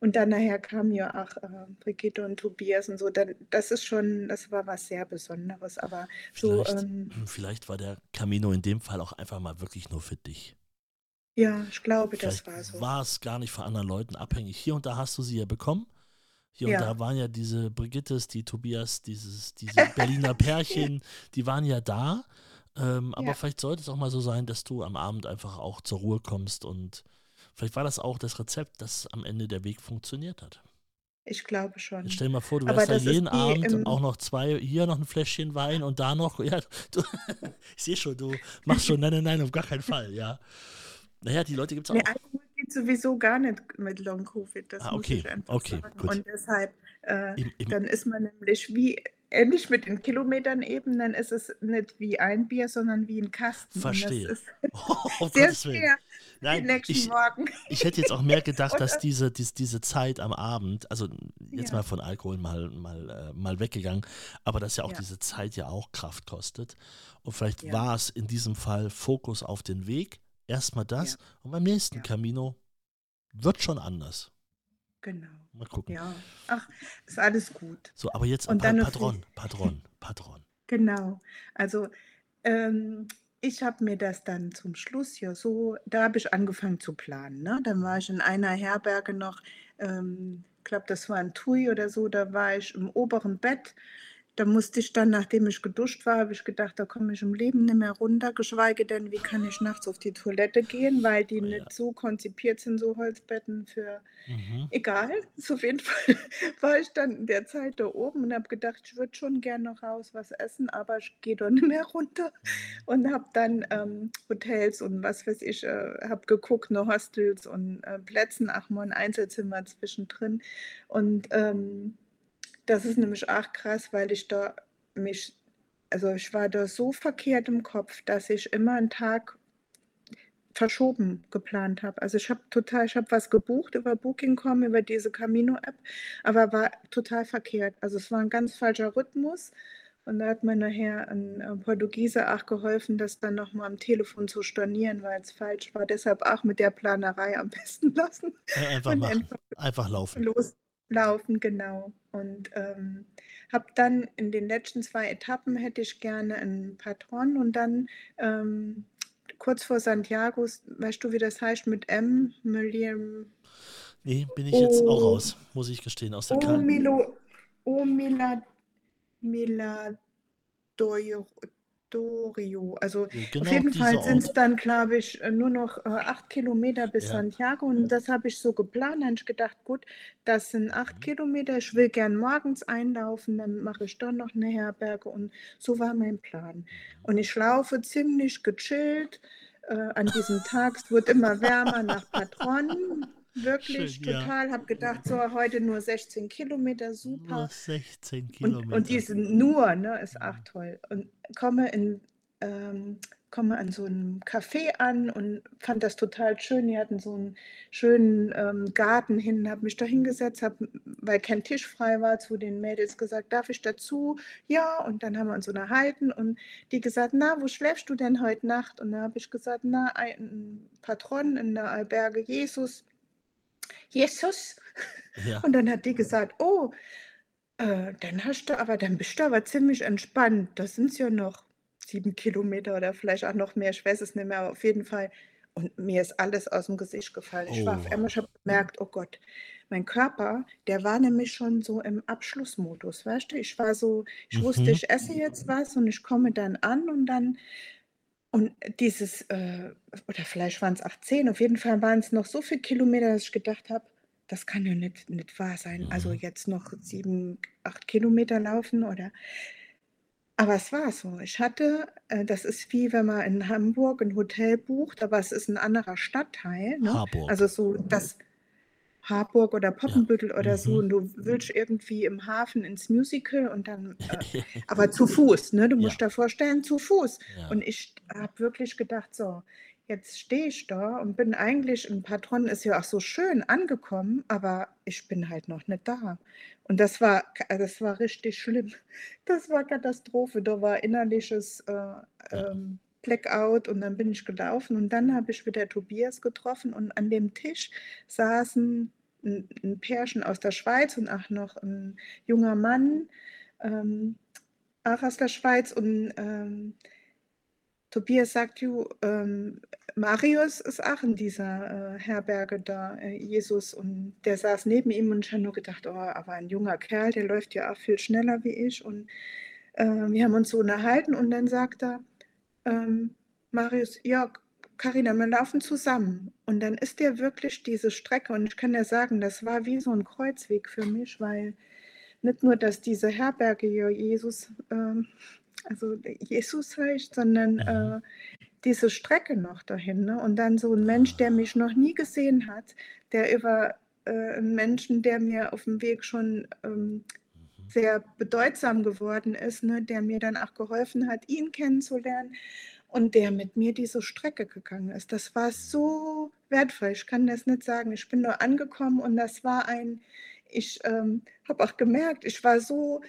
Speaker 3: und dann nachher kamen ja auch äh, Brigitte und Tobias und so. Dann, das ist schon, das war was sehr Besonderes. Aber so,
Speaker 1: Vielleicht,
Speaker 3: ähm,
Speaker 1: vielleicht war der Camino in dem Fall auch einfach mal wirklich nur für dich.
Speaker 3: ja, ich glaube, das
Speaker 1: Vielleicht
Speaker 3: war so.
Speaker 1: war es gar nicht von anderen Leuten abhängig. Hier und da hast du sie ja bekommen. Hier
Speaker 3: Ja.
Speaker 1: und da waren ja diese Brigittes, die Tobias, dieses, diese Berliner Pärchen, die waren ja da. Ähm, aber
Speaker 3: Ja.
Speaker 1: vielleicht sollte es auch mal so sein, dass du am Abend einfach auch zur Ruhe kommst und vielleicht war das auch das Rezept, das am Ende der Weg funktioniert hat.
Speaker 3: Ich glaube schon.
Speaker 1: Jetzt stell dir mal vor, du wärst da jeden Abend auch noch zwei, hier noch ein Fläschchen Wein und da noch, ja, du, ich sehe schon, du machst schon, nein, nein, nein, auf gar keinen Fall, ja. Naja, die Leute gibt es
Speaker 3: Nee,
Speaker 1: auch.
Speaker 3: Alkohol geht sowieso gar nicht mit Long Covid, das
Speaker 1: Ah,
Speaker 3: muss
Speaker 1: okay,
Speaker 3: ich einfach
Speaker 1: okay,
Speaker 3: sagen.
Speaker 1: gut.
Speaker 3: Und deshalb, äh,
Speaker 1: Im, im,
Speaker 3: dann ist man nämlich wie, ähnlich mit den Kilometern eben, dann ist es nicht wie ein Bier, sondern wie ein Kasten.
Speaker 1: Verstehe. Oh,
Speaker 3: sehr schwer,
Speaker 1: Nein,
Speaker 3: nächsten
Speaker 1: ich,
Speaker 3: Morgen.
Speaker 1: ich hätte jetzt auch mehr gedacht, dass
Speaker 3: das-
Speaker 1: diese, dies, diese Zeit am Abend, also jetzt
Speaker 3: Ja.
Speaker 1: mal von Alkohol mal, mal, äh, mal weggegangen, aber dass ja auch
Speaker 3: Ja.
Speaker 1: diese Zeit ja auch Kraft kostet. Und vielleicht
Speaker 3: Ja.
Speaker 1: war es in diesem Fall Fokus auf den Weg, erstmal das und beim nächsten. Camino wird schon anders.
Speaker 3: Genau.
Speaker 1: Mal gucken.
Speaker 3: Ja. Ach, ist alles gut.
Speaker 1: So, aber jetzt
Speaker 3: Und
Speaker 1: pa Patron, Patron, Patron.
Speaker 3: Genau. Also ähm, ich habe mir das dann zum Schluss ja so, da habe ich angefangen zu planen. Ne? Dann war ich in einer Herberge noch, ähm, ich glaube, das war ein Tui oder so, da war ich im oberen Bett. Da musste ich dann, nachdem ich geduscht war, habe ich gedacht, da komme ich im Leben nicht mehr runter, geschweige denn, wie kann ich nachts auf die Toilette gehen, weil die
Speaker 1: Oh
Speaker 3: nicht
Speaker 1: ja.
Speaker 3: so konzipiert sind, so Holzbetten für
Speaker 1: Mhm.
Speaker 3: egal. Ist auf jeden Fall war ich dann in der Zeit da oben und habe gedacht, ich würde schon gerne noch raus was essen, aber ich gehe doch nicht mehr runter
Speaker 1: Mhm.
Speaker 3: und habe dann ähm, Hotels und was weiß ich, äh, habe geguckt, noch Hostels und äh, Plätzen, ach mal ein Einzelzimmer zwischendrin und ähm, das ist nämlich auch krass, weil ich da mich, also ich war da so verkehrt im Kopf, dass ich immer einen Tag verschoben geplant habe. Also ich habe total, ich habe was gebucht über Booking.com, über diese Camino-App, aber war total verkehrt. Also es war ein ganz falscher Rhythmus. Und da hat mir nachher ein Portugiese auch geholfen, das dann nochmal am Telefon zu stornieren, weil es falsch war. Deshalb auch mit der Planerei am besten lassen
Speaker 1: Äh, Einfach machen.
Speaker 3: einfach
Speaker 1: Einfach laufen.
Speaker 3: Loslaufen, genau. Und ähm, habe dann in den letzten zwei Etappen hätte ich gerne einen Patron und dann ähm, kurz vor Santiago, weißt du, wie das heißt mit M, Milliam,
Speaker 1: Nee, bin ich jetzt auch
Speaker 3: oh,
Speaker 1: raus, muss ich gestehen, aus der
Speaker 3: oh,
Speaker 1: Karte.
Speaker 3: Milo, oh, Mila, Miladorio. Also auf
Speaker 1: Genau
Speaker 3: jeden
Speaker 1: dieser
Speaker 3: Fall sind es dann, glaube ich, äh, nur noch äh, acht Kilometer bis
Speaker 1: Ja.
Speaker 3: Santiago und das habe ich so geplant. Dann habe ich gedacht, gut, das sind acht
Speaker 1: Mhm.
Speaker 3: Kilometer. Ich will gern morgens einlaufen, dann mache ich dann noch eine Herberge und so war mein Plan.
Speaker 1: Mhm.
Speaker 3: Und ich laufe ziemlich gechillt äh, an diesem Tag. Es wird immer wärmer nach Patron. Wirklich
Speaker 1: Schön, ja.
Speaker 3: total. Habe gedacht, so heute nur 16 Kilometer,
Speaker 1: Nur
Speaker 3: super.
Speaker 1: 16
Speaker 3: Und,
Speaker 1: Kilometer.
Speaker 3: und diese nur, ne, ist auch toll. Und komme, in, ähm, komme an so einem Café an und fand das total schön. Die hatten so einen schönen ähm, Garten hin, habe mich da hingesetzt, habe, weil kein Tisch frei war, zu den Mädels gesagt, darf ich dazu? Ja, und dann haben wir uns unterhalten und die gesagt, na, wo schläfst du denn heute Nacht? Und da habe ich gesagt, na, ein Patron in der Alberge Jesus. Jesus?
Speaker 1: Ja.
Speaker 3: Und dann hat die gesagt, oh, äh, dann hast du aber, dann bist du aber ziemlich entspannt. Das sind es ja noch sieben Kilometer oder vielleicht auch noch mehr, ich weiß es nicht mehr, aber auf jeden Fall. Und mir ist alles aus dem Gesicht gefallen. Ich war auf
Speaker 1: Oh.
Speaker 3: einmal, ich habe gemerkt, oh Gott, mein Körper, der war nämlich schon so im Abschlussmodus, weißt du? Ich war so, ich wusste,
Speaker 1: Mhm.
Speaker 3: ich esse jetzt was und ich komme dann an und dann, und dieses, äh, oder vielleicht waren es 18, auf jeden Fall waren es noch so viele Kilometer, dass ich gedacht habe, das kann ja nicht, nicht wahr sein. Also
Speaker 1: Mhm.
Speaker 3: jetzt noch sieben, acht Kilometer laufen oder. Aber es war so. Ich hatte, äh, das ist wie wenn man in Hamburg ein Hotel bucht, aber es ist ein anderer Stadtteil. Ne?
Speaker 1: Harburg.
Speaker 3: Also so das Harburg oder
Speaker 1: Ja.
Speaker 3: Poppenbüttel oder so.
Speaker 1: Mhm.
Speaker 3: Und du willst irgendwie im Hafen ins Musical und dann, äh, aber zu Fuß, ne? Du
Speaker 1: Ja.
Speaker 3: musst dir vorstellen, zu Fuß.
Speaker 1: Ja.
Speaker 3: Und ich habe wirklich gedacht, so, jetzt stehe ich da und bin eigentlich, ein Patron ist ja auch so schön angekommen, aber ich bin halt noch nicht da. Und das war, das war richtig schlimm. Das war Katastrophe. Da war innerliches äh, ähm, Blackout und dann bin ich gelaufen und dann habe ich wieder Tobias getroffen und an dem Tisch saßen ein, ein Pärchen aus der Schweiz und auch noch ein junger Mann, ähm, auch aus der Schweiz und ähm, Tobias sagt, du, ähm, Marius ist auch in dieser äh, Herberge da, äh, Jesus, und der saß neben ihm und ich habe nur gedacht, oh, aber ein junger Kerl, der läuft ja auch viel schneller wie ich. Und äh, wir haben uns so unterhalten und dann sagt er, ähm, Marius, ja, Carina, wir laufen zusammen. Und dann ist der wirklich diese Strecke, und ich kann ja sagen, das war wie so ein Kreuzweg für mich, weil nicht nur, dass diese Herberge hier Jesus, ähm, also Jesus heißt, sondern
Speaker 1: Mhm.
Speaker 3: äh, diese Strecke noch dahin. Ne? Und dann so ein Mensch, der mich noch nie gesehen hat, der über äh, einen Menschen, der mir auf dem Weg schon ähm. Sehr bedeutsam geworden ist, ne, der mir dann auch geholfen hat, ihn kennenzulernen und der mit mir diese Strecke gegangen ist. Das war so wertvoll. Ich kann das nicht sagen. Ich bin nur angekommen und das war ein, ich ähm, habe auch gemerkt, ich war so,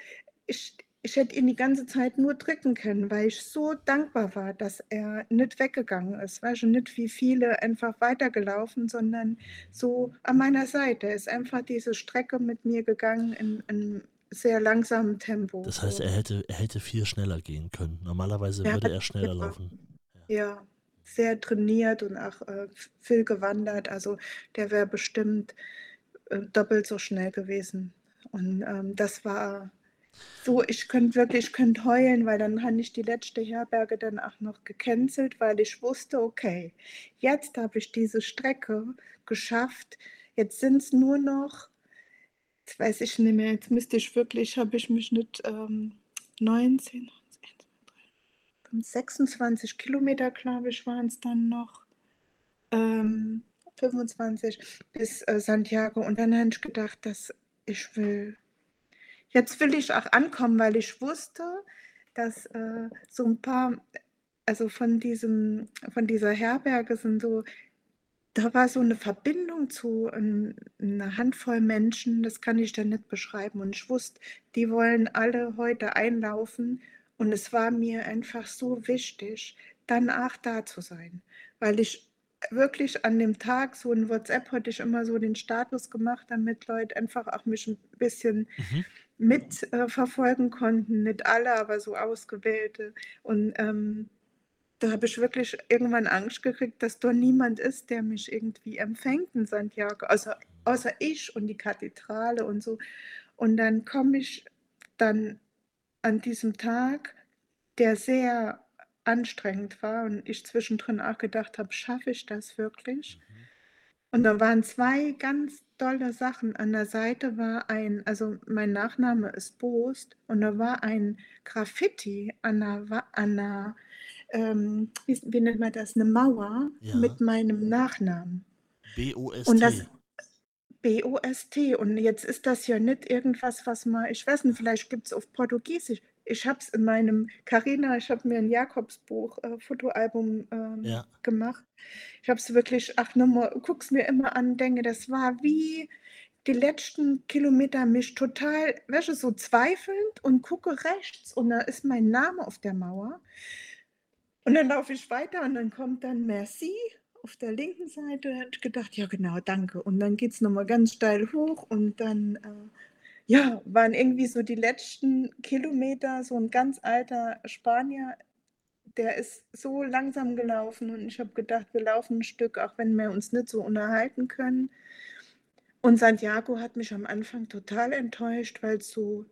Speaker 3: ich, ich hätte ihn die ganze Zeit nur drücken können, weil ich so dankbar war, dass er nicht weggegangen ist. Weißt du, nicht wie viele einfach weitergelaufen, sondern so an meiner Seite. Ist einfach diese Strecke mit mir gegangen in, in sehr langsamem Tempo.
Speaker 1: Das heißt, er hätte, er hätte viel schneller gehen können. Normalerweise
Speaker 3: Ja,
Speaker 1: würde er schneller
Speaker 3: ja.
Speaker 1: laufen.
Speaker 3: Ja, sehr trainiert und auch äh, viel gewandert. Also der wäre bestimmt äh, doppelt so schnell gewesen. Und ähm, das war, So, ich könnte wirklich, ich könnte heulen, weil dann habe ich die letzte Herberge dann auch noch gecancelt, weil ich wusste, okay, jetzt habe ich diese Strecke geschafft. Jetzt sind es nur noch, jetzt weiß ich nicht mehr, jetzt müsste ich wirklich, habe ich mich nicht ähm, 19, 26 Kilometer, glaube ich, waren es dann noch. Ähm, 25 bis äh, Santiago. Und dann habe ich gedacht, dass ich will, jetzt will ich auch ankommen, weil ich wusste, dass äh, so ein paar, also von diesem, von dieser Herberge sind so, da war so eine Verbindung zu ein, einer Handvoll Menschen, das kann ich dann nicht beschreiben. Und ich wusste, die wollen alle heute einlaufen. Und es war mir einfach so wichtig, dann auch da zu sein, weil ich wirklich an dem Tag so in WhatsApp hatte ich immer so den Status gemacht, damit Leute einfach auch mich ein bisschen mhm. mitverfolgen äh, konnten. Nicht alle, aber so ausgewählte. Und ähm, da habe ich wirklich irgendwann Angst gekriegt, dass da niemand ist, der mich irgendwie empfängt in Santiago, außer, außer ich und die Kathedrale und so. Und dann komme ich dann an diesem Tag, der sehr anstrengend war und ich zwischendrin auch gedacht habe, schaffe ich das wirklich? Mhm. Und da waren zwei ganz tolle Sachen. An der Seite war ein, also mein Nachname ist Boost und da war ein Graffiti an der, an der ähm, wie, wie, nennt man das, eine Mauer ja. mit meinem Nachnamen.
Speaker 1: B-O-S-T. Und das
Speaker 3: B-O-S-T. Und jetzt ist das ja nicht irgendwas, was man, ich weiß nicht, vielleicht gibt es auf Portugiesisch ich habe es in meinem Carina, ich habe mir ein Jakobsbuch, äh, Fotoalbum ähm, ja. gemacht. Ich habe es wirklich, ach nochmal, guck's mir immer an, denke, das war wie die letzten Kilometer mich total, welche so zweifelnd und gucke rechts und da ist mein Name auf der Mauer. Und dann laufe ich weiter und dann kommt dann Merci auf der linken Seite. Da habe ich gedacht, ja genau, danke. Und dann geht es nochmal ganz steil hoch und dann äh, ja, waren irgendwie so die letzten Kilometer, so ein ganz alter Spanier, der ist so langsam gelaufen und ich habe gedacht, wir laufen ein Stück, auch wenn wir uns nicht so unterhalten können. Und Santiago hat mich am Anfang total enttäuscht, weil es so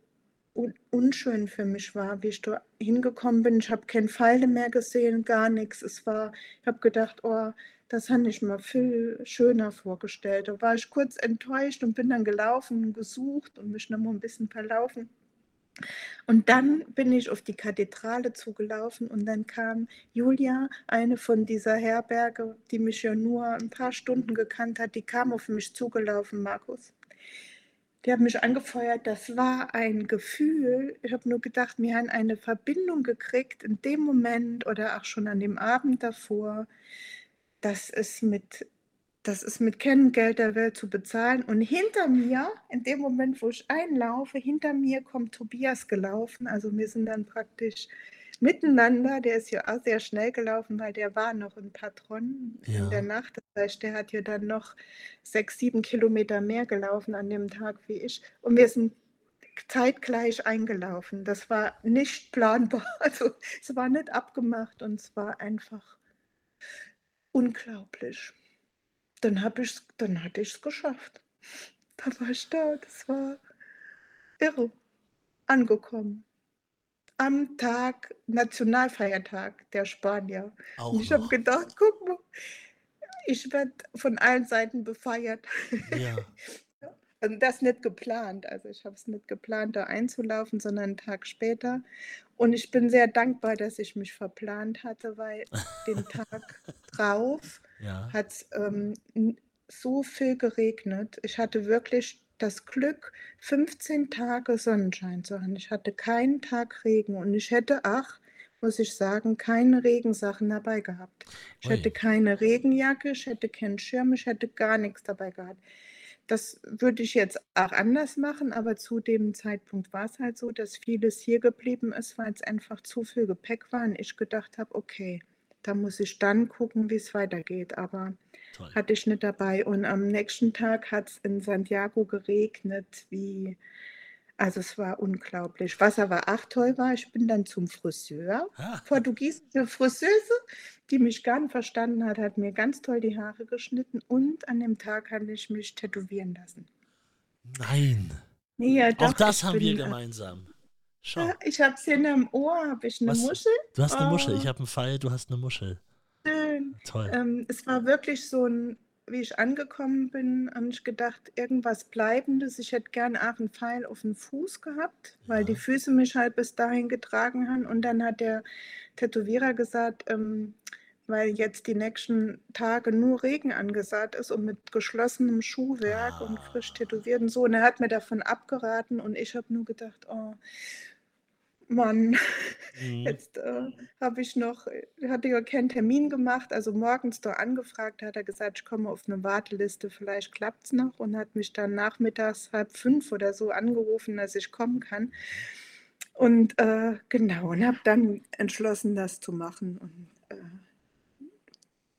Speaker 3: unschön für mich war, wie ich da hingekommen bin. Ich habe keine Pfeile mehr gesehen, gar nichts. Es war, ich habe gedacht, oh, das habe ich mir viel schöner vorgestellt. Da war ich kurz enttäuscht und bin dann gelaufen und gesucht und mich noch mal ein bisschen verlaufen. Und dann bin ich auf die Kathedrale zugelaufen und dann kam Julia, eine von dieser Herberge, die mich ja nur ein paar Stunden gekannt hat, die kam auf mich zugelaufen, Markus. Die hat mich angefeuert, das war ein Gefühl. Ich habe nur gedacht, wir haben eine Verbindung gekriegt in dem Moment oder auch schon an dem Abend davor das ist mit, das ist mit keinem Geld der Welt zu bezahlen. Und hinter mir, in dem Moment, wo ich einlaufe, hinter mir kommt Tobias gelaufen. Also wir sind dann praktisch miteinander. Der ist ja auch sehr schnell gelaufen, weil der war noch in Patron ja. in der Nacht. Das heißt, der hat ja dann noch sechs, sieben Kilometer mehr gelaufen an dem Tag wie ich. Und wir sind zeitgleich eingelaufen. Das war nicht planbar. Also es war nicht abgemacht und es war einfach Unglaublich. Dann habe ich's dann hatte ich es geschafft. Da war ich da, das war irre. Angekommen. Am Tag Nationalfeiertag der Spanier. Auch Und ich habe gedacht, guck mal, ich werde von allen Seiten befeiert. Ja. Und das nicht geplant. Also ich habe es nicht geplant, da einzulaufen, sondern einen Tag später. Und ich bin sehr dankbar, dass ich mich verplant hatte, weil den Tag drauf ja. hat es ähm, so viel geregnet. Ich hatte wirklich das Glück, 15 Tage Sonnenschein zu haben. Ich hatte keinen Tag Regen und ich hätte, ach, muss ich sagen, keine Regensachen dabei gehabt. Ich Ui. hätte keine Regenjacke, ich hätte keinen Schirm, ich hätte gar nichts dabei gehabt. Das würde ich jetzt auch anders machen, aber zu dem Zeitpunkt war es halt so, dass vieles hier geblieben ist, weil es einfach zu viel Gepäck war und ich gedacht habe, okay, da muss ich dann gucken, wie es weitergeht. Aber Toll. hatte ich nicht dabei. Und am nächsten Tag hat es in Santiago geregnet, wie also es war unglaublich. Was aber auch toll war, ich bin dann zum Friseur. Ah. Portugiesische Friseuse, die mich gar nicht verstanden hat, hat mir ganz toll die Haare geschnitten und an dem Tag habe ich mich tätowieren lassen.
Speaker 1: Nein. Ja, doch, Auch das haben wir gemeinsam. Schau.
Speaker 3: Ich habe es hinterm Ohr, habe ich eine
Speaker 1: Was?
Speaker 3: Muschel.
Speaker 1: Du hast eine Muschel.
Speaker 3: Oh.
Speaker 1: Ich habe einen Pfeil, du hast eine Muschel.
Speaker 3: Schön.
Speaker 1: Toll.
Speaker 3: Ähm, es war wirklich so ein, wie ich angekommen bin, habe ich gedacht, irgendwas Bleibendes. Ich hätte gern auch einen Pfeil auf den Fuß gehabt, weil
Speaker 1: Ja.
Speaker 3: die Füße mich halt bis dahin getragen haben. Und dann hat der Tätowierer gesagt, ähm, weil jetzt die nächsten Tage nur Regen angesagt ist und mit geschlossenem Schuhwerk und frisch
Speaker 1: Ah.
Speaker 3: tätowiert und so. Und er hat mir davon abgeraten und ich habe nur gedacht, oh Mann,
Speaker 1: Mhm.
Speaker 3: Jetzt äh, habe ich noch, äh, hatte ja keinen Termin gemacht, also morgens da angefragt, hat er gesagt, ich komme auf eine Warteliste, vielleicht klappt es noch und hat mich dann nachmittags halb fünf oder so angerufen, dass ich kommen kann. Und äh, genau, und habe dann entschlossen, das zu machen. Und äh,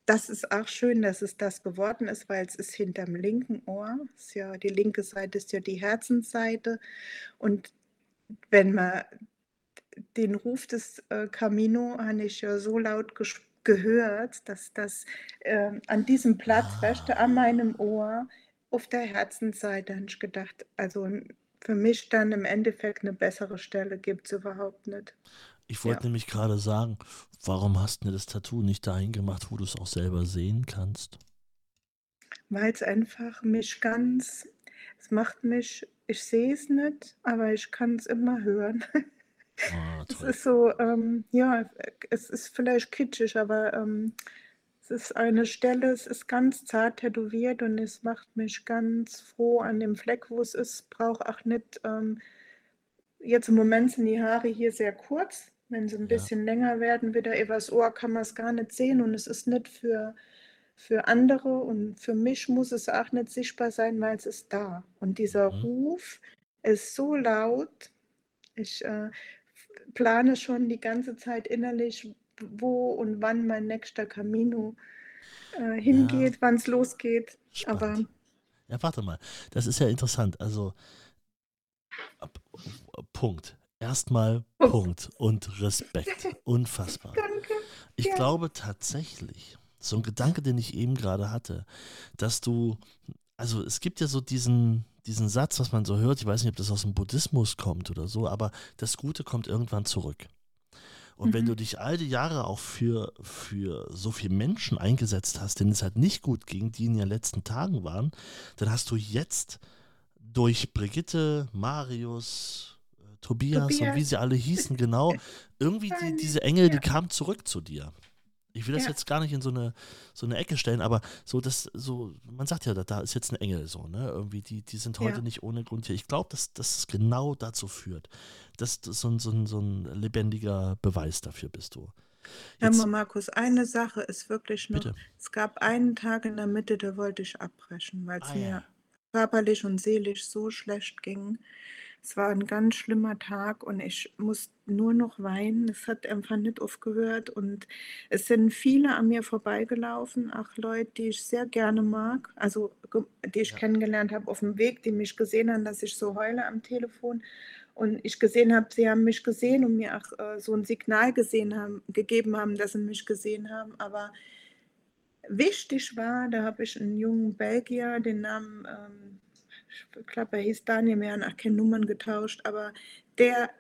Speaker 3: das ist auch schön, dass es das geworden ist, weil es ist hinterm linken Ohr. Ist ja, die linke Seite ist ja die Herzensseite. Und wenn man den Ruf des äh, Camino habe ich ja so laut gehört, dass das ähm, an diesem Platz,
Speaker 1: Ah.
Speaker 3: du, an meinem Ohr, auf der Herzensseite, habe ich gedacht, also für mich dann im Endeffekt eine bessere Stelle gibt es überhaupt nicht.
Speaker 1: Ich wollte
Speaker 3: Ja.
Speaker 1: nämlich gerade sagen, warum hast du das Tattoo nicht dahin gemacht, wo du es auch selber sehen kannst?
Speaker 3: Weil es einfach mich ganz, es macht mich, ich sehe es nicht, aber ich kann es immer hören.
Speaker 1: Ah,
Speaker 3: Es ist so, ähm, ja, es ist vielleicht kitschig, aber ähm, es ist eine Stelle, es ist ganz zart tätowiert und es macht mich ganz froh an dem Fleck, wo es ist. Brauche auch nicht, ähm, jetzt im Moment sind die Haare hier sehr kurz. Wenn sie ein
Speaker 1: Ja.
Speaker 3: bisschen länger werden, wieder übers Ohr, kann man es gar nicht sehen und es ist nicht für, für andere und für mich muss es auch nicht sichtbar sein, weil es ist da. Und dieser
Speaker 1: Mhm.
Speaker 3: Ruf ist so laut. Ich äh, plane schon die ganze Zeit innerlich, wo und wann mein nächster Camino äh, hingeht, wann es losgeht. Aber
Speaker 1: Spannend. Ja, warte mal. Das ist ja interessant. Also, Punkt. Erstmal
Speaker 3: Punkt.
Speaker 1: Punkt und Respekt. Unfassbar.
Speaker 3: danke.
Speaker 1: Ich
Speaker 3: Ja.
Speaker 1: glaube tatsächlich, so ein Gedanke, den ich eben gerade hatte, dass du, also es gibt ja so diesen, diesen Satz, was man so hört, ich weiß nicht, ob das aus dem Buddhismus kommt oder so, aber das Gute kommt irgendwann zurück. Und wenn
Speaker 3: Mhm.
Speaker 1: du dich all die Jahre auch für, für so viele Menschen eingesetzt hast, denen es halt nicht gut ging, die in ihren letzten Tagen waren, dann hast du jetzt durch Brigitte, Marius, äh, Tobias, und wie
Speaker 3: Tobias.
Speaker 1: sie alle hießen, genau, irgendwie die, diese Engel, die
Speaker 3: ja.
Speaker 1: kamen zurück zu dir. Ich will das
Speaker 3: Ja.
Speaker 1: jetzt gar nicht in so eine, so eine Ecke stellen, aber so das, so, man sagt ja, da, da ist jetzt ein Engel so, ne? Irgendwie, die, die sind heute
Speaker 3: Ja.
Speaker 1: nicht ohne Grund hier. Ich glaube, dass es genau dazu führt. dass das so ein, so, ein, so ein lebendiger Beweis dafür bist du.
Speaker 3: Hör
Speaker 1: Jetzt,
Speaker 3: mal, Markus, eine Sache ist wirklich noch,
Speaker 1: bitte.
Speaker 3: es gab einen Tag in der Mitte, da wollte ich abbrechen, weil es
Speaker 1: Ah,
Speaker 3: mir
Speaker 1: ja.
Speaker 3: körperlich und seelisch so schlecht ging. Es war ein ganz schlimmer Tag und ich musste nur noch weinen. Es hat einfach nicht aufgehört und es sind viele an mir vorbeigelaufen, auch Leute, die ich sehr gerne mag, also die ich
Speaker 1: Ja.
Speaker 3: kennengelernt habe auf dem Weg, die mich gesehen haben, dass ich so heule am Telefon und ich gesehen habe, sie haben mich gesehen und mir auch äh, so ein Signal gesehen haben, gegeben haben, dass sie mich gesehen haben, aber Wichtig war, da habe ich einen jungen Belgier, den Namen, ähm, ich glaube, er hieß Daniel, wir haben auch keine Nummern getauscht, aber der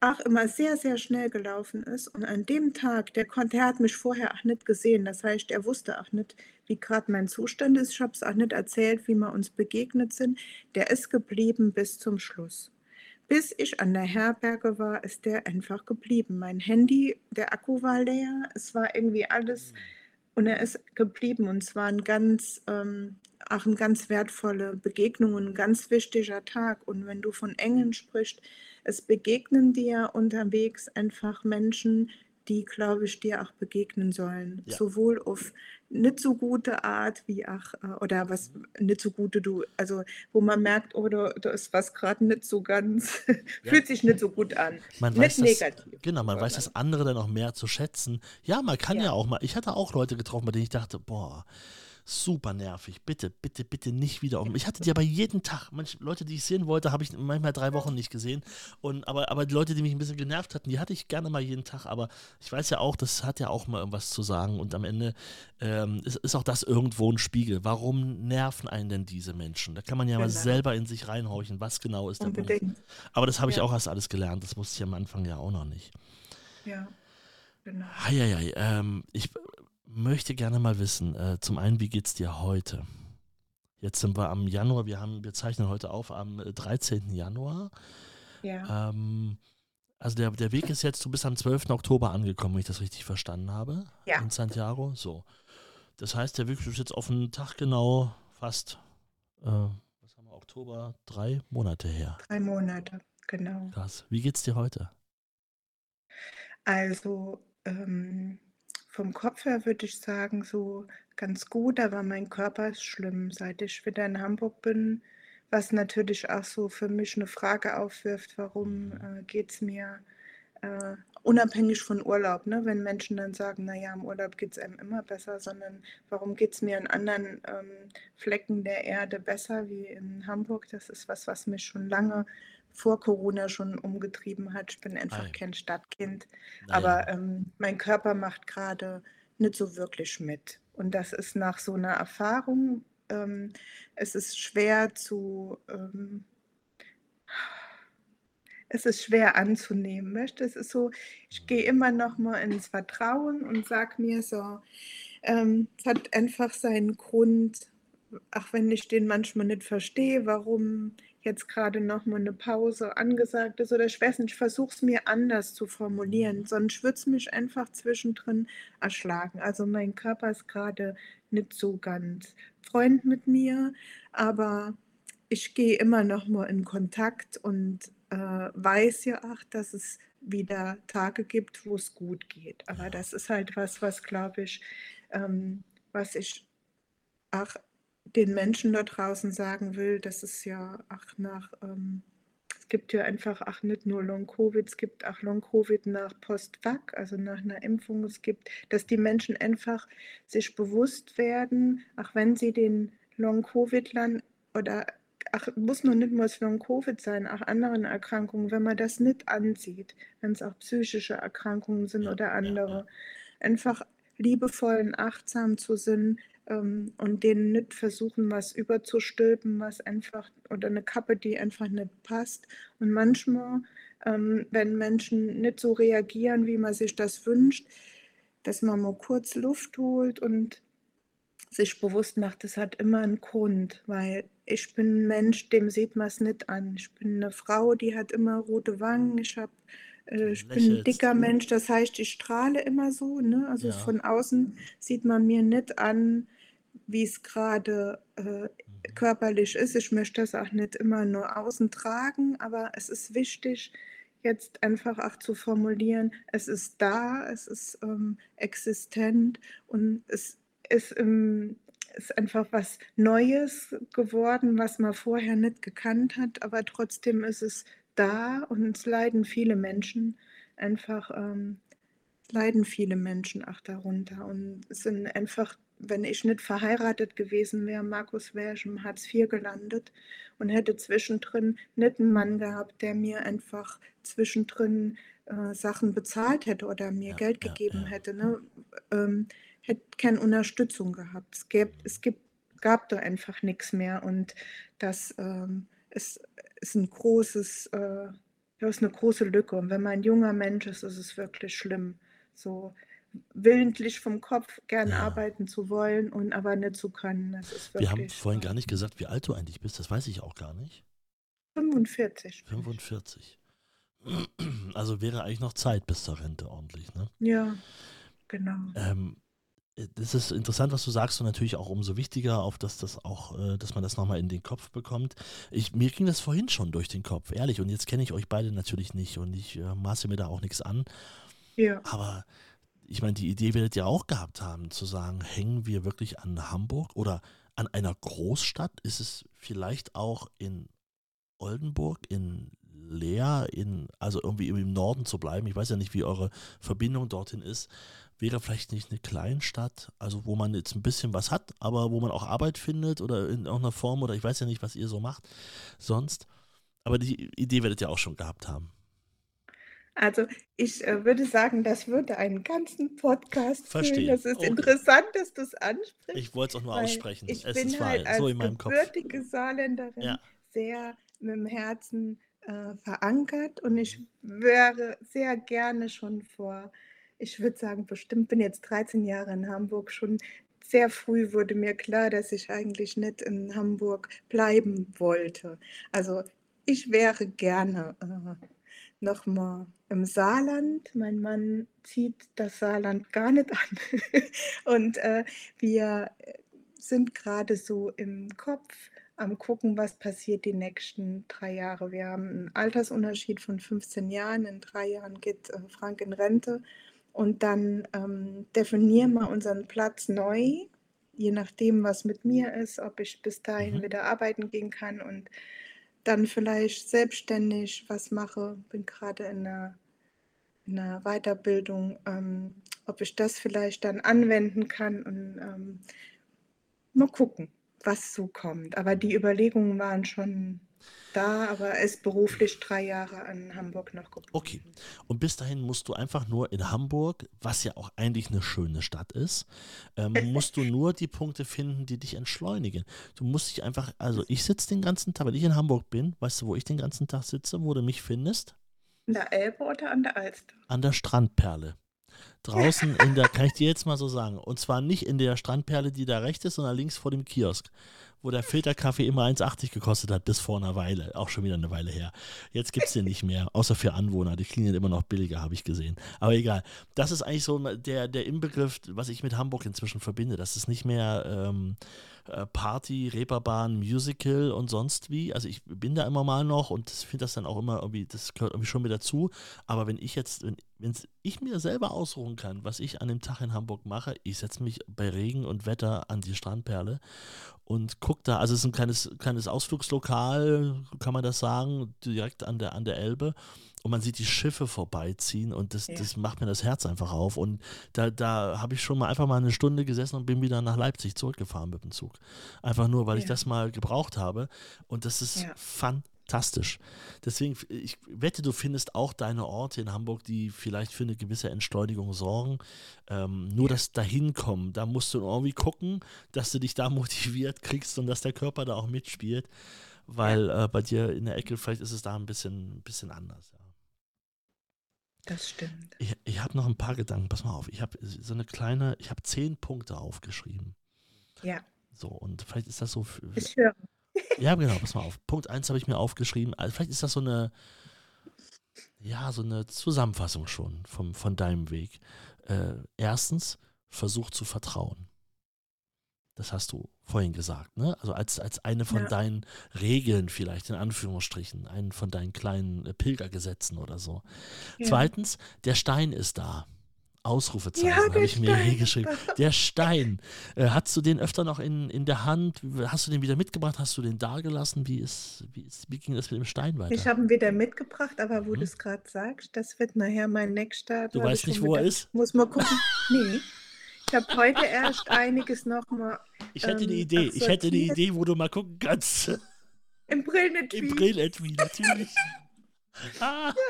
Speaker 3: auch immer sehr, sehr schnell gelaufen ist. Und an dem Tag, der konnte, der hat mich vorher auch nicht gesehen. Das heißt, er wusste auch nicht, wie gerade mein Zustand ist. Ich habe es auch nicht erzählt, wie wir uns begegnet sind. Der ist geblieben bis zum Schluss. Bis ich an der Herberge war, ist der einfach geblieben. Mein Handy, der Akku war leer. Es war irgendwie alles. Und er ist geblieben und es war ein ganz, ähm, auch eine ganz wertvolle Begegnung und ein ganz wichtiger Tag. Und wenn du von Engeln sprichst, es begegnen dir unterwegs einfach Menschen, die, glaube ich, dir auch begegnen sollen.
Speaker 1: Ja.
Speaker 3: Sowohl auf nicht so gute Art wie auch, äh, oder was nicht so gute du, also wo man merkt, oh, da, da ist was gerade nicht so ganz,
Speaker 1: Ja.
Speaker 3: fühlt sich nicht so gut an.
Speaker 1: Man
Speaker 3: nicht
Speaker 1: weiß das,
Speaker 3: negativ.
Speaker 1: genau, man weiß das andere dann auch mehr zu schätzen. Ja, man kann ja,
Speaker 3: Ja.
Speaker 1: auch mal, ich hatte auch Leute getroffen, bei denen ich dachte, boah, super nervig. Bitte, bitte, bitte nicht wieder. Ich hatte die aber jeden Tag. Manche Leute, die ich sehen wollte, habe ich manchmal drei Wochen nicht gesehen. Und, aber, aber die Leute, die mich ein bisschen genervt hatten, die hatte ich gerne mal jeden Tag. Aber ich weiß ja auch, das hat ja auch mal irgendwas zu sagen. Und am Ende ähm, ist, ist auch das irgendwo ein Spiegel. Warum nerven einen denn diese Menschen? Da kann man ja genau. mal selber in sich reinhorchen, was genau ist der Unbedingt. Punkt. Aber das habe ich ja. auch erst alles gelernt. Das wusste ich am Anfang ja auch noch nicht.
Speaker 3: Ja. Genau.
Speaker 1: Eieiei, ähm, ich möchte gerne mal wissen, äh, zum einen, wie geht es dir heute? Jetzt sind wir am Januar, wir, haben, wir zeichnen heute auf am 13. Äh, Januar.
Speaker 3: Ja.
Speaker 1: Ähm, also der, der Weg ist jetzt, du bist am 12. Oktober angekommen, wenn ich das richtig verstanden habe.
Speaker 3: Ja.
Speaker 1: In Santiago. So. Das heißt, der Weg ist jetzt auf einen Tag genau fast, äh, was haben wir, Oktober, drei Monate her.
Speaker 3: Drei Monate, genau.
Speaker 1: Krass. Wie geht's dir heute?
Speaker 3: Also, ähm, vom Kopf her würde ich sagen, so ganz gut, aber mein Körper ist schlimm, seit ich wieder in Hamburg bin, was natürlich auch so für mich eine Frage aufwirft, warum mhm. äh, geht es mir äh, unabhängig von Urlaub, ne? wenn Menschen dann sagen, naja, im Urlaub geht es einem immer besser, sondern warum geht es mir in anderen ähm, Flecken der Erde besser wie in Hamburg? Das ist was, was mich schon lange vor Corona schon umgetrieben hat. Ich bin einfach Ei. kein Stadtkind. Naja. Aber ähm, mein Körper macht gerade nicht so wirklich mit. Und das ist nach so einer Erfahrung, ähm, es ist schwer zu, ähm, es ist schwer anzunehmen. Weißt? Es ist so, ich gehe immer noch mal ins Vertrauen und sage mir so, ähm, es hat einfach seinen Grund, auch wenn ich den manchmal nicht verstehe, warum jetzt gerade noch mal eine Pause angesagt ist oder ich weiß nicht, ich versuche es mir anders zu formulieren, sonst würde es mich einfach zwischendrin erschlagen. Also mein Körper ist gerade nicht so ganz Freund mit mir, aber ich gehe immer noch mal in Kontakt und äh, weiß ja auch, dass es wieder Tage gibt, wo es gut geht. Aber das ist halt was, was glaube ich, ähm, was ich auch den Menschen da draußen sagen will, dass es ja ach nach, ähm, es gibt ja einfach ach nicht nur Long-Covid, es gibt auch Long-Covid nach Post-Vac, also nach einer Impfung. Es gibt, dass die Menschen einfach sich bewusst werden, auch wenn sie den Long-Covid-Land oder ach, muss noch nicht mal Long-Covid sein, auch anderen Erkrankungen, wenn man das nicht ansieht, wenn es auch psychische Erkrankungen sind oder andere, einfach liebevoll und achtsam zu sind, ähm, und denen nicht versuchen, was überzustülpen, was einfach, oder eine Kappe, die einfach nicht passt. Und manchmal, ähm, wenn Menschen nicht so reagieren, wie man sich das wünscht, dass man mal kurz Luft holt und sich bewusst macht, das hat immer einen Grund, weil ich bin ein Mensch, dem sieht man es nicht an. Ich bin eine Frau, die hat immer rote Wangen. Ich habe äh, ich bin ein dicker Mensch, das heißt, ich strahle immer so. Ne? Also ja. von außen sieht man mir nicht an, wie es gerade äh, mhm. körperlich ist. Ich möchte das auch nicht immer nur außen tragen, aber es ist wichtig, jetzt einfach auch zu formulieren, es ist da, es ist ähm, existent und es ist, ähm, ist einfach was Neues geworden, was man vorher nicht gekannt hat, aber trotzdem ist es da und es leiden viele Menschen einfach, ähm, leiden viele Menschen auch darunter und es sind einfach wenn ich nicht verheiratet gewesen wäre, Markus wäre ich im Hartz IV gelandet und hätte zwischendrin nicht einen Mann gehabt, der mir einfach zwischendrin äh, Sachen bezahlt hätte oder mir ja, Geld ja, gegeben ja. hätte. Ne? Ähm, hätte keine Unterstützung gehabt. Es, gäb, es gibt, gab da einfach nichts mehr und das ähm, ist, ist ein großes, äh, das ist eine große Lücke. Und wenn man ein junger Mensch ist, ist es wirklich schlimm. So, willentlich vom Kopf gern ja. arbeiten zu wollen und aber nicht zu können.
Speaker 1: Wir haben vorhin gar nicht gesagt, wie alt du eigentlich bist. Das weiß ich auch gar nicht.
Speaker 3: 45.
Speaker 1: 45. Also wäre eigentlich noch Zeit bis zur Rente ordentlich, ne?
Speaker 3: Ja, genau.
Speaker 1: Ähm, das ist interessant, was du sagst und natürlich auch umso wichtiger, auf dass das auch, äh, dass man das nochmal in den Kopf bekommt. Ich, mir ging das vorhin schon durch den Kopf, ehrlich. Und jetzt kenne ich euch beide natürlich nicht und ich äh, maße mir da auch nichts an.
Speaker 3: Ja.
Speaker 1: Aber ich meine, die Idee werdet ihr auch gehabt haben, zu sagen, hängen wir wirklich an Hamburg oder an einer Großstadt? Ist es vielleicht auch in Oldenburg, in Leer, in, also irgendwie im Norden zu bleiben? Ich weiß ja nicht, wie eure Verbindung dorthin ist. Wäre vielleicht nicht eine Kleinstadt, also wo man jetzt ein bisschen was hat, aber wo man auch Arbeit findet oder in irgendeiner Form oder ich weiß ja nicht, was ihr so macht sonst. Aber die Idee werdet ihr auch schon gehabt haben.
Speaker 3: Also ich äh, würde sagen, das würde einen ganzen Podcast
Speaker 1: Verstehe.
Speaker 3: Das ist
Speaker 1: Okay.
Speaker 3: interessant, dass du es ansprichst.
Speaker 1: Ich wollte es auch nur aussprechen.
Speaker 3: Ich
Speaker 1: es
Speaker 3: bin
Speaker 1: ist
Speaker 3: halt
Speaker 1: wahr, so
Speaker 3: als
Speaker 1: in meinem Kopf.
Speaker 3: Saarländerin
Speaker 1: Ja.
Speaker 3: sehr mit dem Herzen äh, verankert und ich wäre sehr gerne schon vor, ich würde sagen, bestimmt bin jetzt 13 Jahre in Hamburg, schon sehr früh wurde mir klar, dass ich eigentlich nicht in Hamburg bleiben wollte. Also ich wäre gerne äh, nochmal im Saarland. Mein Mann zieht das Saarland gar nicht an. Und äh, wir sind gerade so im Kopf am gucken, was passiert die nächsten drei Jahre. Wir haben einen Altersunterschied von 15 Jahren. In drei Jahren geht äh, Frank in Rente. Und dann ähm, definieren wir unseren Platz neu, je nachdem, was mit mir ist, ob ich bis dahin
Speaker 1: Mhm.
Speaker 3: wieder arbeiten gehen kann und dann vielleicht selbstständig was mache. Bin gerade in einer, in einer Weiterbildung, ähm, ob ich das vielleicht dann anwenden kann und ähm, mal gucken, was so kommt. Aber die Überlegungen waren schon da, aber es ist beruflich drei Jahre in Hamburg noch geblieben.
Speaker 1: Okay. Und bis dahin musst du einfach nur in Hamburg, was ja auch eigentlich eine schöne Stadt ist, ähm, musst du nur die Punkte finden, die dich entschleunigen. Du musst dich einfach, also ich sitze den ganzen Tag, wenn ich in Hamburg bin, weißt du, wo ich den ganzen Tag sitze, wo du mich findest?
Speaker 3: An der Elbe oder an der Alster?
Speaker 1: An der Strandperle. Draußen in der, kann ich dir jetzt mal so sagen, und zwar nicht in der Strandperle, die da rechts ist, sondern links vor dem Kiosk, wo der Filterkaffee immer 1,80 gekostet hat, bis vor einer Weile, auch schon wieder eine Weile her. Jetzt gibt es den nicht mehr, außer für Anwohner, die klingen immer noch billiger, habe ich gesehen. Aber egal, das ist eigentlich so der, der Inbegriff, was ich mit Hamburg inzwischen verbinde. Das ist nicht mehr ähm, äh, Party, Reeperbahn, Musical und sonst wie. Also ich bin da immer mal noch und finde das dann auch immer irgendwie, das gehört irgendwie schon mit dazu. Aber wenn ich jetzt, wenn wenn's ich mir selber ausruhen kann, was ich an dem Tag in Hamburg mache, ich setze mich bei Regen und Wetter an die Strandperle und gucke da, also es ist ein kleines, kleines Ausflugslokal, kann man das sagen, direkt an der, an der Elbe. Und man sieht die Schiffe vorbeiziehen und das,
Speaker 3: Ja.
Speaker 1: das macht mir das Herz einfach auf. Und da, da habe ich schon mal einfach mal eine Stunde gesessen und bin wieder nach Leipzig zurückgefahren mit dem Zug. Einfach nur, weil ich
Speaker 3: Ja.
Speaker 1: das mal gebraucht habe. Und das ist
Speaker 3: Ja.
Speaker 1: fantastisch. Deswegen, ich wette, du findest auch deine Orte in Hamburg, die vielleicht für eine gewisse Entschleunigung sorgen. Ähm, nur das Dahinkommen, da musst du irgendwie gucken, dass du dich da motiviert kriegst und dass der Körper da auch mitspielt. Weil äh, bei dir in der Ecke, vielleicht ist es da ein bisschen, ein bisschen anders. Ja.
Speaker 3: Das stimmt.
Speaker 1: Ich, ich habe noch ein paar Gedanken. Pass mal auf. Ich habe so eine kleine, ich habe zehn Punkte aufgeschrieben.
Speaker 3: Ja,
Speaker 1: So, und vielleicht ist das so. Für,
Speaker 3: ich höre.
Speaker 1: Ja, genau, pass mal auf. Punkt 1 habe ich mir aufgeschrieben. Also vielleicht ist das so eine, ja, so eine Zusammenfassung schon vom, von deinem Weg. Äh, erstens, versuch zu vertrauen. Das hast du vorhin gesagt, ne? Also als, als eine von
Speaker 3: Ja.
Speaker 1: deinen Regeln vielleicht, in Anführungsstrichen, einen von deinen kleinen äh, Pilgergesetzen oder so.
Speaker 3: Ja.
Speaker 1: Zweitens, der Stein ist da. Ausrufezeichen
Speaker 3: Ja,
Speaker 1: habe ich mir hier geschrieben. Der Stein. Äh, hast du den öfter noch in, in der Hand? Hast du den wieder mitgebracht? Hast du den da gelassen? Wie, ist, wie, ist, wie ging das mit dem Stein weiter?
Speaker 3: Ich habe ihn wieder mitgebracht, aber wo
Speaker 1: Mhm.
Speaker 3: du es gerade sagst, das wird nachher mein nächster.
Speaker 1: Du weißt
Speaker 3: ich
Speaker 1: nicht, wo er
Speaker 3: wieder-
Speaker 1: ist?
Speaker 3: Muss mal gucken. nee. Ich habe heute erst einiges nochmal
Speaker 1: Ich hätte eine
Speaker 3: ähm,
Speaker 1: Idee. Ich hätte eine. Idee, wo du mal gucken kannst.
Speaker 3: im Brillenetui.
Speaker 1: Im Brilletui, natürlich. ah.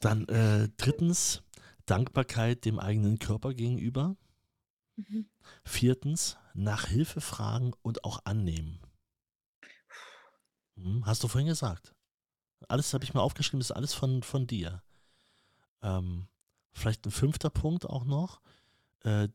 Speaker 1: Dann äh, drittens, Dankbarkeit dem eigenen Körper gegenüber.
Speaker 3: Mhm.
Speaker 1: Viertens, nach Hilfe fragen und auch annehmen. Hm, hast du vorhin gesagt. Alles habe ich mir aufgeschrieben, das ist alles von, von dir. Ähm, vielleicht ein fünfter Punkt auch noch. Äh,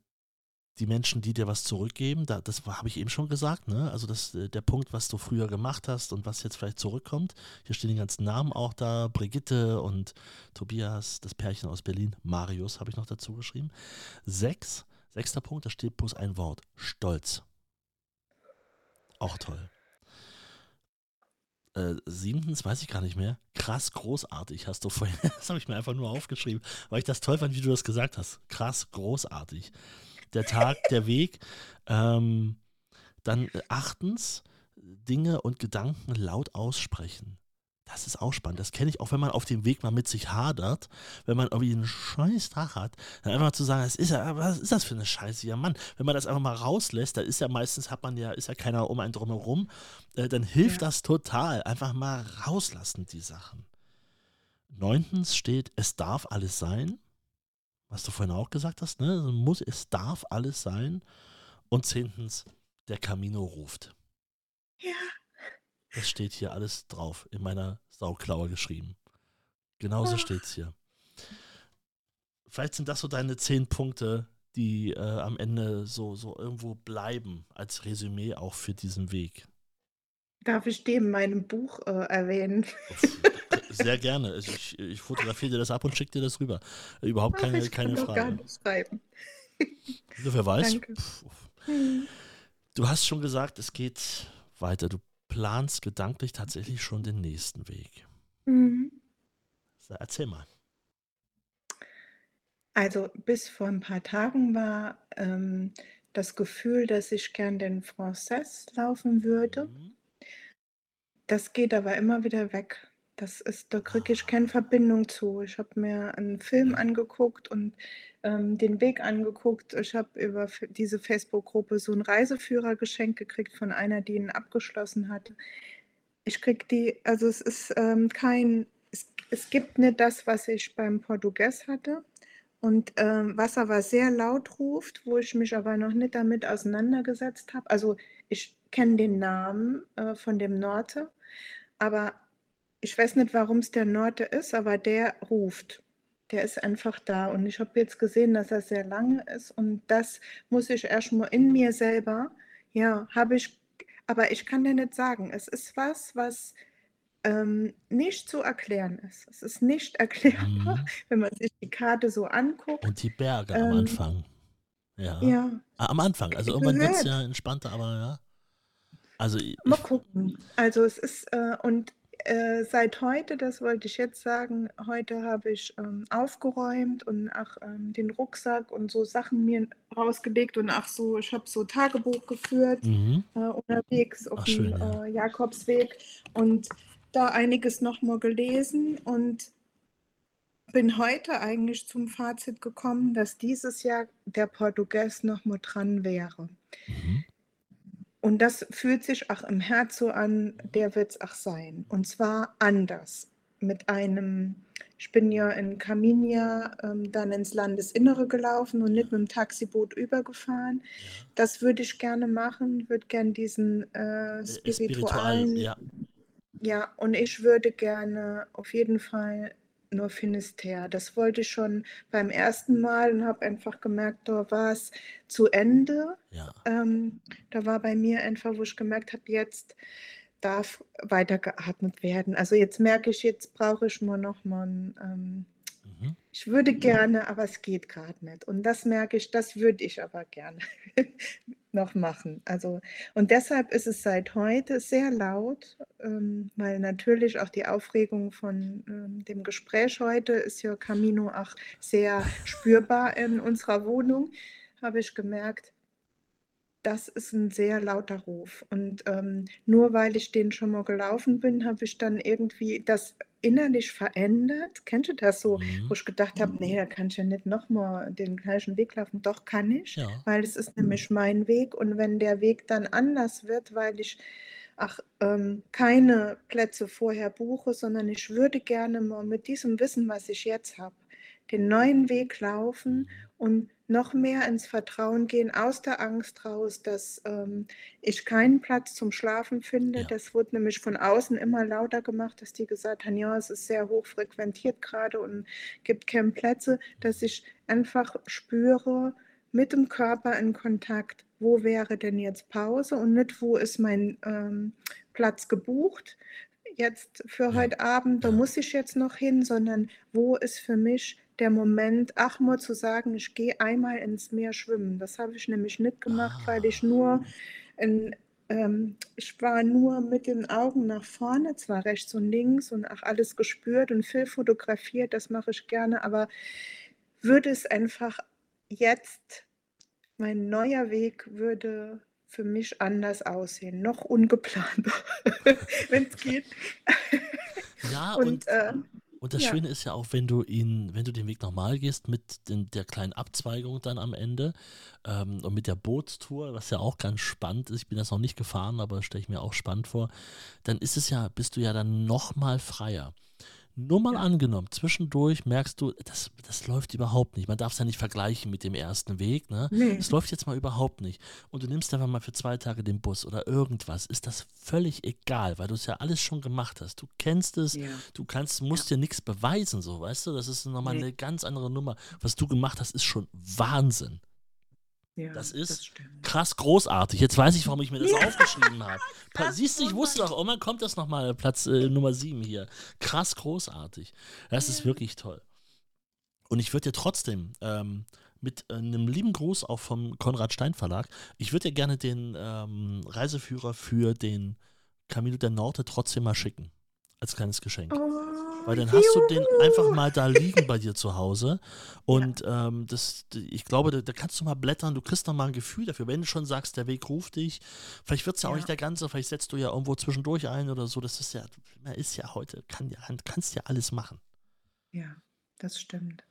Speaker 1: die Menschen, die dir was zurückgeben, da, das habe ich eben schon gesagt, ne? Also das, äh, der Punkt, was du früher gemacht hast und was jetzt vielleicht zurückkommt. Hier stehen die ganzen Namen auch da, Brigitte und Tobias, das Pärchen aus Berlin, Marius habe ich noch dazu geschrieben. Sechs, sechster Punkt, da steht bloß ein Wort, Stolz. Auch toll. Äh, siebtens, weiß ich gar nicht mehr. Krass, großartig hast du vorhin. Das habe ich mir einfach nur aufgeschrieben, weil ich das toll fand, wie du das gesagt hast. Krass, großartig. Der Tag, der Weg. Ähm, dann äh, achtens, Dinge und Gedanken laut aussprechen. Das ist auch spannend. Das kenne ich auch, wenn man auf dem Weg mal mit sich hadert, wenn man irgendwie einen scheiß Tag hat, dann einfach mal zu sagen, was ist, ja, was ist das für eine Scheiße ja Mann? Wenn man das einfach mal rauslässt, da ist ja meistens, hat man ja, ist ja keiner um einen drumherum, äh, dann hilft ja. das total. Einfach mal rauslassen, die Sachen. Neuntens steht, es darf alles sein. Was du vorhin auch gesagt hast, ne? Muss, es darf alles sein. Und zehntens, der Camino ruft.
Speaker 3: Ja.
Speaker 1: Das steht hier alles drauf, in meiner Sauklaue geschrieben. Genauso steht es hier. Vielleicht sind das so deine zehn Punkte, die äh, am Ende so, so irgendwo bleiben, als Resümee auch für diesen Weg.
Speaker 3: Darf ich dem in meinem Buch äh, erwähnen?
Speaker 1: Sehr gerne. Also ich, ich fotografiere dir das ab und schicke dir das rüber. Überhaupt keine, Ach, ich keine kann Frage. Gar nicht schreiben. wer weiß. Hm. Du hast schon gesagt, es geht weiter. Du planst gedanklich tatsächlich schon den nächsten Weg. Mhm. So, erzähl mal.
Speaker 3: Also bis vor ein paar Tagen war ähm, das Gefühl, dass ich gern den Frances laufen würde. Mhm. Das geht aber immer wieder weg. Das ist, da kriege ich keine Verbindung zu. Ich habe mir einen Film angeguckt und ähm, den Weg angeguckt. Ich habe über diese Facebook-Gruppe so einen Reiseführer geschenkt gekriegt von einer, die ihn abgeschlossen hatte. Ich kriege die, also es ist ähm, kein, es, es gibt nicht das, was ich beim Portugies hatte. Und ähm, was aber sehr laut ruft, wo ich mich aber noch nicht damit auseinandergesetzt habe. Also ich kenne den Namen äh, von dem Norte, aber ich weiß nicht, warum es der Norte ist, aber der ruft. Der ist einfach da. Und ich habe jetzt gesehen, dass er sehr lange ist. Und das muss ich erstmal in mir selber, ja, habe ich, aber ich kann dir nicht sagen. Es ist was, was ähm, nicht zu erklären ist. Es ist nicht erklärbar, mhm. wenn man sich die Karte so anguckt.
Speaker 1: Und die Berge ähm, am Anfang. Ja. ja. Ah, am Anfang. Also irgendwann wird es ja entspannter, aber ja.
Speaker 3: Also Mal gucken. Also es ist, äh, und äh, seit heute, das wollte ich jetzt sagen, heute habe ich ähm, aufgeräumt und auch ähm, den Rucksack und so Sachen mir rausgelegt und auch so, ich habe so Tagebuch geführt mhm. äh, unterwegs auf ach, dem ja. äh, Jakobsweg und da einiges nochmal gelesen und bin heute eigentlich zum Fazit gekommen, dass dieses Jahr der Portugies nochmal dran wäre. Mhm. Und das fühlt sich auch im Herz so an, der wird es auch sein. Und zwar anders. Mit einem, ich bin ja in Caminia ähm, dann ins Landesinnere gelaufen und nicht mit dem Taxiboot übergefahren. Das würde ich gerne machen, würde gerne diesen äh, äh spiritualen. Spiritual, ja. ja, und ich würde gerne auf jeden Fall nur Finisterre. Das wollte ich schon beim ersten Mal und habe einfach gemerkt, da war es zu Ende. Ja. Ähm, da war bei mir einfach, wo ich gemerkt habe, jetzt darf weiter geatmet werden. Also jetzt merke ich, jetzt brauche ich nur noch mal ein, ähm. Ich würde gerne, aber es geht gerade nicht. Und das merke ich, das würde ich aber gerne noch machen. Also, und deshalb ist es seit heute sehr laut, ähm, weil natürlich auch die Aufregung von ähm, dem Gespräch heute ist ja Camino auch sehr spürbar in unserer Wohnung, habe ich gemerkt, das ist ein sehr lauter Ruf. Und ähm, nur weil ich den schon mal gelaufen bin, habe ich dann irgendwie das innerlich verändert. Kennst du das so, mhm. wo ich gedacht habe, nee, da kann ich ja nicht nochmal den gleichen Weg laufen. Doch kann ich, ja. weil es ist nämlich mein Weg. Und wenn der Weg dann anders wird, weil ich ach, ähm, keine Plätze vorher buche, sondern ich würde gerne mal mit diesem Wissen, was ich jetzt habe, den neuen Weg laufen und noch mehr ins Vertrauen gehen, aus der Angst raus, dass ähm, ich keinen Platz zum Schlafen finde. Ja. Das wurde nämlich von außen immer lauter gemacht, dass die gesagt haben, ja, es ist sehr hoch frequentiert gerade und gibt keine Plätze, dass ich einfach spüre, mit dem Körper in Kontakt, wo wäre denn jetzt Pause und nicht, wo ist mein ähm, Platz gebucht, jetzt für ja. heute Abend, da muss ich jetzt noch hin, sondern wo ist für mich der Moment, ach mal zu sagen, ich gehe einmal ins Meer schwimmen. Das habe ich nämlich nicht gemacht, ah. weil ich nur in, ähm, ich war nur mit den Augen nach vorne, zwar rechts und links und auch alles gespürt und viel fotografiert, das mache ich gerne, aber würde es einfach jetzt, mein neuer Weg würde für mich anders aussehen, noch ungeplanter, wenn es geht.
Speaker 1: Ja, und,
Speaker 3: Und äh,
Speaker 1: und das
Speaker 3: ja,
Speaker 1: Schöne ist ja auch, wenn du ihn, wenn du den Weg nochmal gehst mit den, der kleinen Abzweigung dann am Ende ähm, und mit der Bootstour, was ja auch ganz spannend ist, ich bin das noch nicht gefahren, aber stelle ich mir auch spannend vor, dann ist es ja, bist du ja dann nochmal freier. Nur mal
Speaker 3: ja,
Speaker 1: angenommen, zwischendurch merkst du, das, das läuft überhaupt nicht. Man darf es ja nicht vergleichen mit dem ersten Weg, ne?
Speaker 3: nee,
Speaker 1: Es läuft jetzt mal überhaupt nicht. Und du nimmst einfach mal für zwei Tage den Bus oder irgendwas. Ist das völlig egal, weil du es ja alles schon gemacht hast. Du kennst es,
Speaker 3: ja,
Speaker 1: du kannst,
Speaker 3: ja,
Speaker 1: musst dir nichts beweisen, so, weißt du? Das ist nochmal
Speaker 3: nee,
Speaker 1: eine ganz andere Nummer. Was du gemacht hast, ist schon Wahnsinn.
Speaker 3: Ja,
Speaker 1: Das
Speaker 3: das
Speaker 1: ist
Speaker 3: stimmt.
Speaker 1: krass großartig. Jetzt weiß ich, warum ich mir das
Speaker 3: Ja,
Speaker 1: aufgeschrieben habe. Siehst du, ich wusste doch, irgendwann kommt das nochmal, Platz äh, Nummer 7 hier. Krass großartig. Das ist
Speaker 3: Ja.
Speaker 1: wirklich toll. Und ich würde dir trotzdem ähm, mit äh, einem lieben Gruß auch vom Konrad Stein Verlag, ich würde dir gerne den ähm, Reiseführer für den Camino del Norte trotzdem mal schicken. Als kleines Geschenk.
Speaker 3: Oh,
Speaker 1: Weil dann hast du den einfach
Speaker 3: juhu.
Speaker 1: mal da liegen bei dir zu Hause.
Speaker 3: Ja,
Speaker 1: Und ähm, das, ich glaube, da, da kannst du mal blättern, du kriegst noch mal ein Gefühl dafür. Wenn du schon sagst, der Weg ruft dich, vielleicht wird es ja auch nicht
Speaker 3: ja,
Speaker 1: der ganze, vielleicht setzt du ja irgendwo zwischendurch ein oder so. Das ist ja, man ist ja heute, kann ja, kannst ja alles machen.
Speaker 3: ja, das stimmt.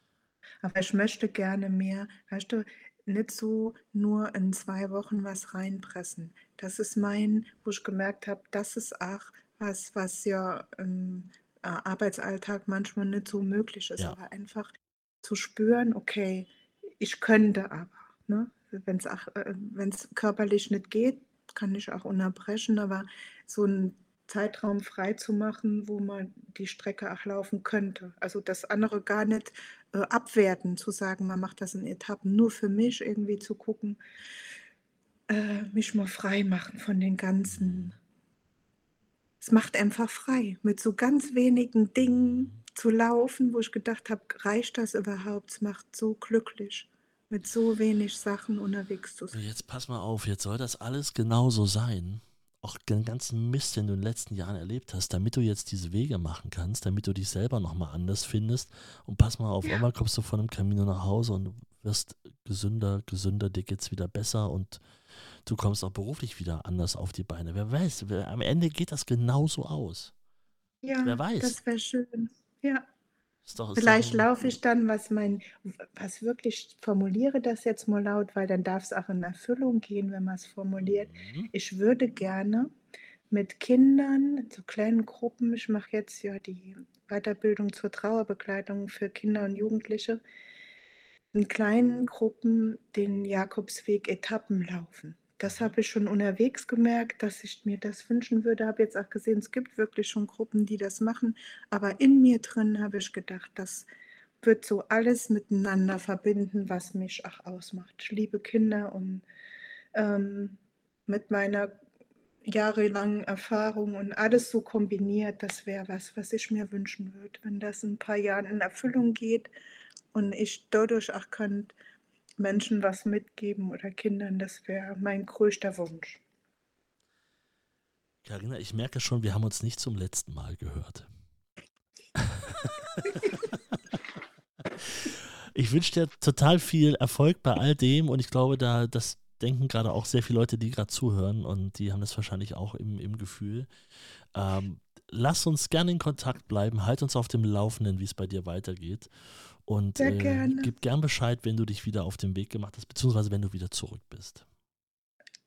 Speaker 3: Aber ich möchte gerne mehr, weißt du, nicht so nur in zwei Wochen was reinpressen. Das ist mein, wo ich gemerkt habe, das ist auch was, was ja im äh, Arbeitsalltag manchmal nicht so möglich ist,
Speaker 1: Ja,
Speaker 3: aber einfach zu spüren, okay, ich könnte aber, ne? Wenn es äh, wenn es körperlich nicht geht, kann ich auch unterbrechen, aber so einen Zeitraum frei zu machen, wo man die Strecke auch laufen könnte. Also das andere gar nicht äh, abwerten, zu sagen, man macht das in Etappen, nur für mich irgendwie zu gucken, äh, mich mal frei machen von den ganzen. Es macht einfach frei, mit so ganz wenigen Dingen zu laufen, wo ich gedacht habe, reicht das überhaupt? Es macht so glücklich, mit so wenig Sachen unterwegs zu sein.
Speaker 1: jetzt pass mal auf, jetzt soll das alles genauso sein. Auch den ganzen Mist, den du in den letzten Jahren erlebt hast, damit du jetzt diese Wege machen kannst, damit du dich selber nochmal anders findest. Und pass mal auf,
Speaker 3: Ja,
Speaker 1: einmal kommst du von einem Camino nach Hause und wirst gesünder, gesünder, dir geht's wieder besser und du kommst auch beruflich wieder anders auf die Beine. Wer weiß, wer, am Ende geht das genauso aus. Wer
Speaker 3: ja,
Speaker 1: weiß.
Speaker 3: das wäre schön. Ja.
Speaker 1: Ist doch, ist
Speaker 3: Vielleicht laufe ich dann, was mein, was wirklich, ich formuliere das jetzt mal laut, weil dann darf es auch in Erfüllung gehen, wenn man es formuliert.
Speaker 1: Mhm.
Speaker 3: Ich würde gerne mit Kindern, so kleinen Gruppen, ich mache jetzt ja die Weiterbildung zur Trauerbegleitung für Kinder und Jugendliche, in kleinen Gruppen den Jakobsweg Etappen laufen. Das habe ich schon unterwegs gemerkt, dass ich mir das wünschen würde. Habe jetzt auch gesehen, es gibt wirklich schon Gruppen, die das machen. Aber in mir drin habe ich gedacht, das wird so alles miteinander verbinden, was mich auch ausmacht. Ich liebe Kinder und ähm, mit meiner jahrelangen Erfahrung und alles so kombiniert, das wäre was, was ich mir wünschen würde, wenn das in ein paar Jahren in Erfüllung geht und ich dadurch auch kann Menschen was mitgeben oder Kindern, das wäre mein größter Wunsch.
Speaker 1: Carina, ich merke schon, wir haben uns nicht zum letzten Mal gehört. Ich wünsche dir total viel Erfolg bei all dem und ich glaube, da das denken gerade auch sehr viele Leute, die gerade zuhören und die haben das wahrscheinlich auch im, im Gefühl. Ähm, lass uns gerne in Kontakt bleiben, halt uns auf dem Laufenden, wie es bei dir weitergeht und äh, gib gern Bescheid, wenn du dich wieder auf den Weg gemacht hast, beziehungsweise wenn du wieder zurück bist.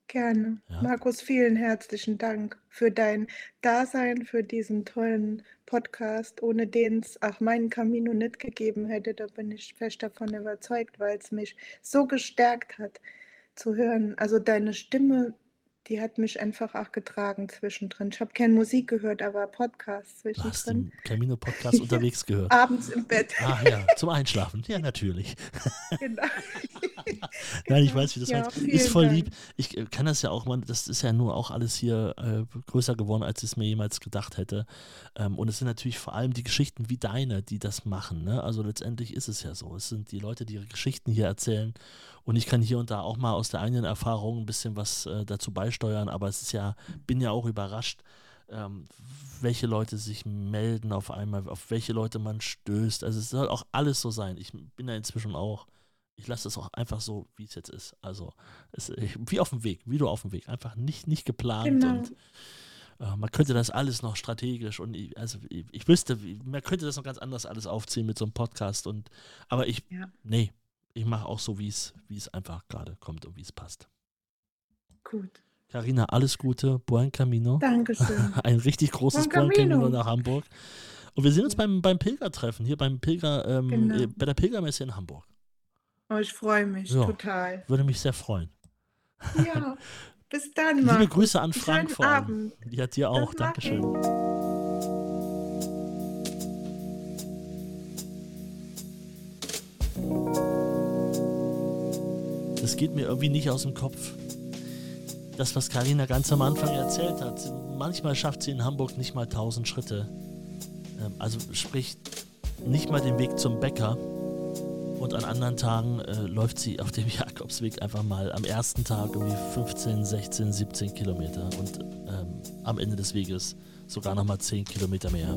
Speaker 3: Gerne.
Speaker 1: Ja?
Speaker 3: Markus, vielen herzlichen Dank für dein Dasein, für diesen tollen Podcast, ohne den es auch meinen Camino nicht gegeben hätte. Da bin ich fest davon überzeugt, weil es mich so gestärkt hat zu hören. Also deine Stimme, die hat mich einfach auch getragen zwischendrin. Ich habe keine Musik gehört, aber Podcast
Speaker 1: Du hast
Speaker 3: zwischendrin.
Speaker 1: den Camino-Podcast unterwegs gehört.
Speaker 3: Abends im Bett.
Speaker 1: Ah ja, zum Einschlafen. Ja, natürlich.
Speaker 3: genau.
Speaker 1: Nein, ich weiß, wie das
Speaker 3: Ja,
Speaker 1: meinst. Ist voll
Speaker 3: Dank.
Speaker 1: lieb. Ich äh, kann das ja auch, man, das ist ja nur auch alles hier äh, größer geworden, als ich es mir jemals gedacht hätte. Ähm, und es sind natürlich vor allem die Geschichten wie deine, die das machen. Ne? Also letztendlich ist es ja so. Es sind die Leute, die ihre Geschichten hier erzählen. Und ich kann hier und da auch mal aus der eigenen Erfahrung ein bisschen was äh, dazu beisteuern. Aber es ist ja, bin ja auch überrascht, ähm, welche Leute sich melden auf einmal, auf welche Leute man stößt. Also es soll auch alles so sein. Ich bin da inzwischen auch ich lasse es auch einfach so, wie es jetzt ist. Also, es, wie auf dem Weg, wie du auf dem Weg. Einfach nicht, nicht geplant
Speaker 3: Genau.
Speaker 1: und Äh, man könnte das alles noch strategisch und ich, also ich, ich, wüsste, man könnte das noch ganz anders alles aufziehen mit so einem Podcast und aber ich, ja. nee, ich mache auch so, wie es einfach gerade kommt und wie es passt.
Speaker 3: Gut.
Speaker 1: Carina, alles Gute, Buen Camino.
Speaker 3: Dankeschön.
Speaker 1: Ein richtig großes Buen Camino. Camino nach Hamburg. Und wir sehen uns beim, beim Pilgertreffen, hier beim Pilger, ähm, genau. Äh, bei der Pilgermesse in Hamburg.
Speaker 3: Oh, ich freue mich ja, total.
Speaker 1: Würde mich sehr freuen.
Speaker 3: Ja, bis dann, Markus.
Speaker 1: Liebe Grüße an Frank vor allem. Die hat dir auch. Dankeschön. Das geht mir irgendwie nicht aus dem Kopf. Das, was Karina ganz am Anfang erzählt hat. Manchmal schafft sie in Hamburg nicht mal 1000 Schritte. Ähm, also sprich, nicht mal den Weg zum Bäcker und an anderen Tagen äh, läuft sie auf dem Jakobsweg einfach mal am ersten Tag irgendwie 15, 16, 17 Kilometer und ähm, am Ende des Weges sogar nochmal 10 Kilometer mehr.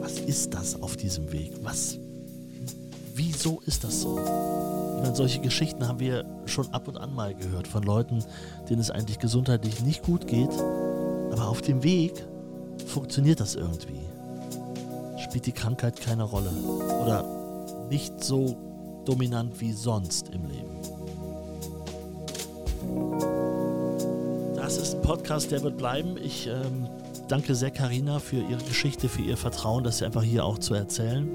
Speaker 1: Was ist das auf diesem Weg? Was? Wieso ist das so? Meine, solche Geschichten haben wir schon ab und an mal gehört von Leuten, denen es eigentlich gesundheitlich nicht gut geht, aber auf dem Weg funktioniert das irgendwie spielt die Krankheit keine Rolle. Oder nicht so dominant wie sonst im Leben. Das ist ein Podcast, der wird bleiben. Ich ähm, danke sehr Karina für ihre Geschichte, für ihr Vertrauen, das einfach hier auch zu erzählen.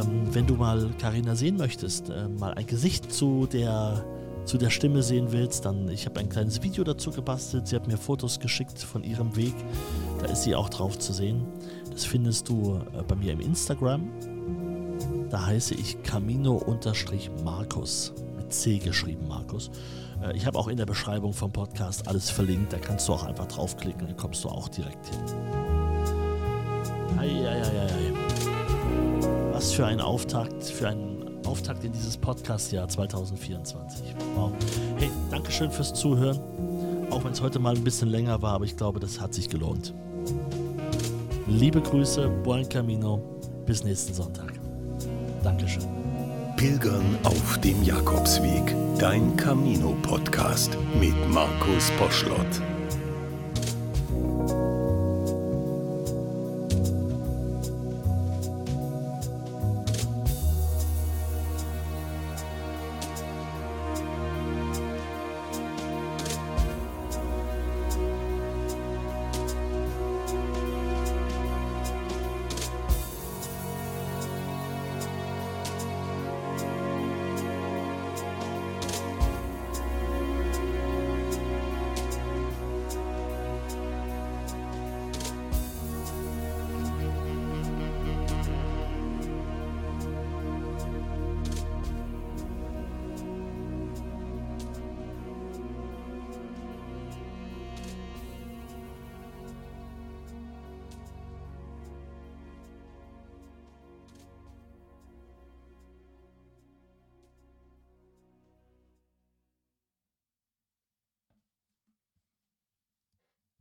Speaker 1: Ähm, wenn du mal Karina sehen möchtest, äh, mal ein Gesicht zu der zu der Stimme sehen willst, dann ich habe ein kleines Video dazu gebastelt. Sie hat mir Fotos geschickt von ihrem Weg. Da ist sie auch drauf zu sehen. Das findest du äh, bei mir im Instagram. Da heiße ich Camino-Markus. Mit C geschrieben, Markus. Äh, ich habe auch in der Beschreibung vom Podcast alles verlinkt. Da kannst du auch einfach draufklicken, dann kommst du auch direkt hin. Eieieiei. Was für ein Auftakt, für einen Auftakt in dieses Podcast-Jahr 2024. Wow. Hey, Dankeschön fürs Zuhören. Auch wenn es heute mal ein bisschen länger war, aber ich glaube, das hat sich gelohnt. Liebe Grüße, Buen Camino. Bis nächsten Sonntag. Dankeschön.
Speaker 2: Pilgern auf dem Jakobsweg. Dein Camino-Podcast mit Markus Boschlott.